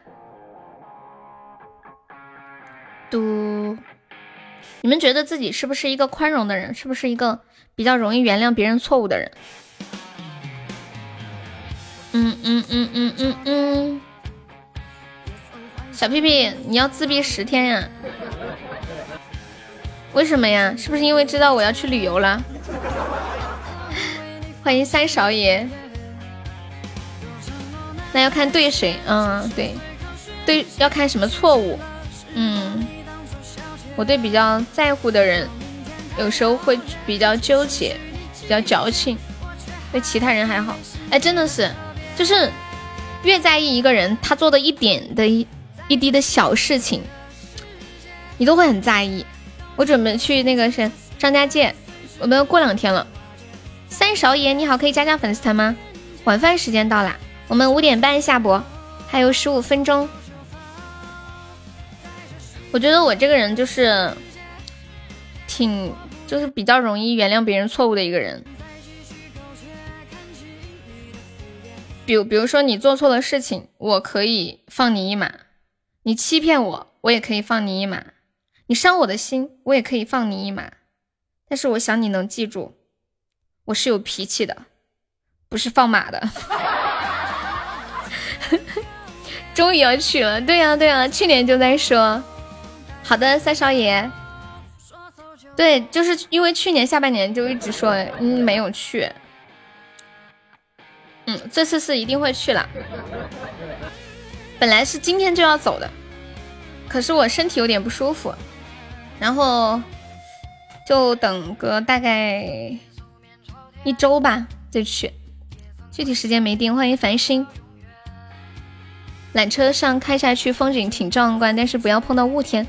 嘟，你们觉得自己是不是一个宽容的人？是不是一个比较容易原谅别人错误的人？嗯嗯嗯嗯嗯嗯，小屁屁，你要自闭十天呀？为什么呀？是不是因为知道我要去旅游了？欢迎三少爷。那要看对谁？嗯，对，对，要看什么错误？嗯，我对比较在乎的人，有时候会比较纠结，比较矫情。对其他人还好。哎，真的是。就是越在意一个人，他做的一点的一一滴的小事情，你都会很在意。我准备去那个是张家界，我们过两天了。三勺爷你好，可以加加粉丝团吗？晚饭时间到啦，我们五点半下播，还有十五分钟。我觉得我这个人就是挺，就是比较容易原谅别人错误的一个人。比比如说你做错了事情，我可以放你一马；你欺骗我，我也可以放你一马；你伤我的心，我也可以放你一马。但是我想你能记住，我是有脾气的，不是放马的。终于要去了，对呀对呀，去年就在说。好的，三少爷。对，就是因为去年下半年就一直说，嗯，没有去。嗯，这次是一定会去了。本来是今天就要走的，可是我身体有点不舒服，然后就等个大概一周吧再去，具体时间没定。欢迎繁星。缆车上开下去风景挺壮观，但是不要碰到雾天。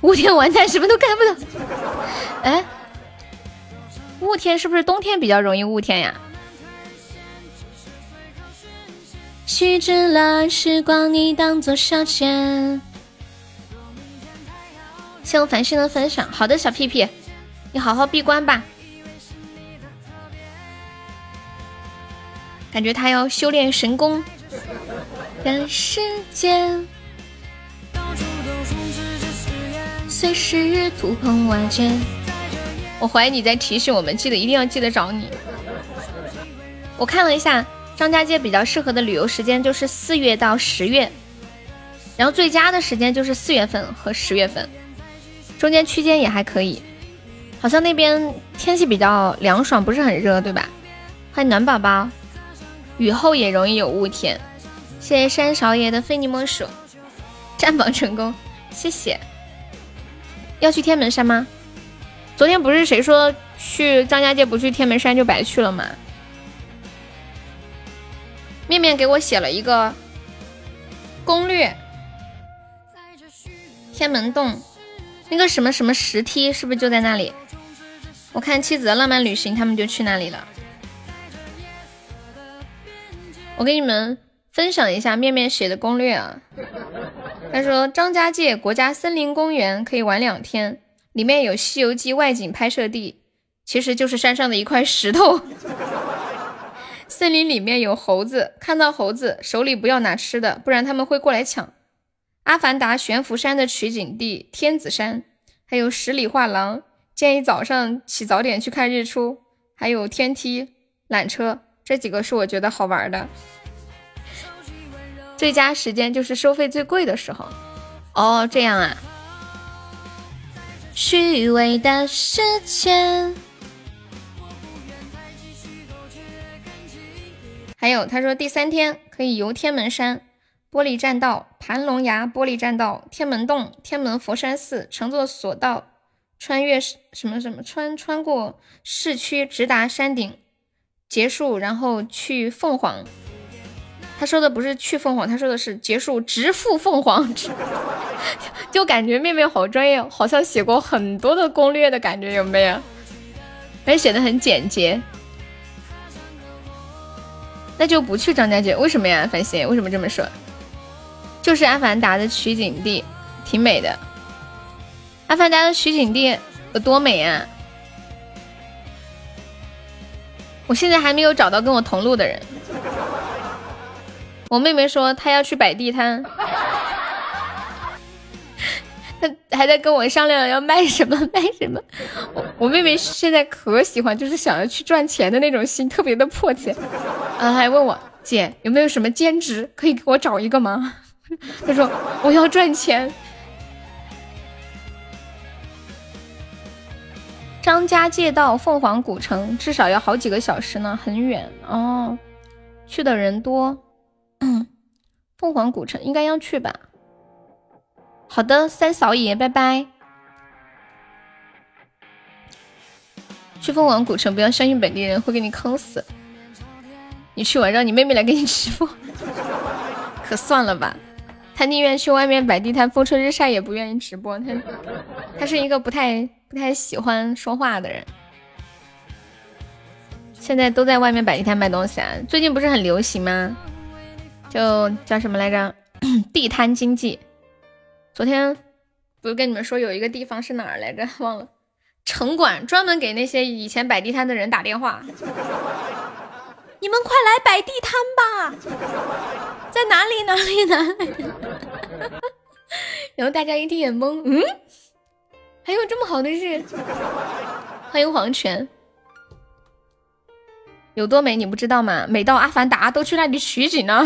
雾天完蛋，什么都看不到。哎，雾天是不是冬天比较容易雾天呀？虚掷了时光，你当作消遣。谢我繁星的分享。好的，小屁屁，你好好闭关吧。感觉他要修炼神功。赶时间。随时突碰瓦解。我怀疑你在提醒我们，记得一定要记得找你。我看了一下，张家界比较适合的旅游时间就是四月到十月，然后最佳的时间就是四月份和十月份，中间区间也还可以。好像那边天气比较凉爽，不是很热，对吧？欢迎暖宝宝。雨后也容易有雾天。谢谢山少爷的非你莫属，占榜成功，谢谢。要去天门山吗？昨天不是谁说去张家界不去天门山就白去了吗？面面给我写了一个攻略，天门洞那个什么什么石梯是不是就在那里？我看妻子的浪漫旅行他们就去那里了。我给你们分享一下面面写的攻略啊。他说：“张家界国家森林公园可以玩两天，里面有《西游记》外景拍摄地，其实就是山上的一块石头。森林里面有猴子，看到猴子手里不要拿吃的，不然他们会过来抢。阿凡达悬浮山的取景地天子山，还有十里画廊，建议早上起早点去看日出。还有天梯、缆车，这几个是我觉得好玩的。”最佳时间就是收费最贵的时候，哦，这样啊。虚伪的世界。还有，他说第三天可以游天门山、玻璃栈道、盘龙崖、玻璃栈道、天门洞、天门佛山寺，乘坐索道穿越什么什么穿穿过市区，直达山顶，结束，然后去凤凰。他说的不是去凤凰，他说的是结束直赴凤凰，就感觉妹妹好专业，好像写过很多的攻略的感觉，有没有？而且写的很简洁。那就不去张家界，为什么呀？繁星为什么这么说？就是阿凡达的取景地，挺美的。阿凡达的取景地有多美啊？我现在还没有找到跟我同路的人。我妹妹说她要去摆地摊，还在跟我商量要卖什么卖什么。我我妹妹现在可喜欢，就是想要去赚钱的那种心，特别的迫切。啊，还问我姐有没有什么兼职可以给我找一个吗？她说我要赚钱。张家界到凤凰古城至少要好几个小时呢，很远哦，去的人多。凤凰古城应该要去吧？好的，三嫂爷，拜拜。去凤凰古城，不要相信本地人，会给你坑死。你去玩，让你妹妹来给你直播，可算了吧。他宁愿去外面摆地摊，风吹日晒也不愿意直播。他他是一个不太不太喜欢说话的人。现在都在外面摆地摊卖东西啊，最近不是很流行吗？就叫什么来着？地摊经济。昨天不是跟你们说有一个地方是哪儿来着？忘了。城管专门给那些以前摆地摊的人打电话。你们快来摆地摊吧，在哪里哪里哪里？然后大家一听也懵，嗯，还有这么好的事？欢迎黄泉，有多美你不知道吗？美到阿凡达都去那里取景呢。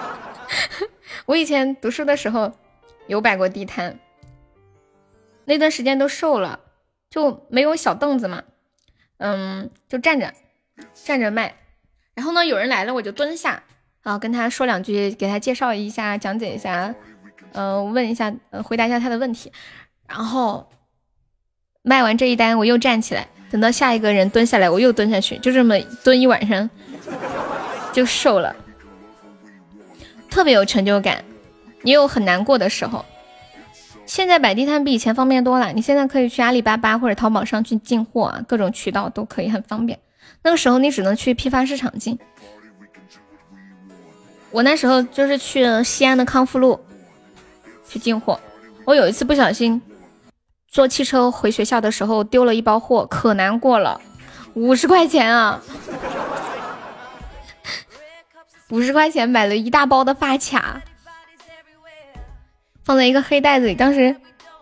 我以前读书的时候有摆过地摊，那段时间都瘦了，就没有小凳子嘛，嗯，就站着站着卖。然后呢，有人来了我就蹲下，啊，跟他说两句，给他介绍一下，讲解一下。嗯，问一下，回答一下他的问题，然后卖完这一单，我又站起来，等到下一个人蹲下来，我又蹲下去，就这么蹲一晚上，就瘦了，特别有成就感，也有很难过的时候。现在摆地摊比以前方便多了，你现在可以去阿里巴巴或者淘宝上去进货啊，各种渠道都可以很方便。那个时候你只能去批发市场进，我那时候就是去西安的康复路。去进货，我有一次不小心坐汽车回学校的时候丢了一包货，可难过了，五十块钱啊，五十块钱买了一大包的发卡，放在一个黑袋子里。当时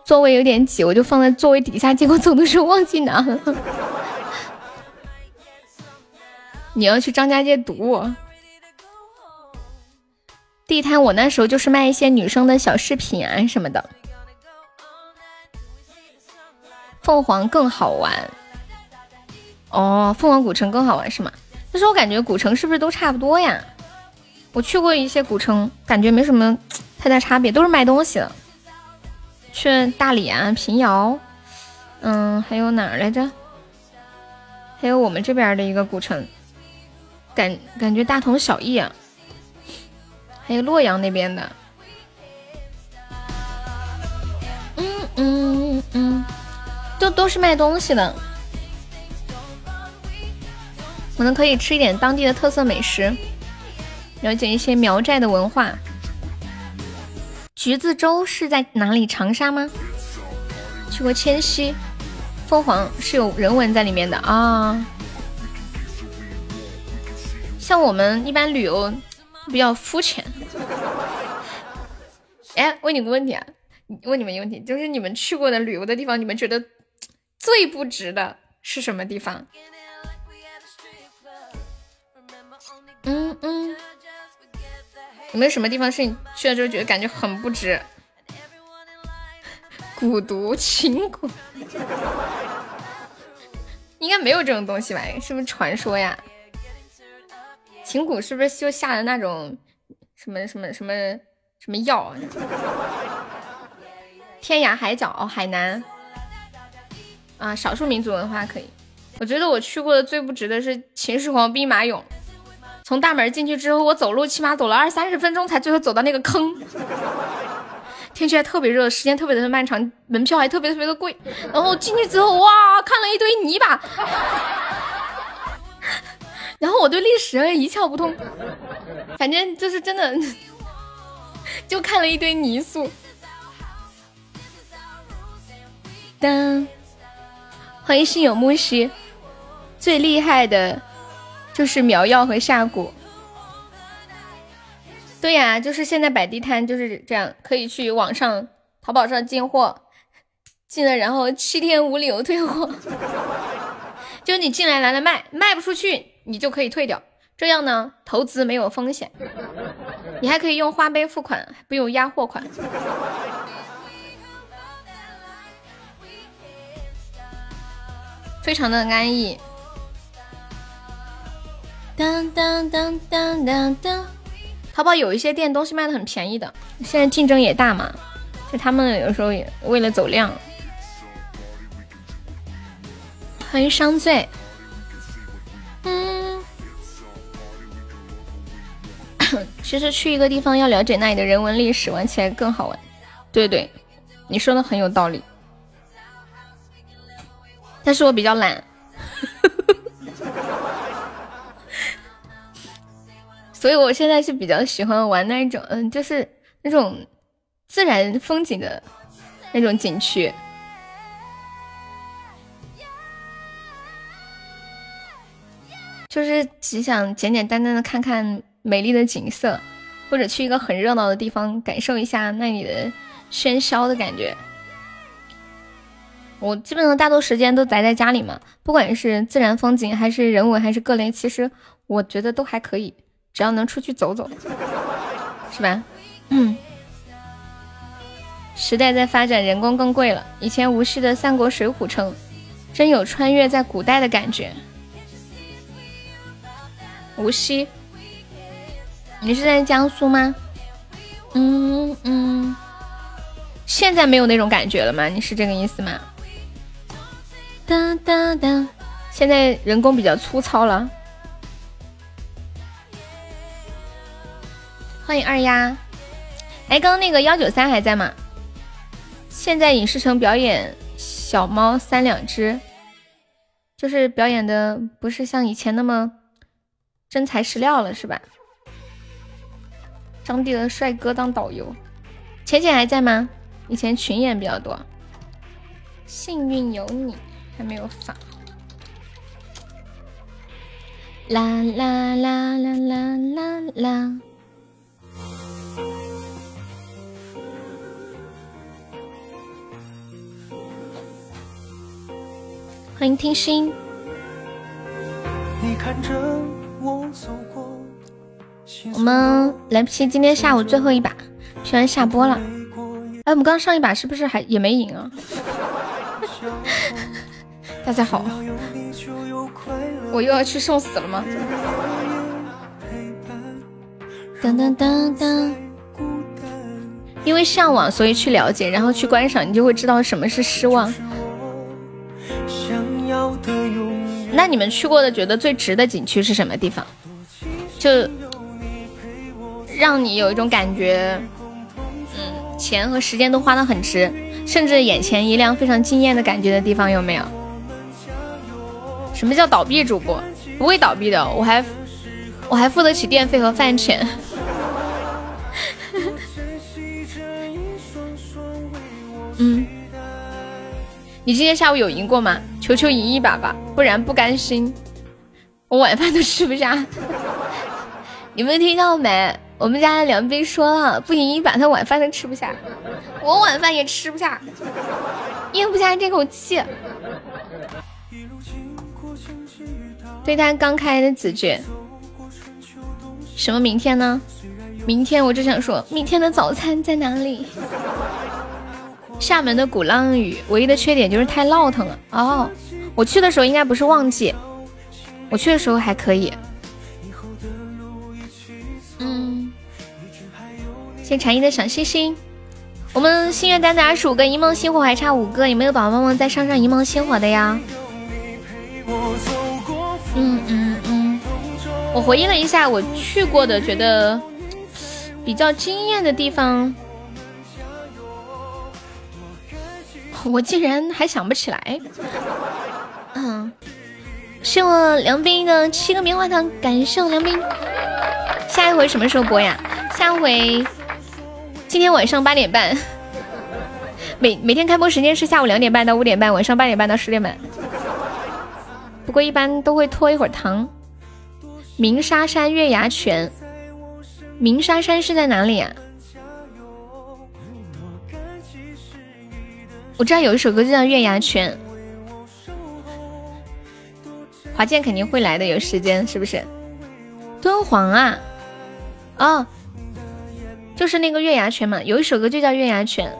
座位有点挤，我就放在座位底下，结果走的时候忘记拿了。你要去张家界堵我？地摊，我那时候就是卖一些女生的小饰品啊什么的。凤凰更好玩哦，凤凰古城更好玩是吗？但是我感觉古城是不是都差不多呀？我去过一些古城，感觉没什么太大差别，都是卖东西的。去大理啊，平遥，嗯，还有哪儿来着？还有我们这边的一个古城，感感觉大同小异啊。还有洛阳那边的，嗯嗯嗯，都都是卖东西的，我们可以吃一点当地的特色美食，了解一些苗寨的文化。橘子洲是在哪里？长沙吗？去过千溪，凤凰是有人文在里面的啊。像我们一般旅游。比较肤浅。哎，问你个问题啊，问你们一个问题，就是你们去过的旅游的地方，你们觉得最不值的是什么地方？嗯嗯，有没有什么地方是你去了之后觉得感觉很不值？蛊毒秦蛊，应该没有这种东西吧？是不是传说呀？秦蛊是不是就下的那种什么什么什么什么药？天涯海角哦，海南啊，少数民族文化可以。我觉得我去过的最不值的是秦始皇兵马俑，从大门进去之后，我走路起码走了二三十分钟，才最后走到那个坑。天气还特别热，时间特别的漫长，门票还特别特别的贵。然后进去之后，哇，看了一堆泥巴。然后我对历史一窍不通，反正就是真的，就看了一堆泥塑。当，欢迎心有木兮，最厉害的就是苗药和下蛊。对呀，就是现在摆地摊就是这样，可以去网上淘宝上进货，进了然后七天无理由退货，就你进来拿来卖，卖不出去。你就可以退掉，这样呢，投资没有风险，你还可以用花呗付款，不用压货款，非常的安逸。当当当当当当，淘宝有一些店东西卖的很便宜的，现在竞争也大嘛，就他们有时候也为了走量。欢迎伤醉。嗯，其实去一个地方要了解那里的人文历史，玩起来更好玩。对对，你说的很有道理。但是我比较懒，所以我现在是比较喜欢玩那一种，嗯，就是那种自然风景的那种景区。就是只想简简单单的看看美丽的景色，或者去一个很热闹的地方，感受一下那里的喧嚣的感觉。我基本上大多时间都宅在家里嘛，不管是自然风景，还是人文，还是各类，其实我觉得都还可以，只要能出去走走，是吧？嗯。时代在发展，人工更贵了。以前无锡的三国水浒城，真有穿越在古代的感觉。无锡，你是在江苏吗？嗯嗯，现在没有那种感觉了吗？你是这个意思吗？哒哒哒，现在人工比较粗糙了。欢迎二丫。哎，刚刚那个幺九三还在吗？现在影视城表演小猫三两只，就是表演的不是像以前那么真材实料了，是吧？张帝的帅哥当导游，浅浅还在吗？以前群演比较多。幸运有你还没有发。啦啦啦啦啦啦啦。欢迎听心。我们来 P 今天下午最后一把，P 完下播了。哎，我们刚上一把是不是还也没赢啊？大家好，我又要去送死了吗？当当当当。因为向往，所以去了解，然后去观赏，你就会知道什么是失望。那你们去过的觉得最值的景区是什么地方？就让你有一种感觉，嗯，钱和时间都花的很值，甚至眼前一亮，非常惊艳的感觉的地方有没有？什么叫倒闭主播？不会倒闭的，我还我还付得起电费和饭钱。嗯。你今天下午有赢过吗？求求赢一把吧，不然不甘心，我晚饭都吃不下。你们听到没？我们家的梁斌说了，不赢一把他晚饭都吃不下，我晚饭也吃不下，咽不下这口气。对他刚开的子爵，什么明天呢？明天我只想说，明天的早餐在哪里？厦门的鼓浪屿唯一的缺点就是太闹腾了哦。我去的时候应该不是旺季，我去的时候还可以。嗯，谢禅意的小心心。我们心愿单的二十五个，一梦星火还差五个，有没有宝宝们再上上一梦星火的呀？嗯嗯嗯，我回忆了一下我去过的，觉得比较惊艳的地方。我竟然还想不起来，嗯，谢我梁斌的七个棉花糖，感谢我梁斌。下一回什么时候播呀？下回今天晚上八点半。每每天开播时间是下午两点半到五点半，晚上八点半到十点半。不过一般都会拖一会儿堂。鸣沙山月牙泉，鸣沙山是在哪里呀？我知道有一首歌就叫《月牙泉》，华健肯定会来的，有时间是不是？敦煌啊，哦，就是那个月牙泉嘛，有一首歌就叫《月牙泉》。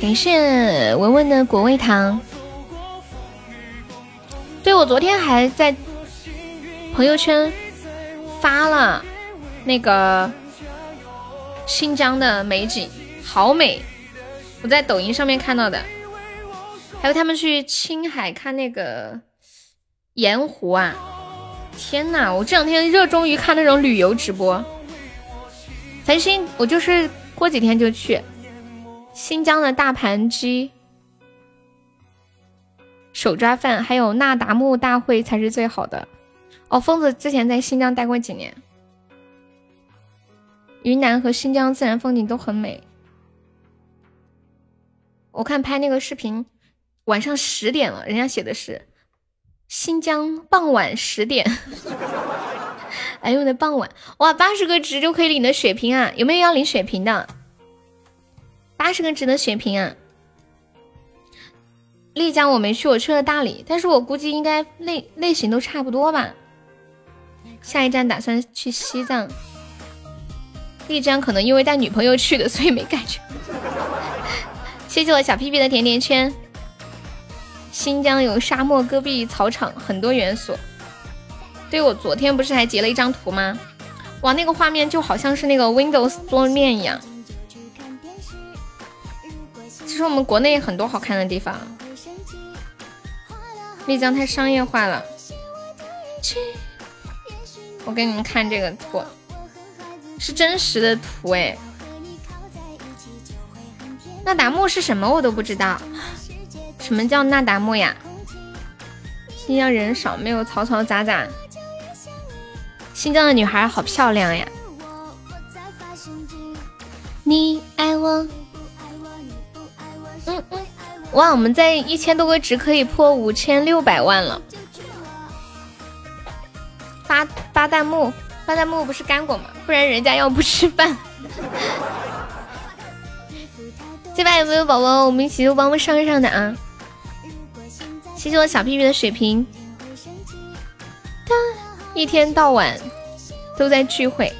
感谢文文的果味糖。对，我昨天还在朋友圈发了那个新疆的美景。好美！我在抖音上面看到的，还有他们去青海看那个盐湖啊！天呐，我这两天热衷于看那种旅游直播。繁星，我就是过几天就去新疆的大盘鸡、手抓饭，还有那达慕大会才是最好的。哦，疯子之前在新疆待过几年，云南和新疆自然风景都很美。我看拍那个视频，晚上十点了，人家写的是新疆傍晚十点。哎呦我的傍晚，哇，八十个值就可以领的血瓶啊！有没有要领血瓶的？八十个值的血瓶啊！丽江我没去，我去了大理，但是我估计应该类类型都差不多吧。下一站打算去西藏，丽江可能因为带女朋友去的，所以没感觉。谢谢我小屁屁的甜甜圈。新疆有沙漠、戈壁、草场，很多元素。对，我昨天不是还截了一张图吗？哇，那个画面就好像是那个 Windows 桌面一样。其实我们国内很多好看的地方。丽江太商业化了，我给你们看这个图，是真实的图哎。那达慕是什么？我都不知道。什么叫那达慕呀？新疆人少，没有嘈嘈杂杂。新疆的女孩好漂亮呀。你爱我？嗯嗯。哇，我们在一千多个值可以破五千六百万了！发发弹幕，发弹幕不是干果吗？不然人家要不吃饭。这把有没有宝宝？我们一起都帮忙上一上的啊！谢谢我小屁屁的水瓶。一天到晚都在聚会，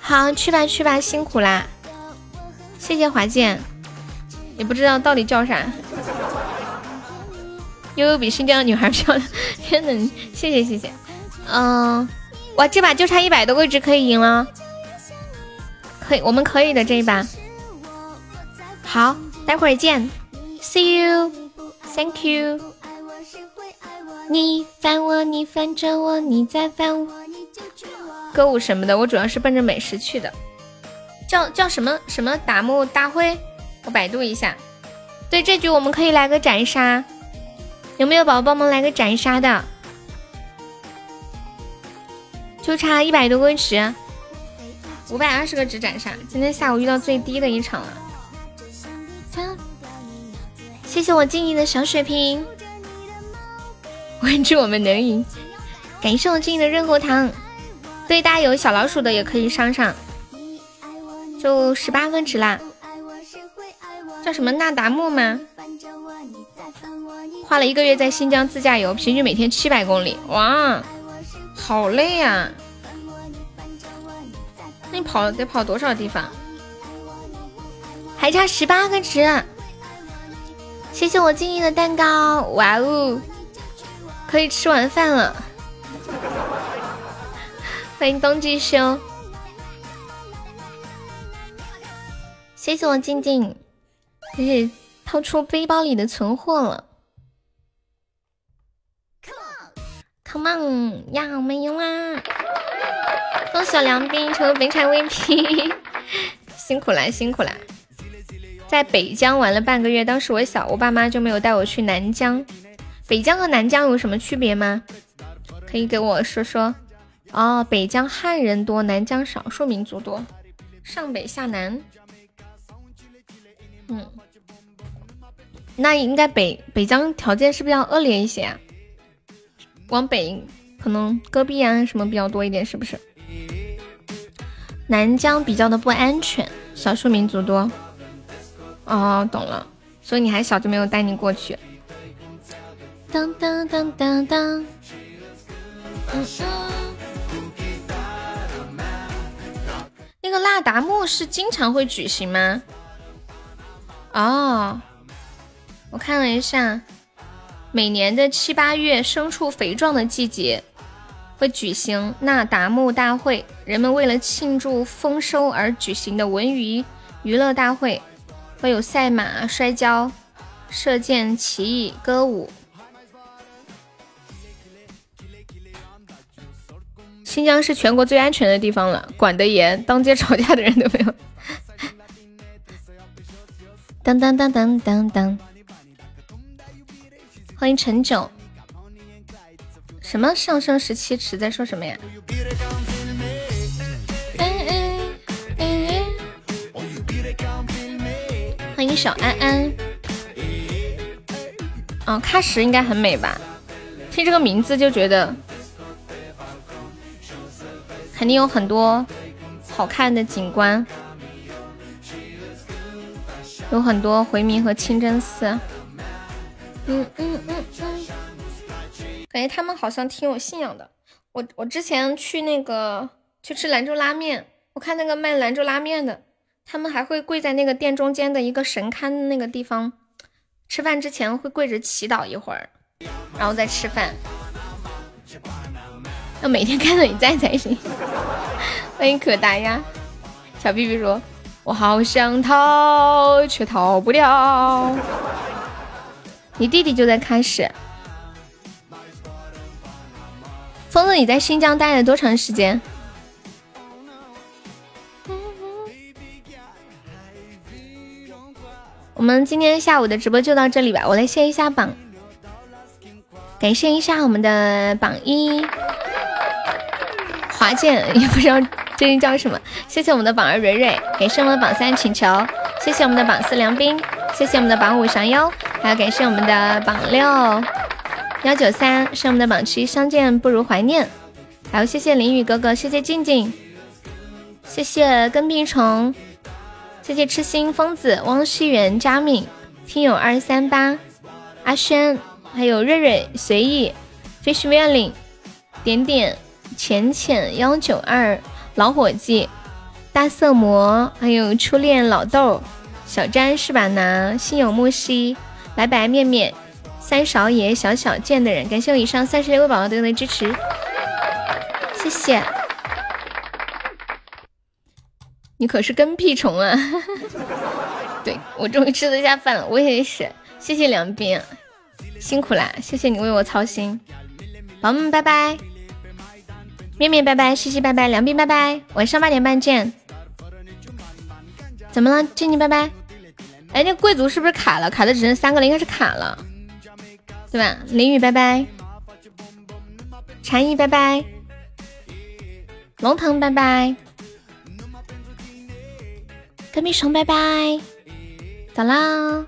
好去吧去吧，辛苦啦！谢谢华健。也不知道到底叫啥。悠悠比新疆的女孩漂亮，天呐，谢谢谢谢。嗯，哇，这把就差一百多个值可以赢了，可以，我们可以的这一把。好，待会儿见，See you，Thank you。你烦我，你烦着我，你在烦我。歌舞什么的，我主要是奔着美食去的。叫叫什么什么达木大会？我百度一下，对这局我们可以来个斩杀，有没有宝宝帮忙来个斩杀的？就差一百多个值，五百二十个值斩杀。今天下午遇到最低的一场了。谢谢我静怡的小水瓶，关注我们能赢，感谢我静怡的润喉糖。对，大家有小老鼠的也可以上上，就十八个值啦。叫什么那达慕吗？花了一个月在新疆自驾游，平均每天七百公里，哇，好累呀！那你跑得跑多少地方？还差十八个值，谢谢我静怡的蛋糕，哇哦，可以吃晚饭了。欢迎冬季修，谢谢我静静。可以掏出背包里的存货了，Come on，要没有啊？恭喜梁斌成为本场 VP，辛苦了辛苦了。在北疆玩了半个月，当时我小，我爸妈就没有带我去南疆。北疆和南疆有什么区别吗？可以给我说说。哦，北疆汉人多，南疆少数民族多，上北下南。嗯，那应该北北疆条件是不是要恶劣一些啊？往北可能戈壁啊什么比较多一点，是不是？南疆比较的不安全，少数民族多。哦，懂了，所以你还小就没有带你过去。当当当当当。那个腊达慕是经常会举行吗？哦，我看了一下，每年的七八月牲畜肥壮的季节，会举行那达慕大会。人们为了庆祝丰收而举行的文娱娱乐大会，会有赛马、摔跤、射箭、棋艺、歌舞。新疆是全国最安全的地方了，管得严，当街吵架的人都没有。当当当当当当！欢迎陈九。什么上升十七尺在说什么呀？小安安。哦，喀什应该很美吧？听这个名字就觉得肯定有很多好看的景观，有很多回民和清真寺。嗯嗯嗯嗯，感觉他们好像挺有信仰的。我我之前去那个去吃兰州拉面，我看那个卖兰州拉面的，他们还会跪在那个殿中间的一个神龛那个地方，吃饭之前会跪着祈祷一会儿，然后再吃饭。要每天看到你在才行。欢迎可达呀，小屁屁说：“我好想逃，却逃不了。”你弟弟就在开始。疯子，你在新疆待了多长时间？我们今天下午的直播就到这里吧，我来谢一下榜，感谢一下我们的榜一华健，也不知道这人叫什么。谢谢我们的榜二蕊蕊，感谢我们的榜三请求，谢谢我们的榜四梁斌，谢谢我们的榜五降妖。还要感谢我们的榜六幺九三，是我们的榜七相见不如怀念。还有谢谢林雨哥哥，谢谢静静，谢谢跟屁虫，谢谢痴心疯子汪熙元佳敏听友二三八阿轩，还有瑞瑞随意 fish wailing 点点浅浅幺九二老伙计大色魔，还有初恋老豆小詹是吧？拿心有木兮。白白面面，三少爷，小小贱的人，感谢我以上三十六位宝宝对我的支持，谢谢。你可是跟屁虫啊！对我终于吃得下饭了，我也是。谢谢两边，辛苦啦！谢谢你为我操心，宝宝们拜拜，面面拜拜，西西拜拜，梁斌拜拜，晚上八点半见。怎么了，静静拜拜。哎，那贵族是不是卡了？卡的只剩三个了，应该是卡了，对吧？淋雨拜拜，禅意拜拜，龙腾拜拜，隔壁熊拜拜，走啦。